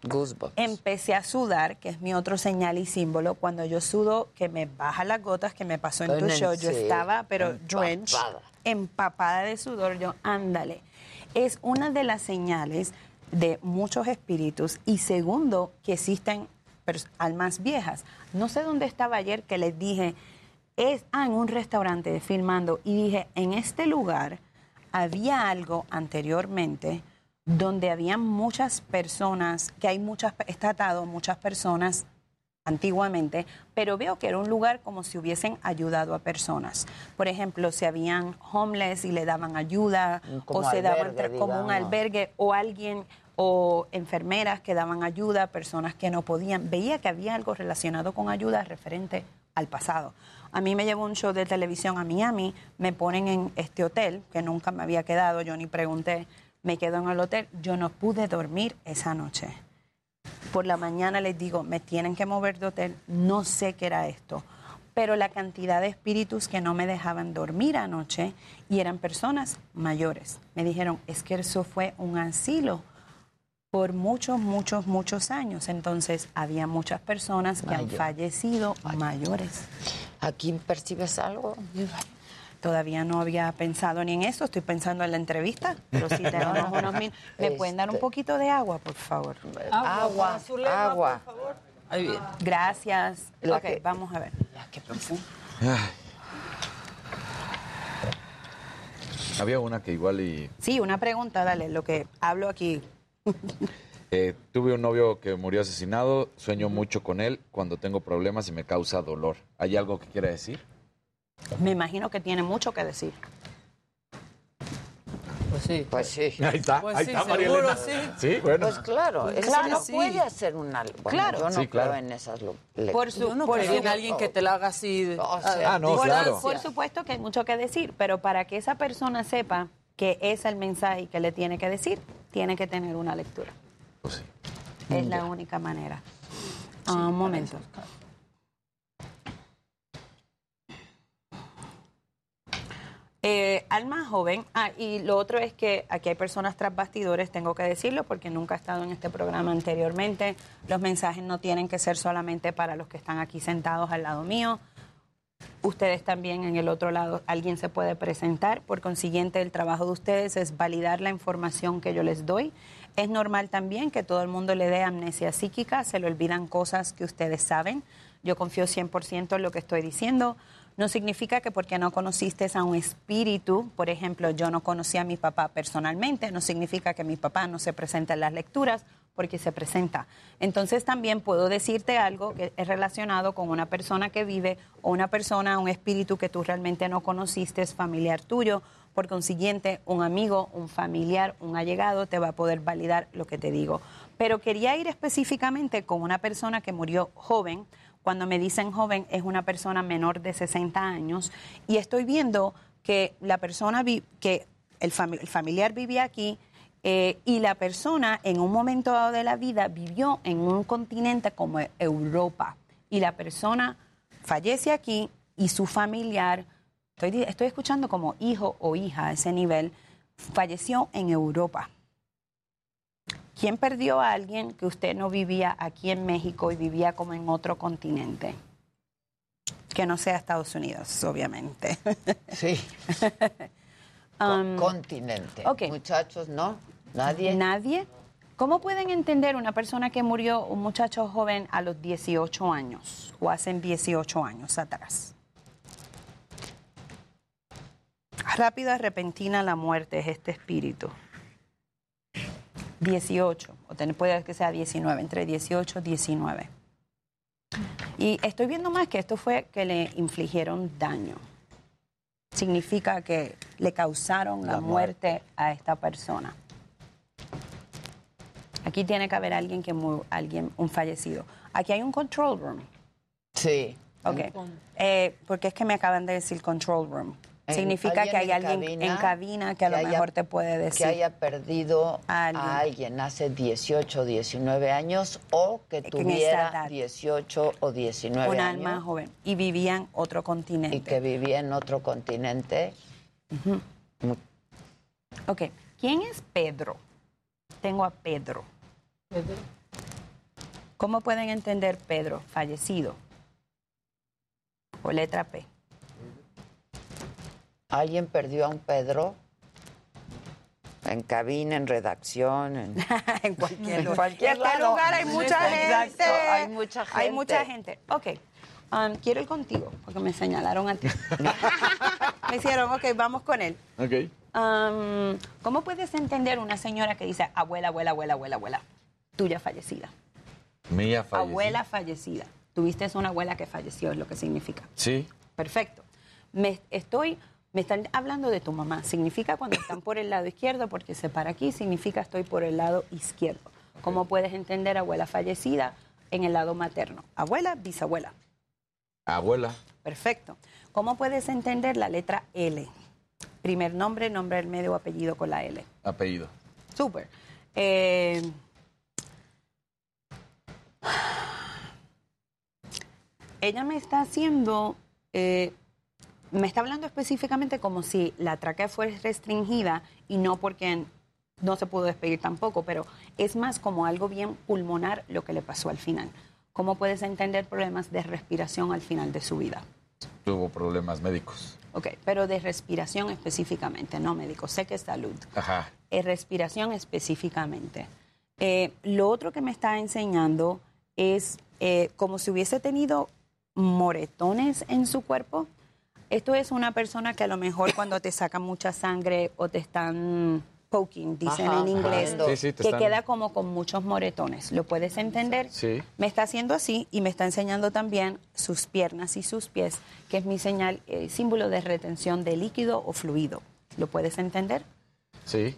Goosebumps. Empecé a sudar, que es mi otro señal y símbolo. Cuando yo sudo, que me baja las gotas, que me pasó en tu show, yo estaba, pero empapada. drenched, empapada de sudor. Yo, ándale. Es una de las señales de muchos espíritus. Y segundo, que existen almas viejas. No sé dónde estaba ayer que les dije, es ah, en un restaurante filmando, y dije, en este lugar había algo anteriormente donde había muchas personas, que hay muchas, está atado muchas personas antiguamente, pero veo que era un lugar como si hubiesen ayudado a personas. Por ejemplo, si habían homeless y le daban ayuda, Como o se daban como un albergue, o alguien, o enfermeras que daban ayuda, personas que no podían. Veía que había algo relacionado con ayuda referente al pasado. A mí me llevó un show de televisión a Miami, me ponen en este hotel, que nunca me había quedado, yo ni pregunté, me quedo en el hotel, yo no pude dormir esa noche. Por la mañana les digo, me tienen que mover de hotel, no sé qué era esto, pero la cantidad de espíritus que no me dejaban dormir anoche y eran personas mayores. Me dijeron, es que eso fue un asilo por muchos, muchos, muchos años. Entonces, había muchas personas que han Mayor. fallecido mayores. ¿Aquí percibes algo? Todavía no había pensado ni en eso, estoy pensando en la entrevista, pero si tenemos unos min- ¿Me pueden dar un Este- poquito de agua, por favor? Agua, agua. por favor. Gracias. La ok, que- vamos a ver. Había una que igual y... Sí, una pregunta, dale, lo que hablo aquí. eh, tuve un novio que murió asesinado, sueño mucho con él cuando tengo problemas y me causa dolor. ¿Hay algo que quiera decir? Me imagino que tiene mucho que decir. Pues sí. Pues sí. Ahí está, Pues ahí sí, está, María seguro, Elena. sí. Sí, bueno. Pues claro, Pues claro, no sí. puede hacer una... Bueno, Claro. yo no Sí, claro. creo en esas lecturas. Por su- no por creo su- en alguien que te la haga así. de- O sea, Ah, no, por, claro. por supuesto que hay mucho que decir, pero para que esa persona sepa que es el mensaje que le tiene que decir, tiene que tener una lectura. Pues sí. Es la única manera. Ah, un momento. Eh, al más joven, ah, y lo otro es que aquí hay personas tras bastidores, tengo que decirlo porque nunca he estado en este programa anteriormente. Los mensajes no tienen que ser solamente para los que están aquí sentados al lado mío. Ustedes también en el otro lado, alguien se puede presentar. Por consiguiente, el trabajo de ustedes es validar la información que yo les doy. Es normal también que todo el mundo le dé amnesia psíquica, se le olvidan cosas que ustedes saben. Yo confío 100% en lo que estoy diciendo. No significa que porque no conociste a un espíritu, por ejemplo, yo no conocí a mi papá personalmente, no significa que mi papá no se presente en las lecturas porque se presenta. Entonces también puedo decirte algo que es relacionado con una persona que vive o una persona, un espíritu que tú realmente no conociste, es familiar tuyo. Por consiguiente, un amigo, un familiar, un allegado te va a poder validar lo que te digo. Pero quería ir específicamente con una persona que murió joven. Cuando me dicen joven es una persona menor de 60 años y estoy viendo que la persona, vi- que el, fami- familiar vivía aquí, eh, y la persona en un momento dado de la vida vivió en un continente como Europa. Y la persona fallece aquí y su familiar, estoy, estoy escuchando como hijo o hija a ese nivel, falleció en Europa. ¿Quién perdió a alguien que usted no vivía aquí en México y vivía como en otro continente? Que no sea Estados Unidos, obviamente. Sí. Um, continente. ok. Muchachos, ¿no? Nadie. Nadie. ¿Cómo pueden entender una persona que murió, un muchacho joven, a los 18 años o hace 18 años atrás? Rápida, repentina la muerte es este espíritu. 18, o ten- puede que sea 19, entre 18 y 19. Y estoy viendo más que esto fue que le infligieron daño. Significa que le causaron la, La muerte a esta persona. Aquí tiene que haber alguien que mu- alguien un fallecido. Aquí hay un control room. Sí. Ok. Eh, porque es que me acaban de decir control room. En- Significa que hay en alguien en cabina que a lo haya- mejor te puede decir. Que haya perdido A a alguien. alguien, hace 18 o 19 años o que tuviera edad. 18 o 19 un años. alma joven. Y vivía en otro continente. Y que vivía en otro continente. Mu- Ok. ¿Quién es Pedro? Tengo a Pedro. ¿Cómo pueden entender Pedro? Fallecido. O letra P. ¿Alguien perdió a un Pedro? En cabina, en redacción, en, en cualquier en lugar. cualquier este lado. lugar hay mucha Exacto, gente. hay mucha gente. Hay mucha gente. Ok. um, quiero ir contigo, porque me señalaron a ti. me hicieron, ok, vamos con él. Ok. Um, ¿Cómo puedes entender una señora que dice abuela, abuela, abuela, abuela, abuela? Tuya fallecida. Mía falleció. Abuela fallecida. Tuviste una abuela que falleció, es lo que significa. Sí. Perfecto. Me estoy, me están hablando de tu mamá. Significa cuando están por el lado izquierdo, porque se para aquí, significa estoy por el lado izquierdo. ¿Cómo puedes entender abuela fallecida en el lado materno? Abuela, bisabuela. Abuela. Perfecto. ¿Cómo puedes entender la letra L? Primer nombre, nombre del medio, apellido con la L. Apellido. Súper. Eh, ella me está haciendo, eh, me está hablando específicamente como si la tráquea fuera restringida y no porque no se pudo despedir tampoco, pero es más como algo bien pulmonar lo que le pasó al final. ¿Cómo puedes entender problemas de respiración al final de su vida? Tuvo problemas médicos. Ok, pero de respiración específicamente, no médico. Sé que es salud. Ajá. Eh, respiración específicamente. Eh, lo otro que me está enseñando es eh, como si hubiese tenido moretones en su cuerpo. Esto es una persona que a lo mejor cuando te sacan mucha sangre o te están poking, dicen Ajá, en inglés. Sí, sí, que están- queda como con muchos moretones. ¿Lo puedes entender? Sí. Me está haciendo así y me está enseñando también sus piernas y sus pies, que es mi señal, eh, símbolo de retención de líquido o fluido. ¿Lo puedes entender? Sí.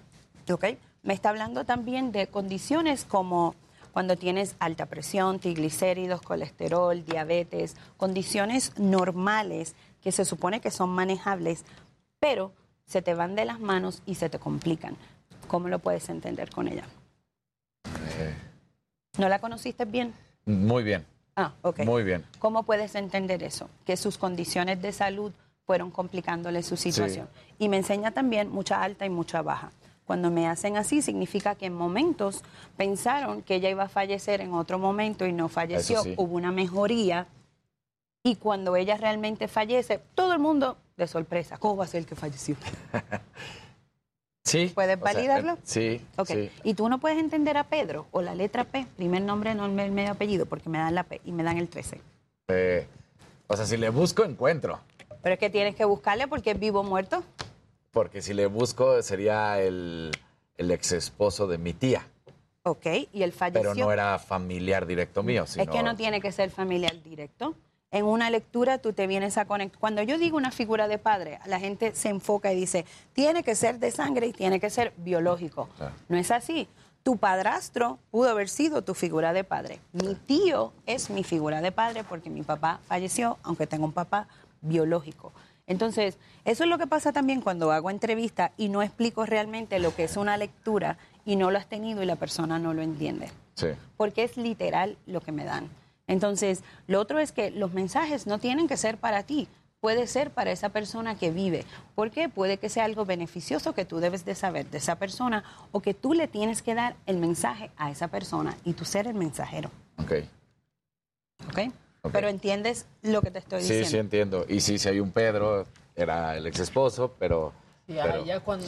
¿ok? Me está hablando también de condiciones como cuando tienes alta presión, triglicéridos, colesterol, diabetes, condiciones normales que se supone que son manejables, pero se te van de las manos y se te complican. ¿Cómo lo puedes entender con ella? Eh, ¿No la conociste bien? Muy bien. Ah, ok. Muy bien. ¿Cómo puedes entender eso? Que sus condiciones de salud fueron complicándole su situación. Y me enseña también mucha alta y mucha baja. Cuando me hacen así, significa que en momentos pensaron que ella iba a fallecer en otro momento y no falleció. Sí. Hubo una mejoría. Y cuando ella realmente fallece, todo el mundo de sorpresa. ¿Cómo va a ser que falleció? Sí. ¿Puedes o sea, validarlo? eh, sí. Ok. sí. Y tú no puedes entender a Pedro o la letra P, primer nombre, nombre, el medio apellido, porque me dan la P y me dan el 13. Eh, o sea, si le busco, encuentro. Pero es que tienes que buscarle porque es vivo o muerto. Porque si le busco, sería el, el ex esposo de mi tía. Ok, y él falleció. Pero no era familiar directo mío. Sino... Es que no tiene que ser familiar directo. En una lectura tú te vienes a conectar. Cuando yo digo una figura de padre, la gente se enfoca y dice, tiene que ser de sangre y tiene que ser biológico. No es así. Tu padrastro pudo haber sido tu figura de padre. Mi tío es mi figura de padre porque mi papá falleció, aunque tengo un papá biológico. Entonces, eso es lo que pasa también cuando hago entrevista y no explico realmente lo que es una lectura y no lo has tenido y la persona no lo entiende Sí. porque es literal lo que me dan. Entonces, lo otro es que los mensajes no tienen que ser para ti, puede ser para esa persona que vive. ¿Por qué? Puede que sea algo beneficioso que tú debes de saber de esa persona o que tú le tienes que dar el mensaje a esa persona y tú ser el mensajero. Ok. ¿Ok? Pero entiendes lo que te estoy Sí, diciendo. sí entiendo. Y sí, si hay un Pedro, era el ex esposo, pero... Ya, pero- ya cuando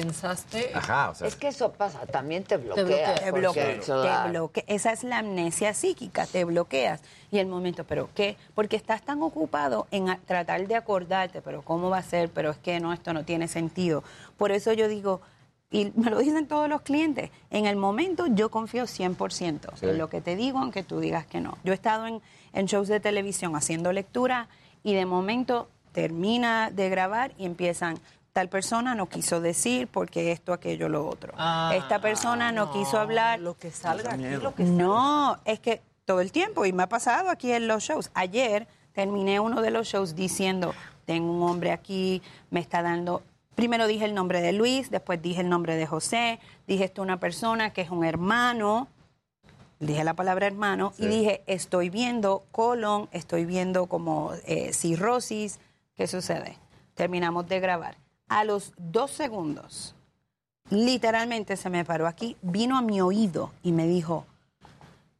pensaste. Ajá, o sea... Es que eso pasa, también te bloquea. bloquea. Te porque bloquea, eso te da- bloquea. Esa es la amnesia psíquica, te bloqueas. Y el momento, ¿pero qué? Porque estás tan ocupado en tratar de acordarte, pero ¿cómo va a ser? Pero es que no, esto no tiene sentido. Por eso yo digo, y me lo dicen todos los clientes, en el momento yo confío 100% Sí. en lo que te digo, aunque tú digas que no. Yo he estado en, en shows de televisión haciendo lectura y de momento termina de grabar y empiezan... Tal persona no quiso decir porque esto, aquello, lo otro. Esta persona no, quiso hablar. Lo que salga aquí, lo que No, es que todo el tiempo, y me ha pasado aquí en los shows. Ayer terminé uno de los shows diciendo, tengo un hombre aquí, me está dando... Primero dije el nombre de Luis, después dije el nombre de José, dije esto una persona que es un hermano, dije la palabra hermano, y dije, estoy viendo colon, estoy viendo como eh, cirrosis, ¿qué sucede? Terminamos de grabar. A los dos segundos, literalmente se me paró aquí, vino a mi oído y me dijo,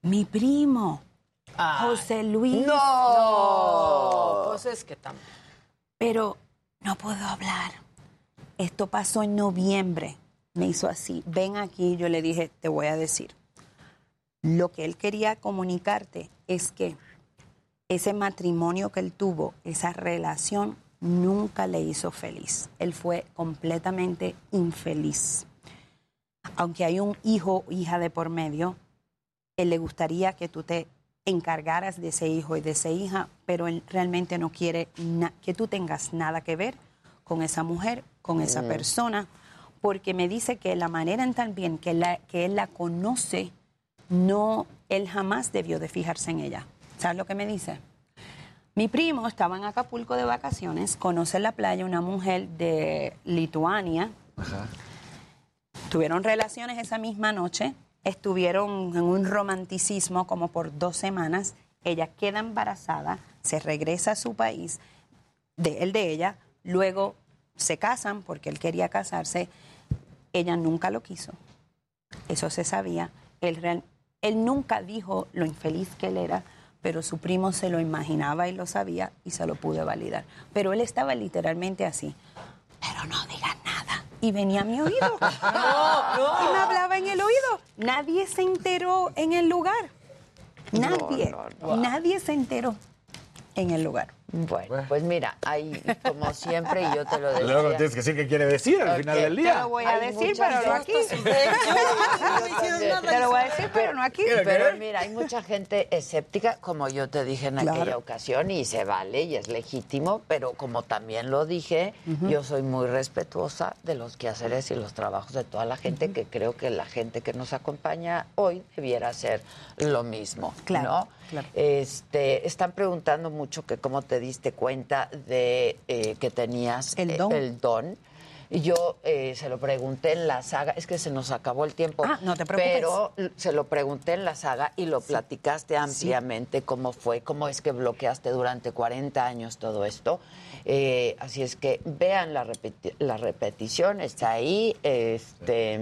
mi primo, José Luis. No, pues es que también. Pero no puedo hablar. Esto pasó en noviembre. Me hizo así. Ven aquí, yo le dije, te voy a decir. Lo que él quería comunicarte es que ese matrimonio que él tuvo, esa relación, nunca le hizo feliz. Él fue completamente infeliz. Aunque hay un hijo o hija de por medio, él le gustaría que tú te encargaras de ese hijo y de esa hija, pero él realmente no quiere que tú tengas nada que ver con esa mujer, con esa Mm. persona, porque me dice que la manera en también que, la, que él la conoce, no, él jamás debió de fijarse en ella. ¿Sabes lo que me dice? Mi primo estaba en Acapulco de vacaciones, conoce en la playa una mujer de Lituania, tuvieron relaciones esa misma noche, estuvieron en un romanticismo como por dos semanas, ella queda embarazada, se regresa a su país, de él de ella, luego se casan porque él quería casarse, ella nunca lo quiso, eso se sabía, él, real- él nunca dijo lo infeliz que él era, pero su primo se lo imaginaba y lo sabía y se lo pudo validar. Pero él estaba literalmente así, pero no digas nada. Y venía a mi oído. Y me hablaba en el oído. Nadie se enteró en el lugar. Nadie. Nadie se enteró en el lugar. Bueno, pues mira, ahí como siempre, y yo te lo decía. Luego tienes que decir qué quiere decir al final del día. Te lo voy a Hay decir, pero no aquí. Te lo voy a decir, pero no aquí. Pero mira, hay mucha gente escéptica, como yo te dije en Claro. aquella ocasión, y se vale y es legítimo, pero como también lo dije, yo soy muy respetuosa de los quehaceres y los trabajos de toda la gente, que creo que la gente que nos acompaña hoy debiera hacer lo mismo. Claro, ¿no? claro. Este, están preguntando mucho que cómo te diste cuenta de eh, que tenías El eh, don. el don. Yo eh, se lo pregunté en la saga, es que se nos acabó el tiempo. Ah, no te preocupes. Pero se lo pregunté en la saga y lo platicaste ampliamente cómo fue, cómo es que bloqueaste durante 40 años todo esto. Eh, así es que vean la, repeti- la repetición, está ahí. Este,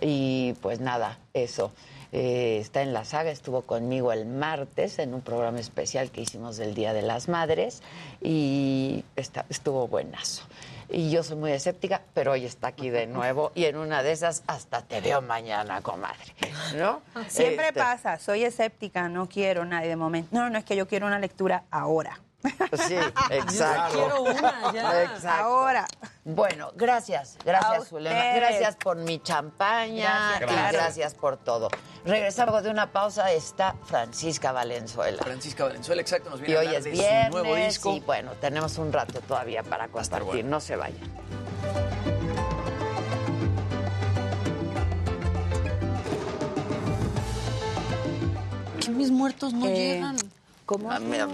y pues nada, eso. Eh, está en la saga, estuvo conmigo el martes en un programa especial que hicimos del Día de las Madres y está, estuvo buenazo. Y yo soy muy escéptica, pero hoy está aquí de nuevo y en una de esas hasta te veo mañana, comadre. ¿No? Siempre Este, pasa, soy escéptica, no quiero nadie de momento. No, no es que yo quiero una lectura ahora. Sí, exacto. quiero una ya. Exacto. Ahora. Bueno, gracias, A gracias, Zulema. Gracias por mi champaña Gracias, y claro. gracias por todo. Regresamos de una pausa, está Francisca Valenzuela. Francisca Valenzuela, exacto, nos viene Y a hoy hablar es de viernes su nuevo disco. y bueno, tenemos un rato todavía para compartir, no se vayan. Que mis muertos no Eh, llegan. ¿Cómo? Dame, no?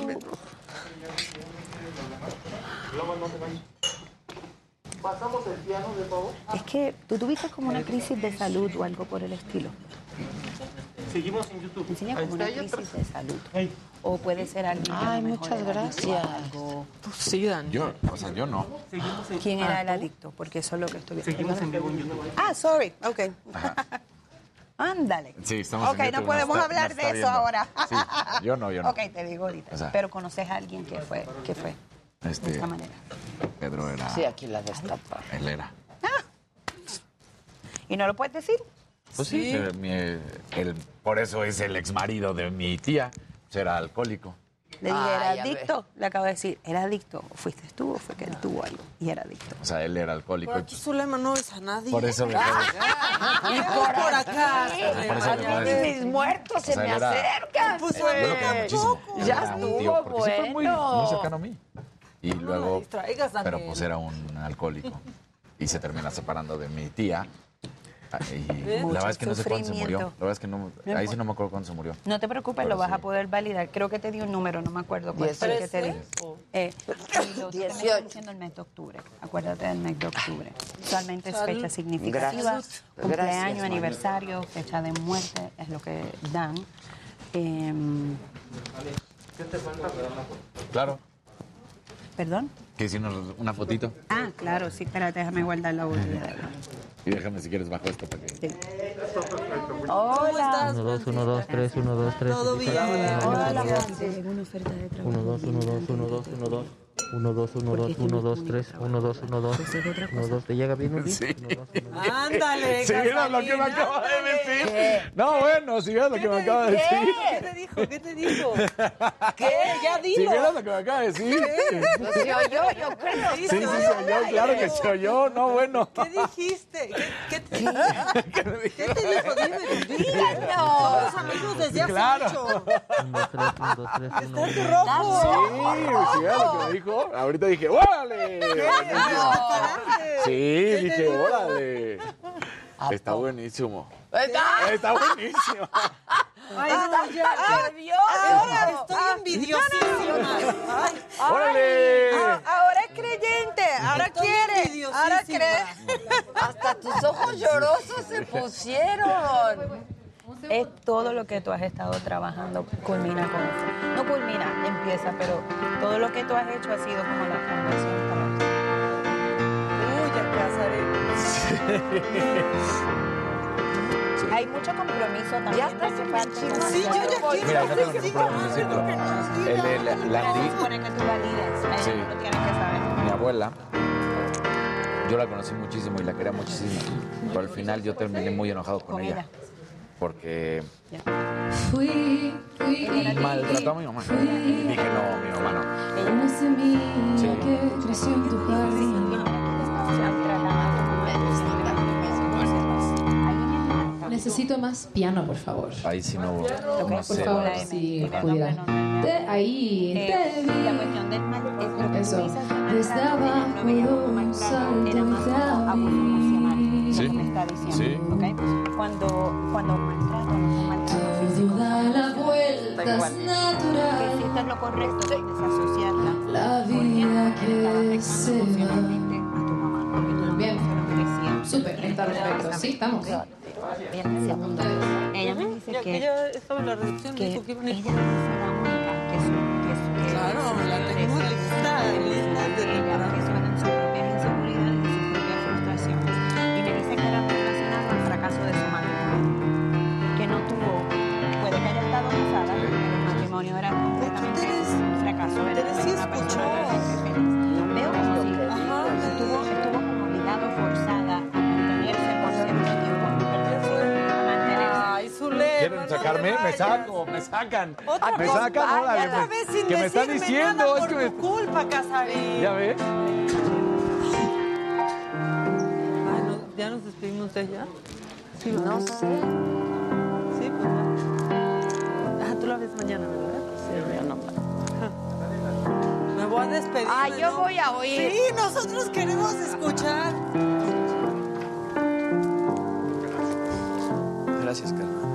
Dame. Pasamos el piano, de favor. Es que tú tuviste como una crisis de salud o algo por el estilo. Seguimos en YouTube. Enseña como una crisis de salud. O puede ser alguien que Ay, muchas gracias. algo. Sí, Dan. Yo, o sea, yo no. ¿Quién Ah, era el adicto? Porque eso es lo que estoy viendo. Seguimos en vivo en YouTube. Ah, sorry. Ok. Ándale. Sí, estamos Ok, en no podemos está- hablar de eso viendo. ahora. Sí, yo no, yo no. Ok, te digo ahorita. O sea- Pero conoces a alguien que fue, que fue de Este, esta manera. Pedro era. Sí, aquí la destapa. Él era. ¿Y no lo puedes decir? Pues sí, mi- el- por eso es el ex marido de mi tía. Era alcohólico. Le dije, era adicto. Le acabo de decir, ¿era adicto? ¿O fuiste tú o fue que él tuvo algo? Y era adicto. O sea, él era alcohólico. Por aquí Zulema no ves a nadie. Por eso me Y por acá. Por voy a decir. mis muertos O se sea, me acercan. Pues, Yo lo quería muchísimo. Ya estuvo porque sí fue muy, cercano a mí. Y luego, pero pues era un alcohólico. Y se termina separando de mi tía. Ah, Y la verdad es que no sé cuándo se murió. La verdad es que no, No ahí sí no me acuerdo cuándo se murió. No te preocupes, Pero lo vas sí. a poder validar. Creo que te di un número, no me acuerdo cuál fue el que te di. Eh, y lo que me está diciendo el mes de octubre. Acuérdate del mes de octubre. Usualmente es fecha significativa. Gracias. Cumpleaños, Gracias, aniversario, fecha de muerte, es lo que dan. Em, ¿Qué te falta? Claro. ¿Perdón? Que si una, una fotito. Ah, claro, sí, espérate, déjame guardar la botella. Y déjame si quieres bajo esto para que. Hola. 1, 2, 1, 2, 3, 1, 2, 3. Todo bien. Hola, una oferta de trabajo. 1, 2, 1, 2, 1, 2, 1, 2. 1, 2, 1, 2, 1, 2, 3, 1, 2, 1, 2. 1, 2, ¿te llega bien un Sí. Ándale. Si vieras lo que me acaba de decir. No, bueno, si vieras lo que me acaba de decir. ¿Qué te dijo? ¿Qué te dijo? ¿Qué? Ya Si dilo. vieras lo que me acaba de decir. Se oyó, yo creo. Sí, sí, se oyó, claro que se oyó. No, bueno. ¿Qué dijiste? ¿Qué, te, ¿Qué te dijo? Dime. Díganos. Somos amigos desde hace Claro. mucho. 1, 3, 1, 2, 3, 1, 2. Sí, si vieras lo que me dijo. Ahorita dije, ¡órale! Sí, dije, órale. Está buenísimo. ¡Está! Está buenísimo. Ay, ¡Está no, ya. Ahora estoy envidiosísima. ¡Órale! Ah, ahora es creyente, ahora Estoy quiere, ahora cree. Hasta tus ojos llorosos se pusieron. Es todo lo que tú has estado trabajando culmina con eso. No culmina, empieza, pero todo lo que tú has hecho ha sido como la fundación para Uy, ya Hay mucho compromiso también. Ya estás de en parte el de Sí, yo ya quiero. Mira, no tengo en decirlo. El, el- la, di- supone que tú valides, eh, Sí. lo tienes que saber. mi abuela, yo la conocí muchísimo y la quería muchísimo. Pero al final yo terminé muy enojado con, Con ella. Ella. Porque Fui, fui, maltrató a mi mamá. Y dije, no, mi mamá no. una semilla Sí. que creció en tu jardín. Necesito más piano, por favor. Ahí sí no, no Por sé. favor, si pudiera. Ahí, te vi. La cuestión del mal es lo que Eso. Desde abajo salto Sí. lo que me está diciendo. Sí. ¿ok? Cuando, cuando maltrato no es un maltrato físico, Da la vuelta, es que natural. hiciste lo correcto de desasociarla. La vida que se va. emocionalmente a tu mamá, porque tú no Bien. Súper, está perfecto. Sí, estamos. Ella me dice que... Ella estaba en la reducción, que dijo que ella la única que su... Que su que Claro, la tenemos lista, de matrimonio era completamente un fracaso. Era sí una persona escuchó. Veo como si estuvo, estuvo como obligado, forzada a mantenerse por cierto tiempo. Ay, Zulema, ¿Quieren sacarme? Me saco, me sacan. Otra me vez, sacan, otra me- vez sin que me están diciendo, nada es que me... tu culpa, Casarín. ¿Ya ves? Ay, no, ¿Ya nos despedimos de ella? Sí, No sé. Mañana, ¿verdad? Sí, yo no. Me voy a despedir. Ah, ¿no? yo voy a oír. Sí, nosotros queremos escuchar. Gracias, Carmen.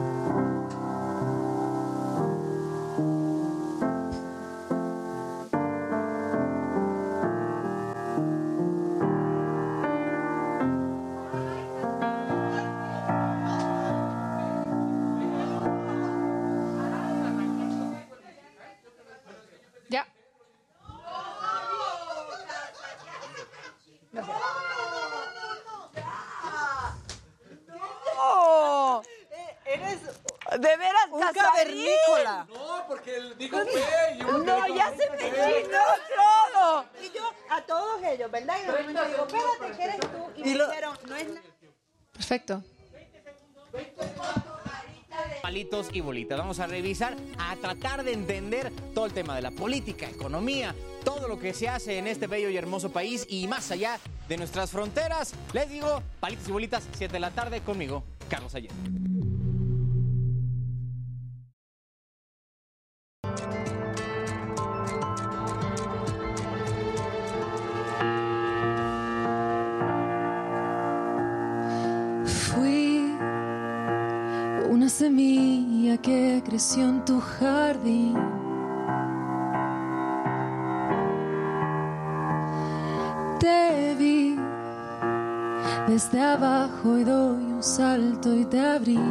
Revisar, a tratar de entender todo el tema de la política, economía, todo lo que se hace en este bello y hermoso país y más allá de nuestras fronteras. Les digo, palitos y bolitas, 7 de la tarde conmigo, Carlos Ayer. Desde abajo y doy un salto y te abrigo.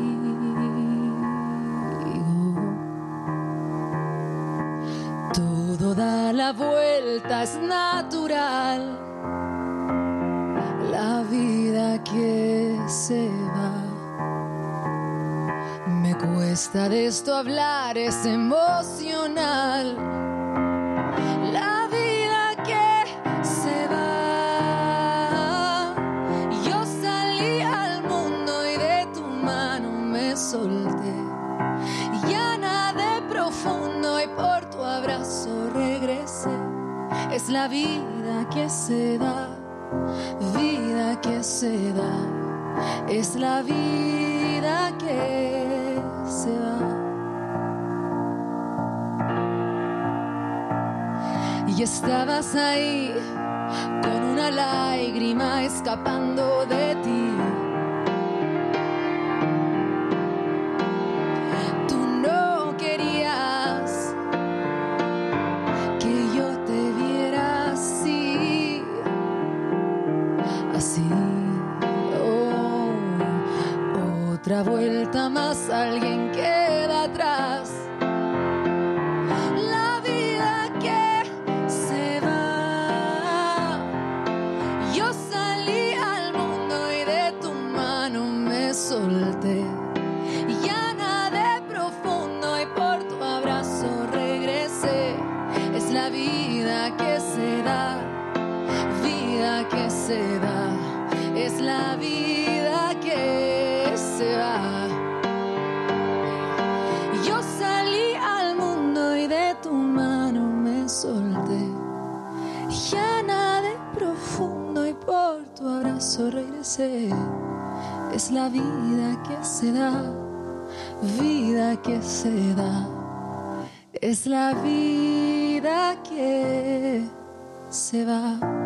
Todo da la vuelta, es natural la vida que se va. Me cuesta de esto hablar, es emocional. Es la vida que se da vida que se da, es la vida que se va. Y estabas ahí con una lágrima escapando de ti. Es la vida que se va.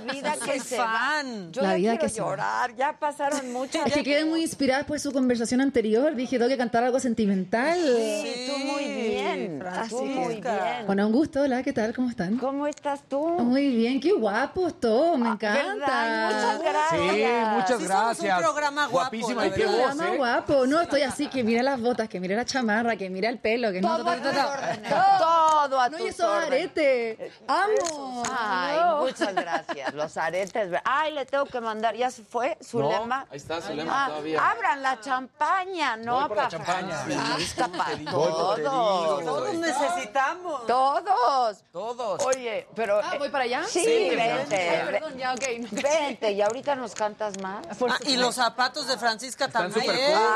Vida Soy que se fan. va. Yo La ya vida quiero que se va. llorar, ya pasaron muchas. Es que quedé muy inspirada por su conversación anterior. Dije, tengo que cantar algo sentimental. Sí, tú muy bien. Tú muy bien. Bueno, un gusto. Hola, ¿qué tal? ¿Cómo están? ¿Cómo estás tú? Muy bien, qué guapos todos, me encanta. ¿verdad? Muchas gracias. Sí, muchas Sí, somos un gracias. programa guapo, Guapísima y qué voz, Programa ¿eh? guapo. No, estoy así, que mira las botas, que mira la chamarra, que mira el pelo, que no... Todo a todo, todo. órdenes. Todo a No, y tus esos órdenes. aretes. Amo. Ay, No. muchas gracias. Los aretes. Ay, le tengo que mandar. ¿Ya se fue? ¿Zulema? ahí está Zulema Ah, todavía. Abran la champaña, ¿no? Voy por la Pa' champaña. Francisca, todos. Todos necesitamos. Todos. Todos. Oye, pero... Ah, ¿voy para allá? Sí, Sí, vente. Ay, perdón, ya, ok. Vente, y ahorita nos cantas más. Ah, y los zapatos de Francisca también.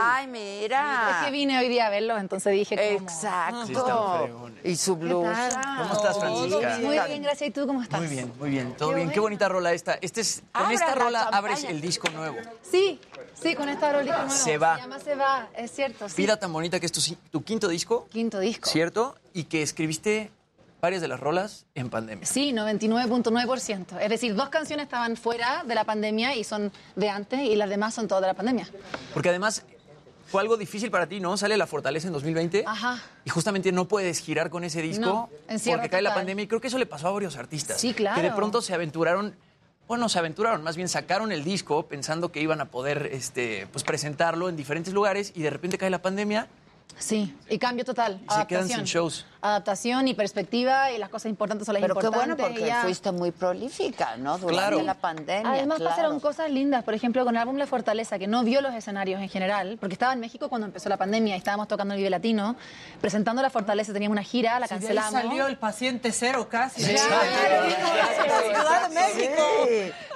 Ay, mira. Es que vine hoy día a verlos, entonces dije como... Exacto. Sí, están y su blusa. ¿Cómo estás, Francisca? Muy bien, gracias. ¿Y tú cómo estás? Muy bien, muy bien, todo bien. Qué bonita rola esta. Este es, con Abra esta la rola champaña. abres el disco nuevo. Sí, sí, con esta rolita nueva. Se va. Se llama Se va, es cierto, sí. Vida tan bonita que es tu, tu quinto disco, Quinto disco. ¿cierto? Y que escribiste varias de las rolas en pandemia. Sí, 99.9%. Es decir, dos canciones estaban fuera de la pandemia y son de antes y las demás son todas de la pandemia. Porque además fue algo difícil para ti, ¿no? Sale La Fortaleza en 2020 Ajá. y justamente no puedes girar con ese disco No, porque cae la pandemia y creo que eso le pasó a varios artistas. Sí, claro. Que de pronto se aventuraron, bueno, se aventuraron, más bien sacaron el disco pensando que iban a poder este, pues, presentarlo en diferentes lugares y de repente cae la pandemia Sí, y cambio total. y se quedan sin shows. Adaptación y perspectiva y las cosas importantes son las Pero qué importantes. bueno porque ya. fuiste muy prolífica, ¿no? Durante Claro. la pandemia. Además claro. pasaron cosas lindas, por ejemplo, con el álbum La Fortaleza, que no vio los escenarios en general, porque estaba en México cuando empezó la pandemia y estábamos tocando el Vive Latino, presentando La Fortaleza, teníamos una gira, la Sí, de ahí cancelamos. salió el paciente cero casi. Sí. La Ciudad de México.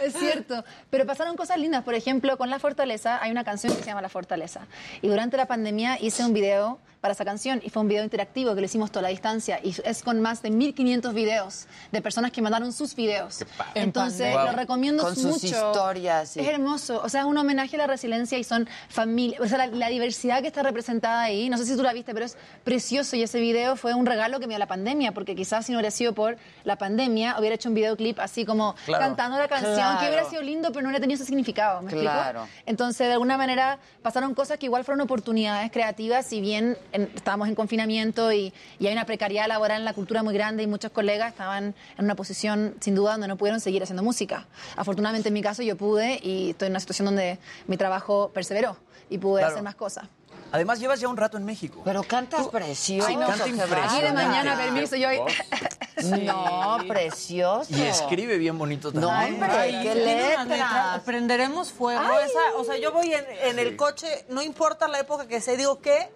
Es cierto, pero pasaron cosas lindas. Por ejemplo, con La Fortaleza hay una canción que se llama La Fortaleza. Y durante la pandemia hice un video para esa canción y fue un video interactivo que lo hicimos toda la distancia y es con más de 1500 videos de personas que mandaron sus videos. Entonces, lo recomiendo Con sus mucho. historias, sí. Es hermoso, o sea, es un homenaje a la resiliencia y son familia, o sea, la, la diversidad que está representada ahí, no sé si tú la viste, pero es precioso y ese video fue un regalo que me dio la pandemia, porque quizás si no hubiera sido por la pandemia, hubiera hecho un videoclip así como Claro. cantando la canción, Claro. que hubiera sido lindo, pero no hubiera tenido ese significado, ¿me explico? Claro. Entonces, de alguna manera, pasaron cosas que igual fueron oportunidades creativas, si bien en- estábamos en confinamiento y, y hay una precariedad laboral en la cultura muy grande y muchos colegas estaban en una posición, sin duda, donde no pudieron seguir haciendo música. Afortunadamente, en mi caso, yo pude y estoy en una situación donde mi trabajo perseveró y pude Claro. hacer más cosas. Además, llevas ya un rato en México. Pero cantas precioso. Ay, no, canta impresionante. De mañana, permiso, yo. No, precioso. Y escribe bien bonito también. No, hombre, Ay, qué letras. Prenderemos fuego. Esa, o sea, yo voy en, en el coche, no importa la época que sea, digo, ¿qué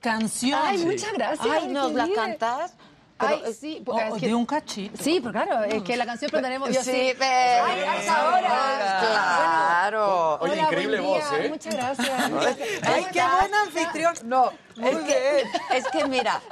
canción? Ay, muchas gracias. Ay, ¿nos la cantas? Ay, Pero, sí, O- es o que- de un cachito. Sí, pues claro, es que la canción prenderemos yo Sí, sí. ve. Ay, hasta ahora. Claro. Oye, Hola, increíble buen voz, día, ¿eh? Muchas gracias. Ay, qué buen anfitrión. No, Muy es que, es que mira,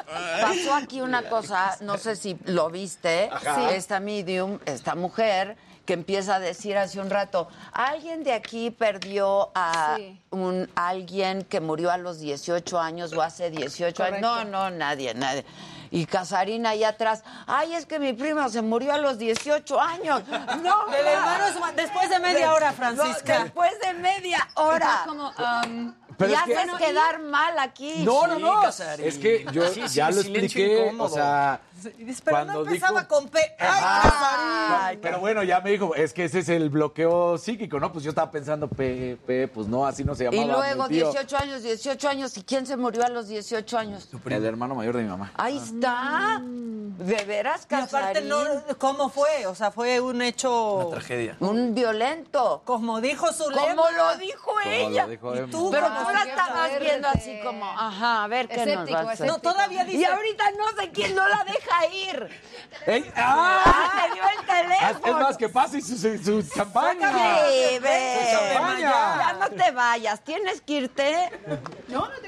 pasó aquí una cosa, no sé si lo viste, Ajá. esta medium, esta mujer que empieza a decir hace un rato, alguien de aquí perdió a Sí. un alguien que murió a los 18 años o hace 18 años. No, no, nadie, nadie. Y Casarina ahí atrás, ay, es que mi prima se murió a los 18 años. No, de después de media hora, Francisca. No, después de media hora. Entonces, como, um, Pero y es que- haces quedar mal aquí. No, no, no. Casarín. Es que yo Sí, sí, ya lo expliqué. incómodo. O sea, Pero cuando no empezaba dijo- con P. ¡Ay, Ay, Pero bueno, ya me dijo, es que ese es el bloqueo psíquico, ¿no? Pues yo estaba pensando, P, P, pues no, así no se llamaba. Y luego mi tío. 18 años, 18 años. ¿Y quién se murió a los 18 años? El hermano mayor de mi mamá. Ahí está. ¿De veras, Y aparte, Casarín? no, ¿cómo fue? O sea, fue un hecho... Tragedia. Un violento. Como dijo su Como lo dijo Como ella. lo dijo Y tú, Pero como tú la estabas viendo así como, ajá, a ver qué nos Escéptico, va a hacer. No, todavía dice... Y ahorita no sé quién no la deja ir. ¡Ah! ¡Ah, me dio el Es teléfono! más, que pase su, su, su champaña. Sí, ve. Su champaña. Ya no te vayas, tienes que irte.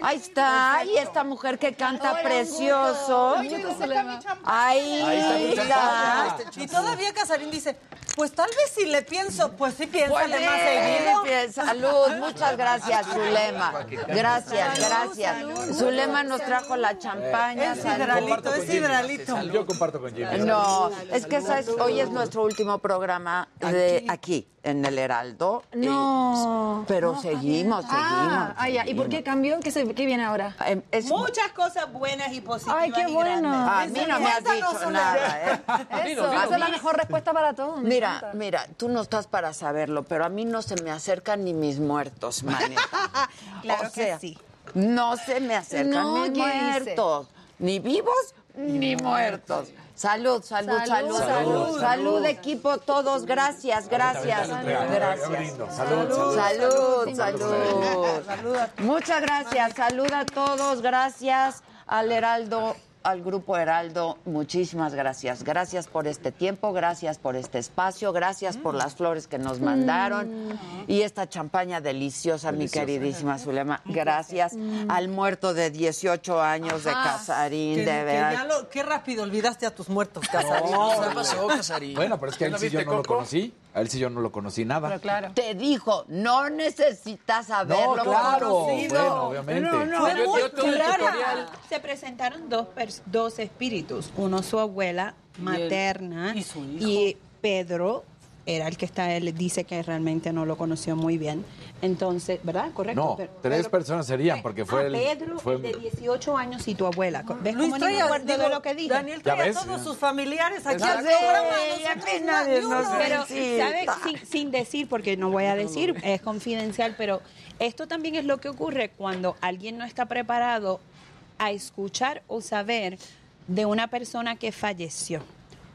Ahí está, y esta mujer que canta Hola, precioso. Zulema. Ahí Ahí está. Y todavía Casarín dice, Pues tal vez si le pienso, pues sí piénsale Pues más sí, seguido. bien, salud, muchas gracias, Zulema. Gracias, gracias. Zulema nos trajo la champaña. Es hidralito, es hidralito. Yo comparto con Jimmy. No, es que ¿sabes? hoy es nuestro último programa de aquí, en el Heraldo. No. Eh, pero seguimos, seguimos. Ah, ah, ya. ¿Y por qué cambió? ¿Qué, se- qué viene ahora? Em, es- Muchas cosas buenas y positivas. Ay, qué bueno. grandes. A mí no me has dicho nada, ¿eh? Eso, esa es la mejor respuesta para todos. me Mira, encanta. mira, tú no estás para saberlo, pero a mí no se me acercan ni mis muertos, manita. Claro O que sea, sí. No se me acercan No, mis ¿qué dice? muertos, ni vivos ni muertos. Salud, salud, salud, Salud, salud, salud. salud, equipo, todos, gracias, gracias, gracias. Salud, Salud, salud. Muchas gracias, salud a todos, gracias al Heraldo, al Grupo Heraldo, muchísimas gracias. Gracias por este tiempo, gracias por este espacio, gracias por las flores que nos mandaron y esta champaña deliciosa, mi queridísima Zulema. Gracias al muerto de 18 años de. Casarín, Que- de que verdad. ya lo- qué rápido olvidaste a tus muertos, Casarín. ¿qué pasó, Casarín? Bueno, pero es que a él ¿No sí yo no lo conocí. A él sí yo no lo conocí nada. Pero claro. Te dijo, no necesitas haberlo No, claro. conocido. Bueno, obviamente. No, no, Fue muy yo clara. Se presentaron dos, dos espíritus, uno su abuela materna y su hijo. y Pedro era el que está, él dice que realmente no lo conoció muy bien. Entonces, ¿verdad? Correcto. No, Pero- tres Pedro- personas serían, porque fue Ah, el. Pedro, fue- el de 18 años y tu abuela. ¿Ves Luis cómo acuerdo de lo que dije? Daniel ¿Ya trae a ves? todos sus familiares aquí al programa. Pero. ¿sabes? Sin, sin decir, porque no voy a decir, es confidencial, pero esto también es lo que ocurre cuando alguien no está preparado a escuchar o saber de una persona que falleció.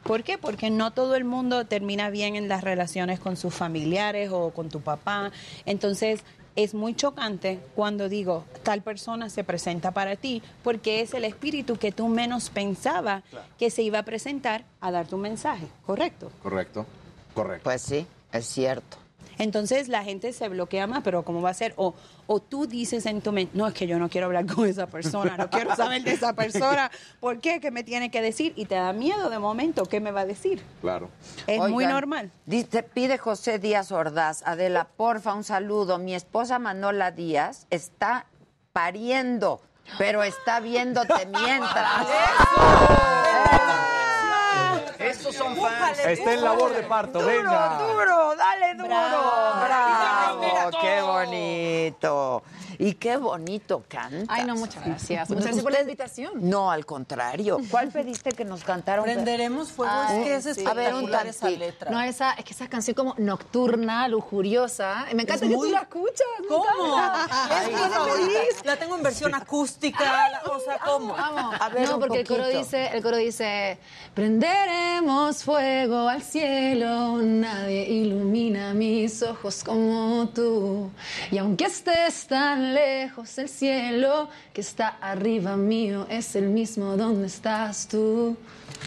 ¿Por qué? Porque no todo el mundo termina bien en las relaciones con sus familiares o con tu papá. Entonces, es muy chocante cuando digo, tal persona se presenta para ti, porque es el espíritu que tú menos pensaba que se iba a presentar a dar tu mensaje, ¿correcto? Correcto, correcto. Pues sí, es cierto. Entonces la gente se bloquea más, pero ¿cómo va a ser? O, o tú dices en tu mente, no, es que yo no quiero hablar con esa persona, no quiero saber de esa persona, ¿por qué? ¿Qué me tiene que decir? Y te da miedo de momento, ¿qué me va a decir? Claro. Es muy normal. Dice, pide José Díaz Ordaz, Adela, porfa, un saludo. Mi esposa Manola Díaz está pariendo, pero está viéndote mientras. Estos son fans. Está en labor de parto, venga. duro, dale duro. Bravo. Bravo, qué bonito. Y qué bonito canta. Ay, no, muchas gracias. Muchas gracias por la invitación. No, al contrario. ¿Cuál pediste que nos cantaron? Prenderemos fuego, Ay, es que es sí. A ver, un espectacular esa letra. No, esa, es que esa canción como nocturna, lujuriosa. Me encanta Es que muy- tú la escuchas. ¿Cómo? Es Ay. La tengo en versión acústica, la- o sea, ¿cómo? Vamos. A ver, no, un porque el coro dice, el coro dice, prenderemos fuego al cielo, nadie ilumina mis ojos como tú. Y aunque estés tan lejos, el cielo que está arriba mío es el mismo donde estás tú.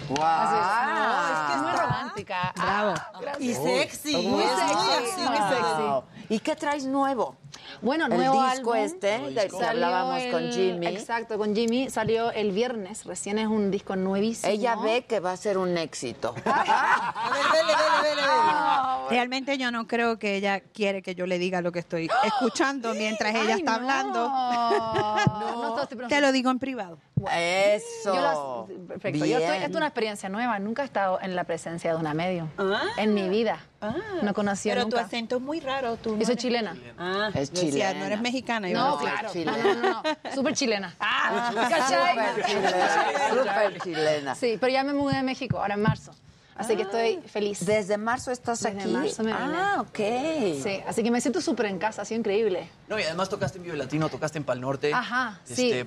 Wow. Así es. No, es que es muy romántica. Bravo. Y sexy. Muy es sexy, muy sexy. Wow. ¿Y qué traes nuevo? Bueno, El nuevo disco álbum. este, del que Salió hablábamos con el- Jimmy. Exacto, con Jimmy. Salió el viernes. Recién es un disco nuevísimo. Ella ve que va a ser un éxito. A ver, vele, vele, vele, vele. Realmente yo no creo que ella quiere que yo le diga lo que estoy escuchando mientras ella Ay, está no. hablando. No, no, estoy Te lo digo en privado. Eso. Yo las- perfecto. Yo estoy, esto es una experiencia nueva. Nunca he estado en la presencia de una medium. En mi vida. No conocía Pero tu acento es muy raro. Tú no Yo soy eres- chilena. Ah, Es decía, chilena. no eres mexicana. yo No, claro. chilena. No, no, no, no. Súper chilena. Ah, ¿cachai? Súper chilena. Súper chilena. Sí, pero ya me mudé de México, ahora en marzo. Así que estoy feliz. ¿Desde marzo estás Desde aquí? marzo me vine. ah, ok. Sí, así que me siento súper en casa, ha sido increíble. No, y además tocaste en Vive Latino, tocaste en Pal Norte. Ajá, sí. Este,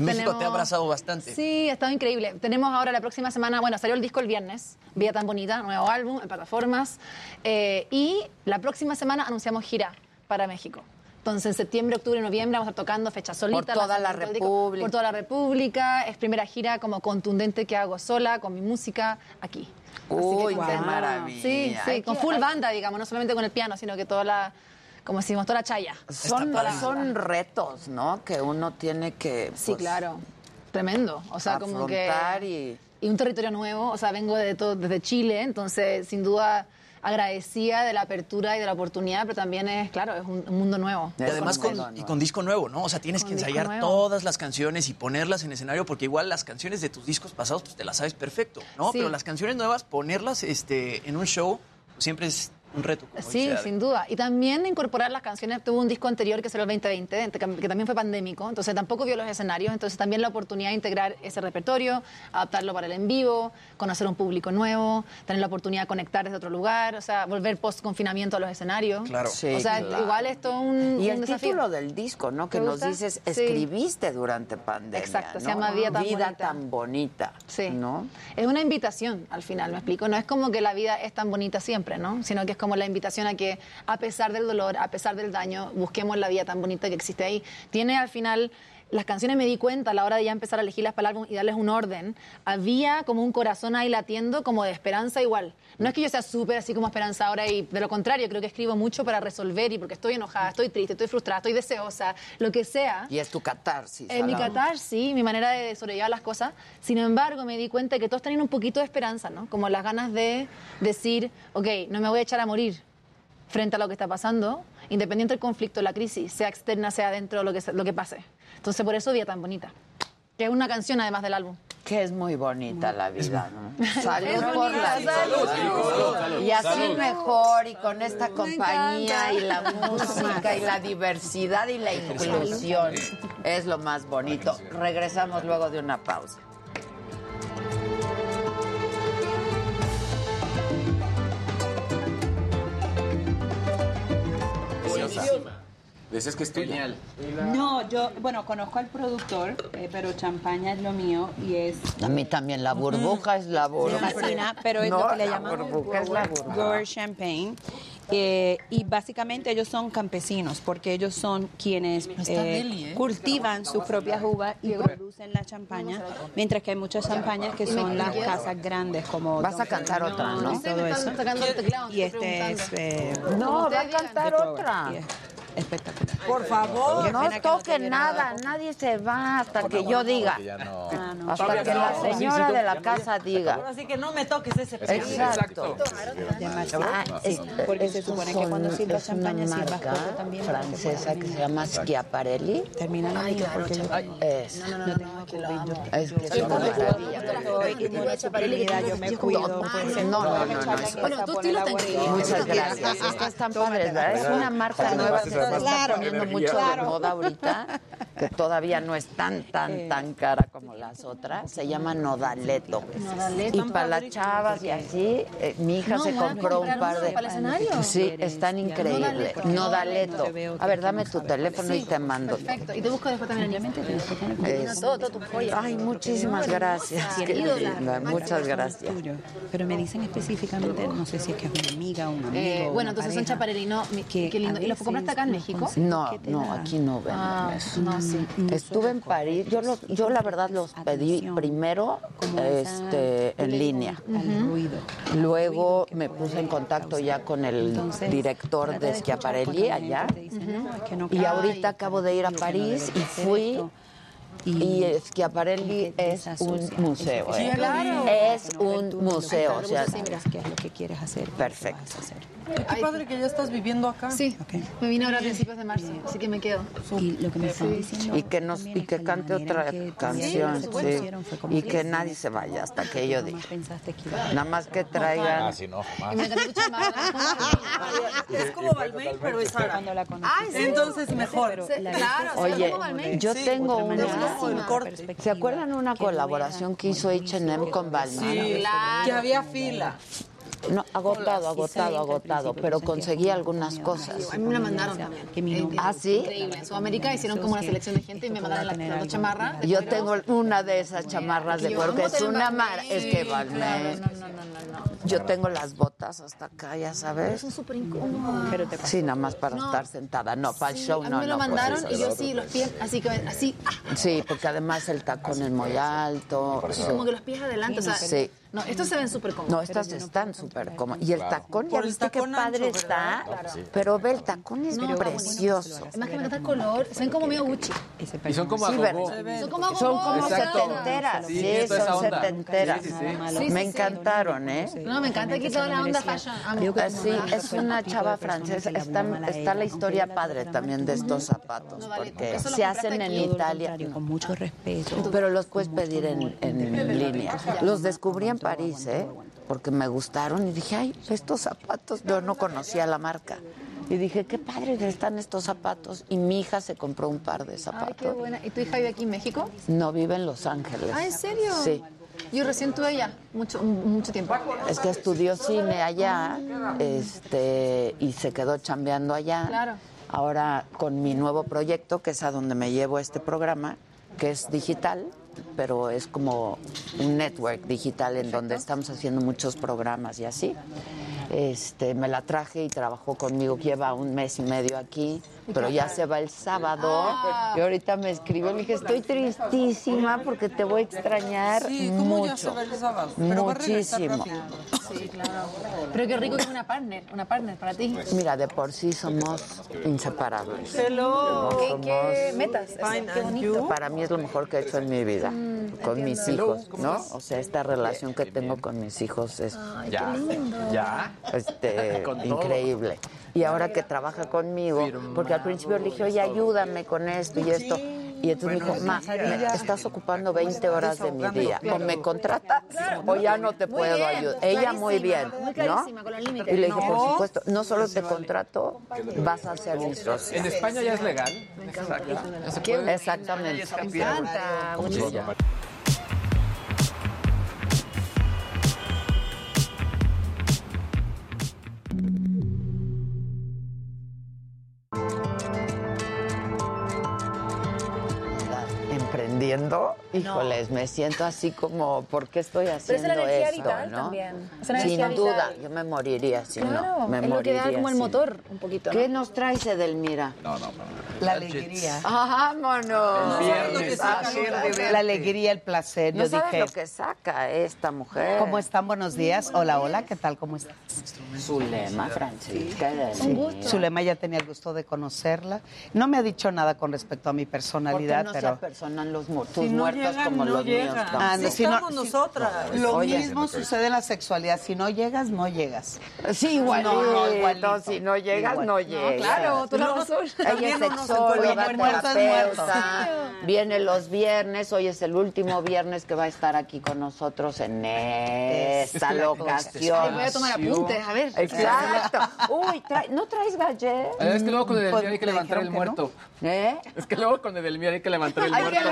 México te ha Tenemos- abrazado bastante. Sí, ha estado increíble. Tenemos ahora la próxima semana, bueno, salió el disco el viernes, Vía tan bonita, nuevo álbum en plataformas. eh, y la próxima semana anunciamos gira para México. Entonces, en septiembre, octubre, noviembre vamos a estar tocando fecha solita. Por toda la disco, República. Por toda la República. Es primera gira como contundente que hago sola, con mi música, aquí. Uy, qué maravilla. Sí, sí, con full banda, digamos, no solamente con el piano, sino que toda la, como decimos, toda la chaya. Son, retos, ¿no? Que uno tiene que Sí, pues, claro. Tremendo. O sea, como que. y y un territorio nuevo, o sea, vengo de todo, desde Chile, entonces sin duda agradecida de la apertura y de la oportunidad, pero también es, claro, es un, un mundo nuevo. Y además con, y con disco nuevo, ¿no? O sea, tienes Con que ensayar todas las canciones y ponerlas en escenario, porque igual las canciones de tus discos pasados, pues te las sabes perfecto, ¿no? Sí. Pero las canciones nuevas, ponerlas este, en un show, siempre es un reto. como Sí, dice sin duda. Y también incorporar las canciones. Tuve un disco anterior que salió el 2020, que también fue pandémico, entonces tampoco vio los escenarios. Entonces también la oportunidad de integrar ese repertorio, adaptarlo para el en vivo, conocer un público nuevo, tener la oportunidad de conectar desde otro lugar, o sea, volver post-confinamiento a los escenarios. Claro. Sí, o sea, claro. igual esto es un, Y un el desafío. título del disco, ¿no? Que ¿Te nos dices, Sí. escribiste durante pandemia. Exacto, se ¿no? llama Vida tan bonita. tan bonita. Sí. ¿no? Es una invitación, al final, ¿me explico? No es como que la vida es tan bonita siempre, ¿no? Sino que es como la invitación a que, a pesar del dolor, a pesar del daño, busquemos la vida tan bonita que existe ahí. Tiene al final... Las canciones me di cuenta a la hora de ya empezar a elegirlas para el álbum y darles un orden. Había como un corazón ahí latiendo, como de esperanza igual. No es que yo sea súper así como esperanzadora y de lo contrario, creo que escribo mucho para resolver y porque estoy enojada, estoy triste, estoy frustrada, estoy deseosa, lo que sea. Y es tu catarsis. En mi catarsis, mi manera de sobrellevar las cosas. Sin embargo, me di cuenta que todos tenían un poquito de esperanza, ¿no? Como las ganas de decir, ok, no me voy a echar a morir frente a lo que está pasando, independiente del conflicto, la crisis, sea externa, sea dentro, lo que, lo que pase. Entonces, por eso Vida tan bonita. Que es una canción además del álbum. Que es muy bonita la vida, ¿no? Salud Es por bonita, la vida. salud. Salud. Y así Salud. mejor, y con esta compañía, y la música, y la diversidad, y la inclusión. Es lo más bonito. Regresamos luego de una pausa. Decías que es tuya. No, yo, bueno, conozco al productor, eh, pero champaña es lo mío y es... A mí también la burbuja es la Me burbuja. fascina, pero es No, lo que le la llaman burbuja es la burbuja. grower champagne. Eh, y básicamente ellos son campesinos porque ellos son quienes eh, deli, ¿eh? cultivan sus propias uvas y producen la champaña, mientras que hay muchas champañas que son las casas grandes como Vas a cantar otra, ¿no? y todo eso. Y este es eh, No, va a cantar otra. Espectacular. Por favor, no toquen tuviera nada, nadie se va hasta que yo diga. Ah, no. Hasta que la señora de la casa diga. Así que no me toques ese Exacto. Ah, es- Porque se supone que cuando sirvas champaña sirvas también francesa que se llama Schiaparelli. Termina la vida porque yo Es, no, no, no, no, que lo amo. es que es una maravilla. Soy inmunosuprimiida, yo me cuido. No, no, no, no. Bueno, tu estilo está increíble. Muchas gracias. Es que están padres, ¿verdad? Es una marca nueva se está Claro. poniendo mucho de Claro. moda ahorita, que todavía no es tan, tan, tan cara como las otras. Se llama Nodaleto. Nodaleto. Y para las chavas y así, eh, mi hija No, se compró un ¿compraron par de... para el escenario? Sí, están increíbles. Nodaleto. A ver, dame tu teléfono y te mando. Perfecto. Y te busco después también en Todo, todo tu joya. Ay, muchísimas gracias. Muchas gracias. Pero me dicen específicamente, no sé si es que es una amiga, un amigo. Eh, bueno, entonces son pareja. chaparelli, no, mi- que qué lindo. ¿Y lo veces compraste acá en México? No, no, aquí no venden Ah, eso. Sí. Estuve en París, yo, los, yo la verdad los pedí primero este, en línea. Luego me puse en contacto ya con el director de Schiaparelli allá. Y ahorita acabo de ir a París y fui. Y Schiaparelli es un museo. Sí, ¿eh? claro. Es un museo. O sea, ¿Qué es lo que quieres hacer? Perfecto. Qué padre que ya estás viviendo acá. Sí, me vine ahora a principios de marzo, así que me quedo. Y lo que me están diciendo y que nos y que cante otra canción Sí, sí, y que nadie se vaya hasta que yo diga nada más que traigan Ah, sí, no, jamás. Y. Es como Balmain, pero es sí. Entonces mejor. Claro, sí, Oye, yo tengo una. El corte. ¿Se acuerdan una colaboración que hizo H&M con Balmain? Sí, que había fila. No, agotado, agotado, agotado, pero conseguí algunas cosas. A mí me la mandaron también. ¿Ah, sí? Increíble. En Sudamérica hicieron como una selección de gente y me mandaron las dos chamarras. Yo tengo una de esas chamarras de cuero que es una mar, es que Sí, Balmain. no, no, no, no, no. Yo tengo las botas hasta acá, ya sabes. Son súper incómodas. Pero te Sí, nada más para No. estar sentada. No, para el show a mí no, me lo no. mandaron y yo sí, los pies, así que así, ah, Sí, porque además el tacón es muy alto. sí. como que los pies adelante, o sea, Sí. No, estos se ven súper cómodos. No, estas están súper cómodas. Y el Claro. tacón, ya viste qué padre ancho, está. Pero ve, el tacón es No, precioso. Además que me encanta el color. Se ven como medio Gucci. Y son como Sí. Son como Son como Exacto. setenteras. Sí, son setenteras. Sí, Me encantaron, ¿eh? No, me encanta aquí toda la onda fashion. Amo. Sí, es una chava francesa. Está, está la historia padre también de estos zapatos, porque se hacen en Italia. Con mucho respeto. Pero los puedes pedir en, en línea. Los descubrí en París, ¿eh? Porque me gustaron y dije, ay, estos zapatos, yo no conocía la marca. Y dije, qué padres están estos zapatos. Y mi hija se compró un par de Ay, qué zapatos. buena. ¿Y tu hija vive aquí en México? No vive en Los Ángeles. Ah, ¿en serio? Sí. Yo recién tuve allá mucho, mucho tiempo. Es que estudió cine allá este, y se quedó chambeando allá. Claro. Ahora con mi nuevo proyecto, que es a donde me llevo este programa, que es digital, pero es como un network digital en donde estamos haciendo muchos programas y así. Este, me la traje y trabajó conmigo, lleva un mes y medio aquí, pero ya se va el sábado. Ah. Y ahorita me escribió, le dije, estoy tristísima porque te voy a extrañar Sí, ¿cómo mucho. ya se va el sábado? Pero va a regresar Muchísimo. Sí, claro. Pero qué rico que es una partner, una partner para ti. Mira, de por sí somos inseparables. Hello. ¿Qué, Somos- qué metas? Qué bonito. Para mí es lo mejor que he hecho en mi vida, con mis hijos, ¿no? O sea, esta relación que tengo con mis hijos es Ay, qué lindo. ya, este, increíble. Y ahora que trabaja conmigo, porque al principio le dije, oye, ayúdame con esto y esto. Y entonces me dijo, ma, me estás ocupando 20 horas de mi día. O me contratas o ya no te puedo bien, ayudar. Ella muy bien, ¿no? Y le dije, por supuesto, no solo te contrato, vas a socio. En España ya es legal. Puede. Exactamente. Me híjoles, me siento así como, ¿por qué estoy Pero es haciendo la esto? vital ¿no? también. Es una Sin duda, vital. yo me moriría si Claro, no. Me es lo que moriría da como el motor un poquito. ¿no? ¿Qué nos traes, Edelmira? No, no, La alegría. ¡Vámonos! viernes. Ah, La alegría, el placer. No Yo sabes dije, lo que saca esta mujer. ¿cómo están? Buenos días. Hola, hola. ¿Qué tal? ¿Cómo estás? Zulema, Francisca. Sí. Edelmira. Zulema ya tenía el gusto de conocerla. No me ha dicho nada con respecto a mi ¿Por qué personalidad, no se pero... los Si no muertos llegan, como no los míos? Ah, no, si no- Estamos si- nosotras. Lo Oye. mismo sucede en la sexualidad. Si no llegas, no llegas. Sí, igualito. No, no, igualito. Si no llegas, Igual. no No, llegas. claro, tú lo Ella es sexóloga, terapeuta. Viene los viernes. Hoy es el último viernes que va a estar aquí con nosotros en esta locación. voy a tomar apuntes, a ver. Exacto. Uy, ¿no traes gallet? Es que luego con el Pues, hay que levantar el muerto. ¿Eh? Es que luego con el hay que levantar el Hay muerto.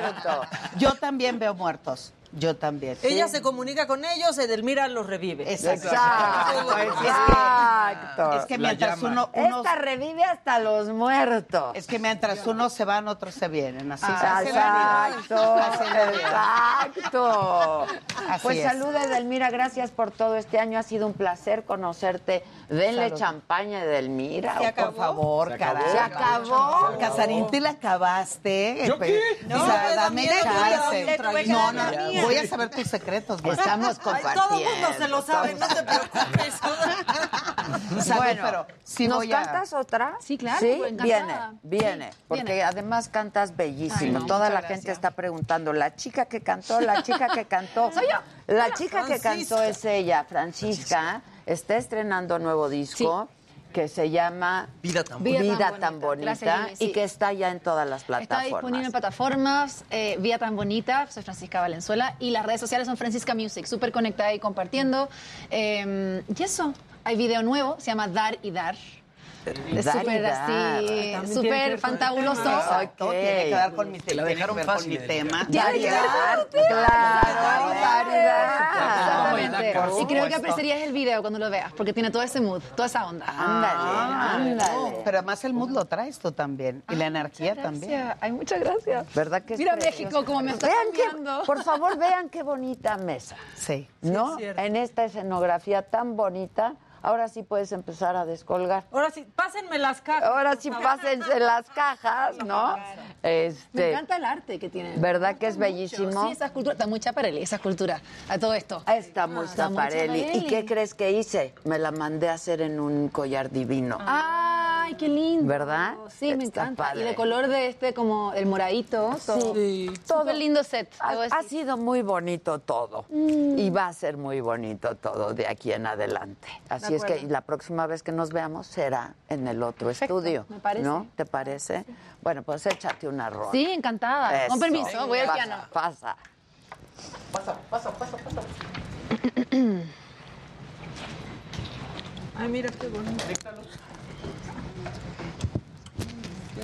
Muerto. Yo también veo muertos. Yo también. Ella se comunica con ellos, Edelmira los revive. Exacto. Exacto, exacto. Es que mientras uno, uno- Esta revive hasta los muertos. Es que mientras unos se van, otros se vienen. Así Ah, vida. exacto, Así exacto. Así pues es. saluda Edelmira, gracias por todo este año, ha sido un placer conocerte. Denle Salud. champaña Edelmira. Se o acabó. Por favor, Se caray. Se acabó. Casarín, te la acabaste. ¿Yo qué? No, No, o sea, me da dame chance. No, no, mía. voy a saber tus secretos. ma. Estamos compartiendo. Todo el mundo se lo sabe, no te preocupes. Bueno, pero sí ¿nos voy a- cantas otra? Sí, claro, Sí, viene, viene, Sí, porque viene. además cantas bellísimo. Ay, no, Toda la gente está preguntando, la chica que cantó, la chica que cantó. Soy yo. La Hola, chica que cantó es ella, Francisca, está estrenando nuevo disco. Que se llama Vida tan Vida, Vida tan, tan bonita, bonita. Gracias, Lili, y sí. que está ya en todas las Está plataformas. disponible en plataformas, eh, Vía Tan Bonita, soy Francisca Valenzuela, y las redes sociales son Francisca Music, súper conectada y compartiendo. Eh, y eso, hay video nuevo, se llama Dar y Dar. Es súper así, También súper fantabuloso. tiene que ver con mi, que dejaron ver fácil, con mi tema. Tiene que ver con Claro, tu tema. claro, Exactamente. Y creo que apreciarías el video cuando lo veas, porque tiene todo ese mood, toda esa onda. Ah, Ándale, ándale. no, pero además el mood lo traes tú también. Y la energía también. Gracias. Ay, muchas gracias. ¿Verdad que Mira? México como me está Vean qué- cambiando. Por favor, vean qué bonita mesa. Sí. ¿No? en esta escenografía tan bonita. Ahora sí puedes empezar a descolgar. Ahora sí, pásenme las cajas. Ahora sí pásense las cajas, ¿no? Este, Me encanta el arte que tiene. ¿Verdad que es Mucho. bellísimo? Sí, esa escultura, está muy chaparelli, esa escultura, a todo esto. Está muy Está muy Schiaparelli. ¿Y qué crees que hice? Me la mandé a hacer en un collar divino. Ay, qué lindo. ¿Verdad? Sí, me encanta. padre. Y de color de este, como el moradito. Todo. Sí. Todo lindo set. Ha, sido muy bonito todo. Mm. Y va a ser muy bonito todo de aquí en adelante. Así De es que la próxima vez que nos veamos será en el otro estudio. me parece. ¿No? ¿Te parece? Bueno, pues échate una rola. Sí, encantada. Con permiso, voy al piano. Pasa. Pasa, pasa, pasa, pasa. Ay, mira qué bonito.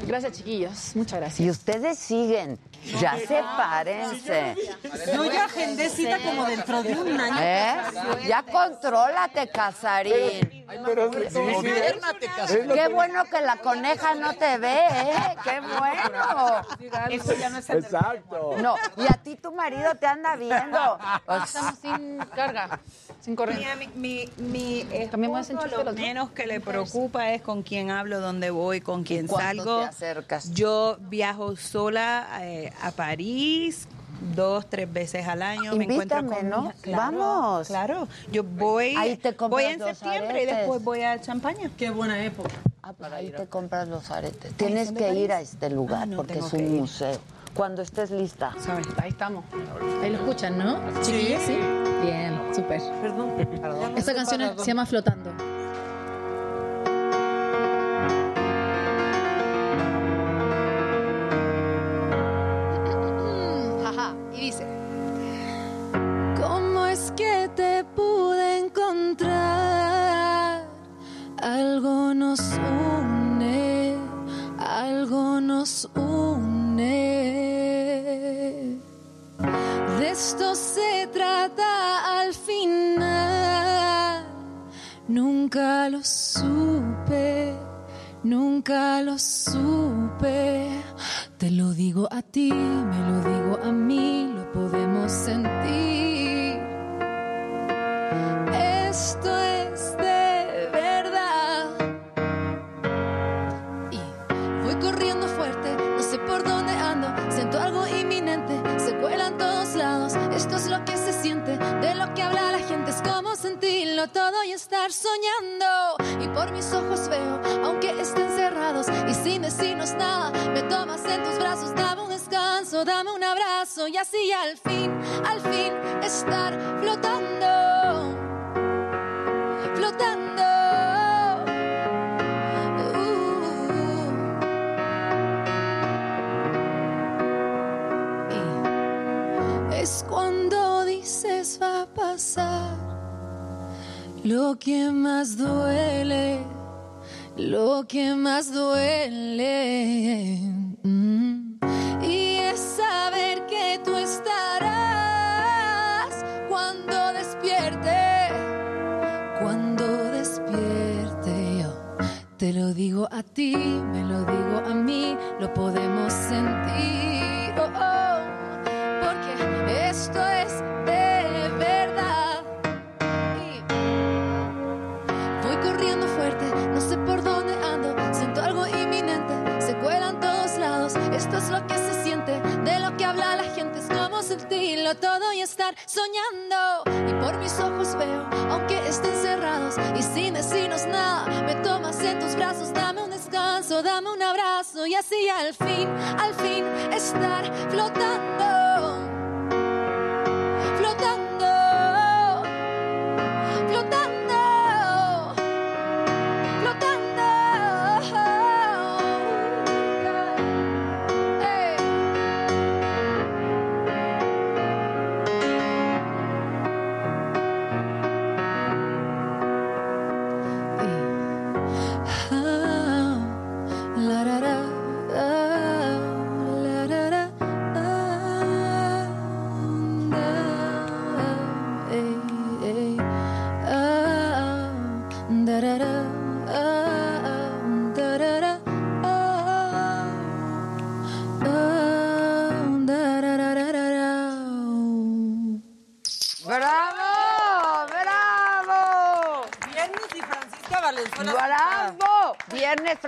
Gracias, chiquillos. Muchas gracias. Y ustedes siguen. Ya sepárense. Yo ya agendé cita como dentro de un año. ¿Eh? Ya contrólate, Casarín. Gobiérnate, Casarín. Qué bueno que la coneja no te ve, ¿eh? Qué bueno. Eso ya no es Exacto. No, y a ti tu marido te anda viendo. Sea, Estamos sin carga, sin. Mira, mi, mi, mi esposo lo menos que le preocupa es con quién hablo, dónde voy, con quién ¿Cuándo salgo. te acercas? Yo viajo sola eh, a París dos, tres veces al año. me encuentro con ¿no? Claro, Vamos. Claro, yo voy, Ahí te voy en septiembre y después voy a Champaña. Qué buena época. Ah, pues ahí te compras los aretes. Tienes que ir a este lugar Ah, no, porque es un museo. Cuando estés lista. Ahí estamos. Ahí lo escuchan, ¿no? Chiquillos, sí. Bien, súper. Perdón. Esta canción se llama Flotando. Algo nos une, algo nos une. De esto se trata al final. Nunca lo supe, nunca lo supe. Te lo digo a ti, me lo digo a mí, lo podemos sentir. Esto es Como sentirlo todo y estar soñando. Y por mis ojos veo, aunque estén cerrados y sin decirnos nada, me tomas en tus brazos, dame un descanso, dame un abrazo y así al fin, al fin estar flotando, flotando. Uh. Y es cuando dices va a pasar lo que más duele, lo que más duele. Mm. Y es saber que tú estarás cuando despierte, cuando despierte yo. Te lo digo a ti, me lo digo a mí, lo podemos sentir. Oh, oh, porque esto es de Esto es lo que se siente, de lo que habla la gente, es como sentirlo todo y estar soñando. Y por mis ojos veo, aunque estén cerrados y sin decirnos nada, me tomas en tus brazos, dame un descanso, dame un abrazo. Y así al fin, al fin estar flotando, flotando,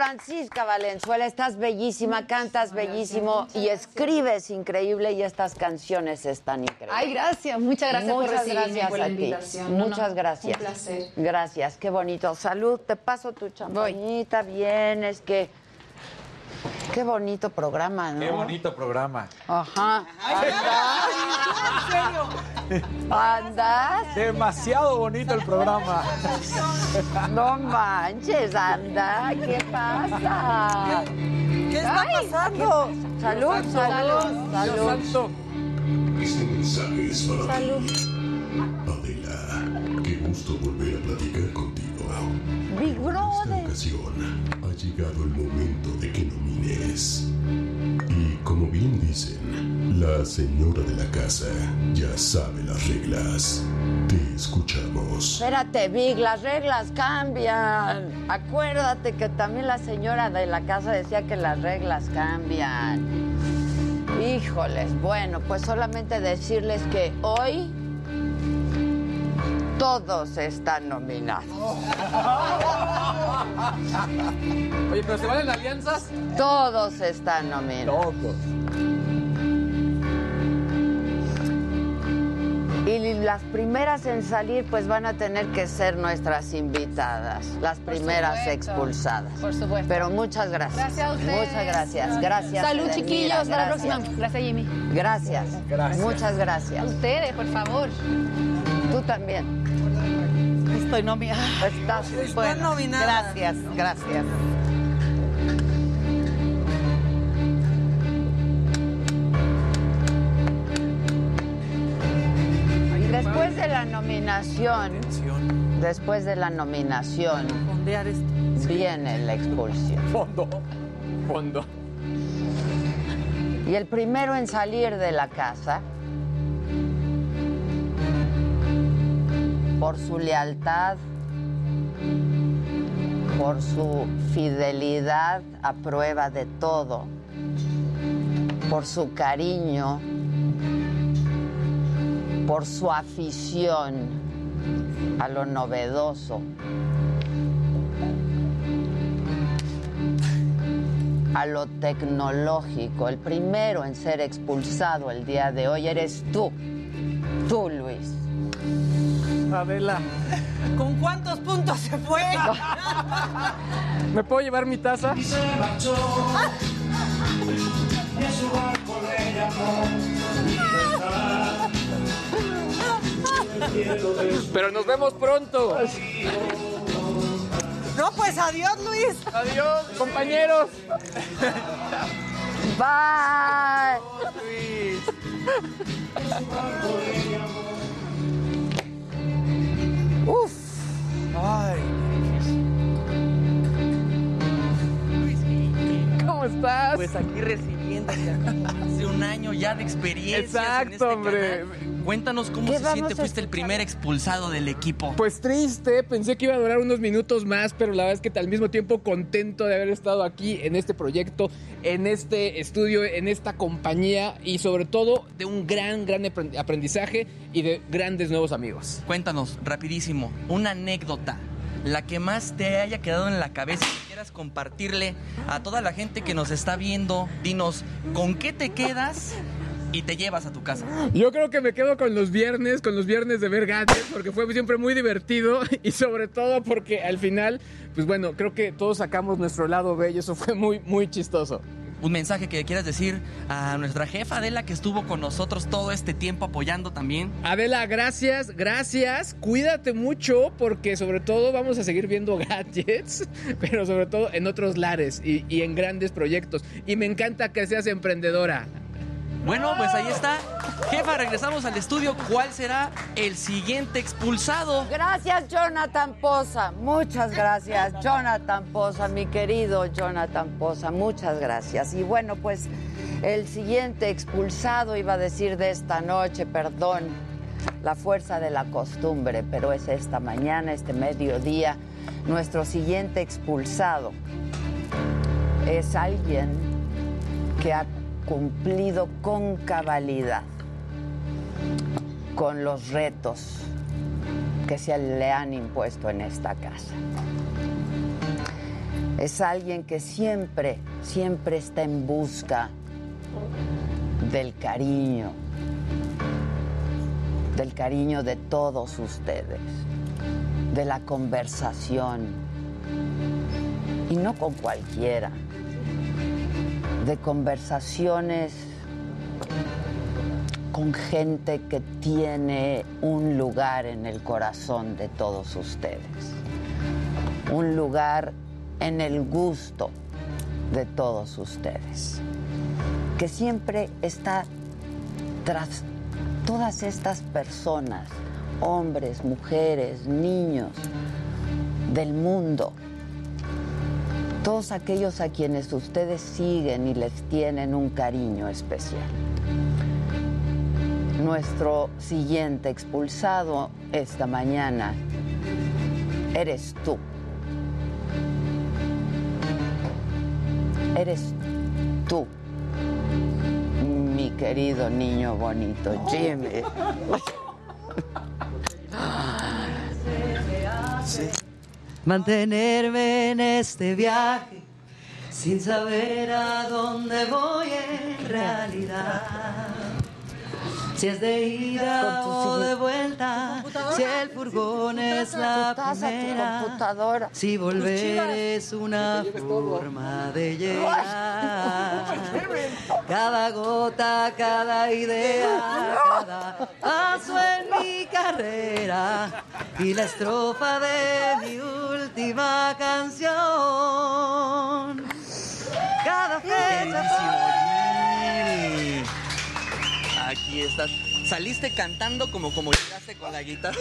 Francisca Valenzuela, estás bellísima, cantas bellísimo y escribes increíble y estas canciones están increíbles. Ay, gracias, muchas gracias por Muchas recibirme, gracias por la a ti. invitación. No, no, Muchas gracias. un placer. Gracias, qué bonito. Salud, te paso tu champañita, bien, es que qué bonito programa, ¿no? Qué bonito programa. Ajá. ¿Andas? Demasiado bonito el programa. No manches, anda, ¿qué pasa? ¿Qué está pasando? Salud, salud, salud. Este mensaje es para Salud. Adela, qué gusto volver a platicar contigo. Big Esta Brother. ocasión ha llegado el momento de que nomines. Y como bien dicen, la señora de la casa ya sabe las reglas. Te escuchamos. Espérate, Big, las reglas cambian. Acuérdate que también la señora de la casa decía que las reglas cambian. Híjoles, bueno, pues solamente decirles que hoy todos están nominados. Oye, pero ¿se valen alianzas? Todos están nominados. Y las primeras en salir pues van a tener que ser nuestras invitadas, las primeras supuesto. expulsadas. Por supuesto. Pero muchas gracias. Gracias a ustedes. Muchas gracias. Gracias. Salud, Edelmira, chiquillos. Hasta la gracias. próxima. Gracias, Jimmy. Gracias. Gracias. Muchas gracias. Ustedes, por favor. Tú también. Estoy nominada. Estás Está bueno. nominada. Gracias, gracias. De la nominación, después de la nominación, viene la expulsión. Fondo. Fondo. Y el primero en salir de la casa, por su lealtad, por su fidelidad a prueba de todo, por su cariño, por su afición a lo novedoso, a lo tecnológico. El primero en ser expulsado el día de hoy eres tú, tú Luis. Adela, ¿Con cuántos puntos se fue? ¿me puedo llevar mi taza? Pero nos vemos pronto. No, pues adiós, Luis. Adiós, compañeros. Bye. Uf. Ay. Estás? Pues aquí recibiéndote hace un año ya de experiencia. Exacto, hombre. Cuéntanos cómo ¿Qué se siente. Fuiste el primer expulsado del equipo. Pues triste, pensé que iba a durar unos minutos más, pero la verdad es que al mismo tiempo contento de haber estado aquí en este proyecto, en este estudio, en esta compañía y sobre todo de un gran, gran aprend- aprendizaje y de grandes nuevos amigos. Cuéntanos, rapidísimo, una anécdota. La que más te haya quedado en la cabeza y quieras compartirle a toda la gente que nos está viendo. Dinos, ¿con qué te quedas y te llevas a tu casa? Yo creo que me quedo con los viernes, con los viernes de ver porque fue siempre muy divertido y sobre todo porque al final, pues bueno, creo que todos sacamos nuestro lado bello, eso fue muy, muy chistoso. Un mensaje que quieras decir a nuestra jefa Adela que estuvo con nosotros todo este tiempo apoyando también. Adela, gracias, gracias. Cuídate mucho porque sobre todo vamos a seguir viendo gadgets, pero sobre todo en otros lares y, y en grandes proyectos. Y me encanta que seas emprendedora. Bueno, pues ahí está. Jefa, regresamos al estudio. ¿Cuál será el siguiente expulsado? Gracias, Jonathan Poza. Muchas gracias, Jonathan Poza, mi querido Jonathan Poza. Muchas gracias. Y bueno, pues el siguiente expulsado iba a decir de esta noche, perdón, la fuerza de la costumbre, pero es esta mañana, este mediodía. Nuestro siguiente expulsado es alguien que ha cumplido con cabalidad con los retos que se le han impuesto en esta casa. Es alguien que siempre, siempre está en busca del cariño, del cariño de todos ustedes, de la conversación, y no con cualquiera, de conversaciones con gente que tiene un lugar en el corazón de todos ustedes, un lugar en el gusto de todos ustedes, que siempre está tras todas estas personas, hombres, mujeres, niños del mundo, todos aquellos a quienes ustedes siguen y les tienen un cariño especial. Nuestro siguiente expulsado esta mañana eres tú. Eres tú, mi querido niño bonito, Jimmy. Mantenerme en este viaje sin saber a dónde voy en realidad. Si es de ida o de vuelta, si el furgón es la primera, si volver es una forma de llegar. Cada gota, cada idea, cada paso en mi carrera y la estrofa de mi última canción. Cada fecha. Aquí estás. Saliste cantando como como llegaste con la guitarra.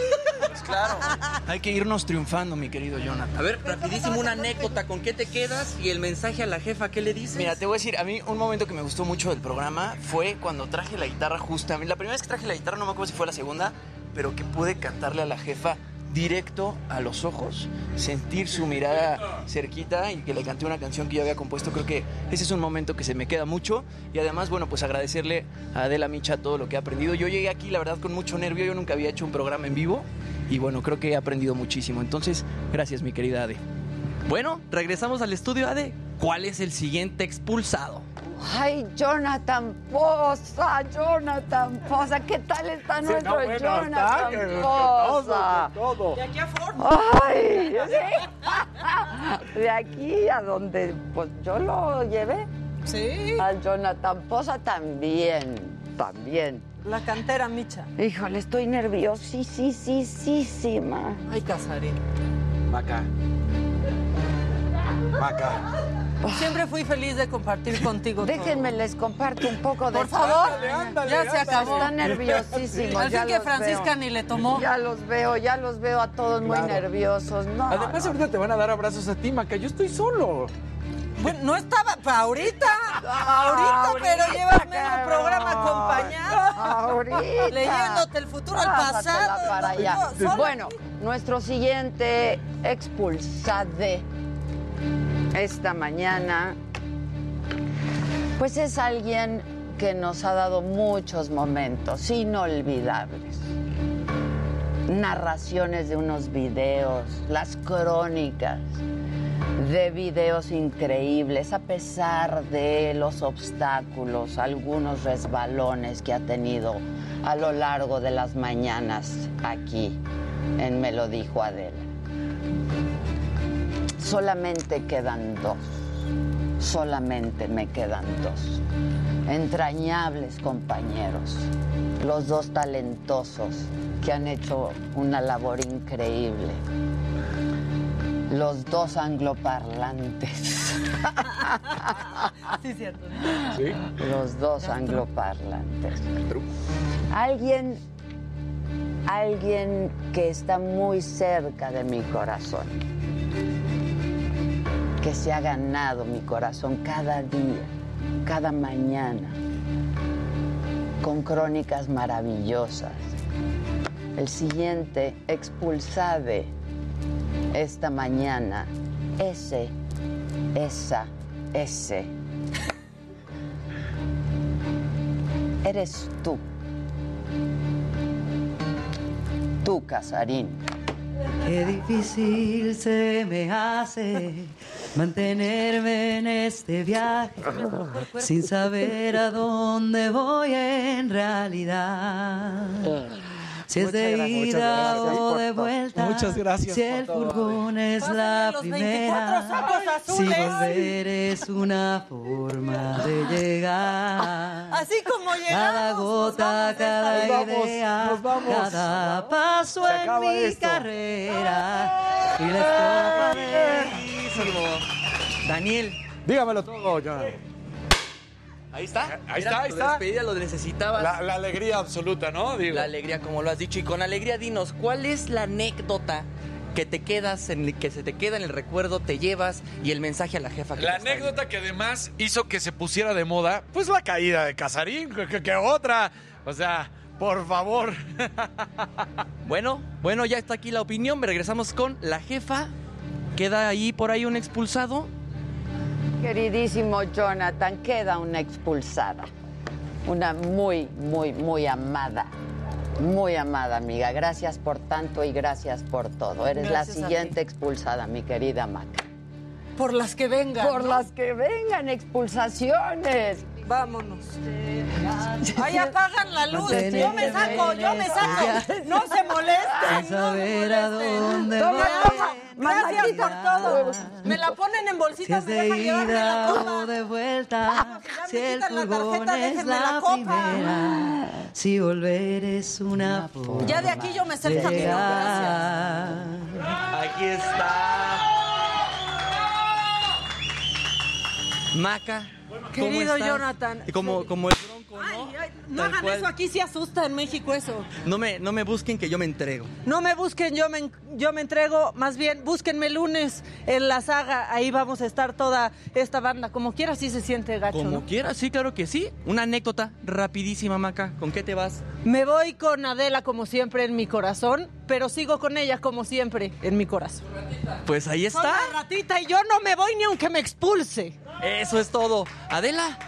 Pues claro. Hay que irnos triunfando, mi querido Jonathan. A ver, rapidísimo una anécdota. ¿Con qué te quedas? Y el mensaje a la jefa, ¿qué le dices? Mira, te voy a decir, a mí un momento que me gustó mucho del programa fue cuando traje la guitarra justa. La primera vez que traje la guitarra, no me acuerdo si fue la segunda, pero que pude cantarle a la jefa directo a los ojos, sentir su mirada cerquita y que le canté una canción que yo había compuesto. Creo que ese es un momento que se me queda mucho y además, bueno, pues agradecerle a Adela Micha todo lo que ha aprendido. Yo llegué aquí, la verdad, con mucho nervio. Yo nunca había hecho un programa en vivo y bueno, creo que he aprendido muchísimo. Entonces, gracias, mi querida Ade. Bueno, regresamos al estudio, Ade. ¿Cuál es el siguiente expulsado? Ay, Jonathan Poza, Jonathan Poza, ¿qué tal está nuestro bueno, Jonathan está, que- Poza? todo, todo. De aquí a Ay, sí. De aquí a donde pues yo lo llevé. Sí. Al Jonathan Poza también, también. La cantera Micha. Híjole, estoy nerviosísima. Ay, Casarín. Maca. Maca. Siempre fui feliz de compartir contigo. Déjenme les comparto un poco de Por favor, Ándale, ándale, ya se ándale. acabó. Están nerviosísimos. Al ya fin que Francisca veo. ni le tomó. Ya los veo, ya los veo a todos muy nerviosos. No, Además, no. ahorita te van a dar abrazos a ti, Maca. Yo estoy solo. Bueno, no estaba pa' ahorita. ahorita, pero llevas medio programa acompañado. Ahorita. Leyéndote el futuro al pasado. para allá. Bueno, nuestro siguiente expulsade esta mañana, pues es alguien que nos ha dado muchos momentos inolvidables. Narraciones de unos videos, las crónicas de videos increíbles, a pesar de los obstáculos, algunos resbalones que ha tenido a lo largo de las mañanas aquí en Me lo dijo Adela. Solamente quedan dos, solamente me quedan dos. Entrañables compañeros, los dos talentosos que han hecho una labor increíble los dos angloparlantes. Sí, cierto. Los dos angloparlantes. Alguien, alguien que está muy cerca de mi corazón, que se ha ganado mi corazón cada día, cada mañana, con crónicas maravillosas. El siguiente, expulsade esta mañana, ese, esa, ese. Eres tú. Tú, Casarín. Qué difícil se me hace mantenerme en este viaje sin saber a dónde voy en realidad. Si es de ida o de vuelta. Muchas gracias Si el furgón es la los 24 primera. Si volver es una forma de llegar. Así como llegamos. Cada gota, cada idea, cada paso en mi esto. carrera. Y la de Daniel. Dígamelo todo, Jonathan. Ahí está. Ahí está, ahí tu está. despedida, lo necesitabas. La, la alegría absoluta, ¿no? Digo. La alegría, como lo has dicho. Y con alegría, dinos, ¿cuál es la anécdota que te quedas, en, que se te queda en el recuerdo, te llevas y el mensaje a la jefa? que La anécdota que además hizo que se pusiera de moda, pues la caída de Casarín, que, que- que otra. O sea, por favor. Bueno, bueno, ya está aquí la opinión. Regresamos con la jefa. Queda ahí por ahí un expulsado. Queridísimo Jonathan, queda una expulsada. Una muy, muy, muy amada. Muy amada amiga. Gracias por tanto y gracias por todo. Eres Gracias la siguiente expulsada, mi querida Maca. Por las que vengan. Por ¿no? las que vengan, expulsaciones. Vámonos. Ahí apagan la luz. Yo me saco, yo me saco. No se molesten. Saber a dónde Toma, toma. Gracias por todo. Me la ponen en Si bolsitas, me de dejan llevarme la copa. de vuelta, si el quitan la furgón tarjeta, es déjenme la la copa. primera, si volver es una forma Ya de aquí yo me sé el camino. llegar. Aquí está. Maca. ¿Cómo Querido? Jonathan. Y como, como ¿no? Ay, ay, no Tal hagan cual. eso, aquí sí asusta en México eso. No me, no me busquen que yo me entrego. No me busquen, yo me, yo me entrego, más bien búsquenme lunes en la saga, ahí vamos a estar toda esta banda, como quiera sí se siente gacho, Como ¿no? quieras, sí, claro que sí. Una anécdota rapidísima, Maca. ¿Con qué te vas? Me voy con Adela como siempre en mi corazón, pero sigo con ella como siempre en mi corazón. Pues ahí Soy está. la ratita y yo no me voy ni aunque me expulse. Eso es todo. Adela,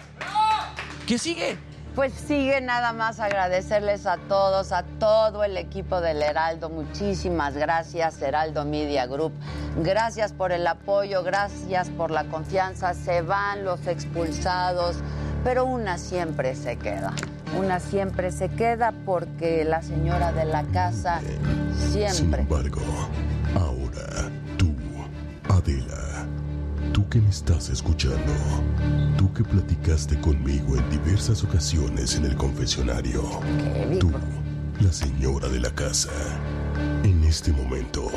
¿qué sigue? Pues sigue nada más agradecerles a todos, a todo el equipo del Heraldo. Muchísimas gracias, Heraldo Media Group. Gracias por el apoyo, gracias por la confianza. Se van los expulsados, pero una siempre se queda. Una siempre se queda porque la señora de la casa Sin siempre. embargo, ahora tú, Adela, tú que me estás escuchando, tú que platicaste conmigo en diversas ocasiones en el confesionario, tú, la señora de la casa, en este momento,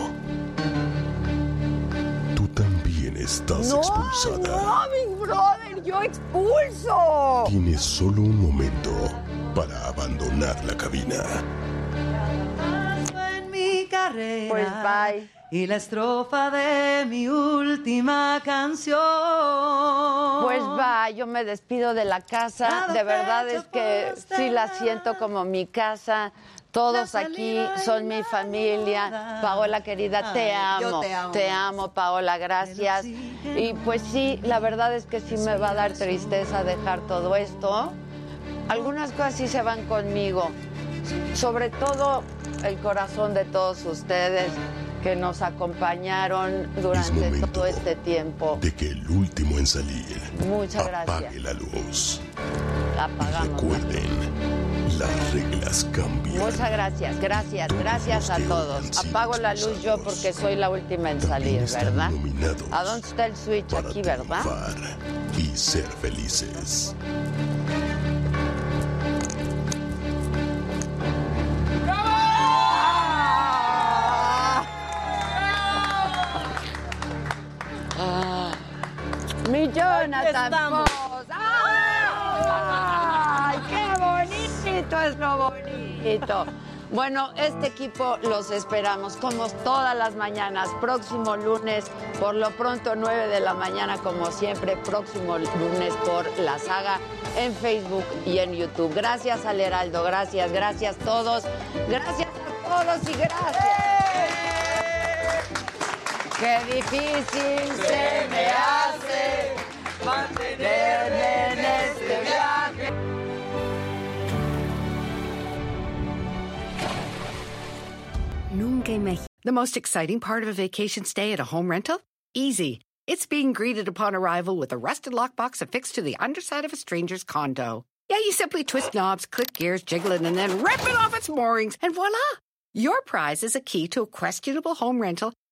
tú también estás No, expulsada. no, Big Brother, yo expulso. Tienes solo un momento para abandonar la cabina. Paso en mi carrera. Pues bye. Y la estrofa de mi última canción. Pues va, yo me despido de la casa. De verdad es que sí la siento como mi casa. Todos aquí son mi familia. Paola querida, te amo. te amo. Te amo, Paola, gracias. Y pues sí, la verdad es que sí me va a dar tristeza dejar todo esto. Algunas cosas sí se van conmigo. Sobre todo el corazón de todos ustedes que nos acompañaron durante todo este tiempo. De que el último en salir Muchas gracias. apague la luz. Apagamos. Recuerden, las reglas cambian. Muchas gracias, gracias, gracias a todos. Apago la luz yo porque soy la última en salir, ¿verdad? ¿A dónde está el switch aquí, verdad? Y ser felices. Jonathan. Foss. ¡Ay, qué bonito es lo bonito! Bueno, este equipo los esperamos como todas las mañanas, próximo lunes, por lo pronto 9 de la mañana, como siempre, próximo lunes por la saga en Facebook y en YouTube. Gracias al Heraldo, gracias, gracias a todos, gracias a todos y gracias. Qué difícil se me hace mantenerme en este viaje. Nunca imaginé. The most exciting part of a vacation stay at a home rental? Easy. It's being greeted upon arrival with a rusted lockbox affixed to the underside of a stranger's condo. Yeah, you simply twist knobs, click gears, jiggle it, and then rip it off its moorings, and voila! Your prize is a key to a questionable home rental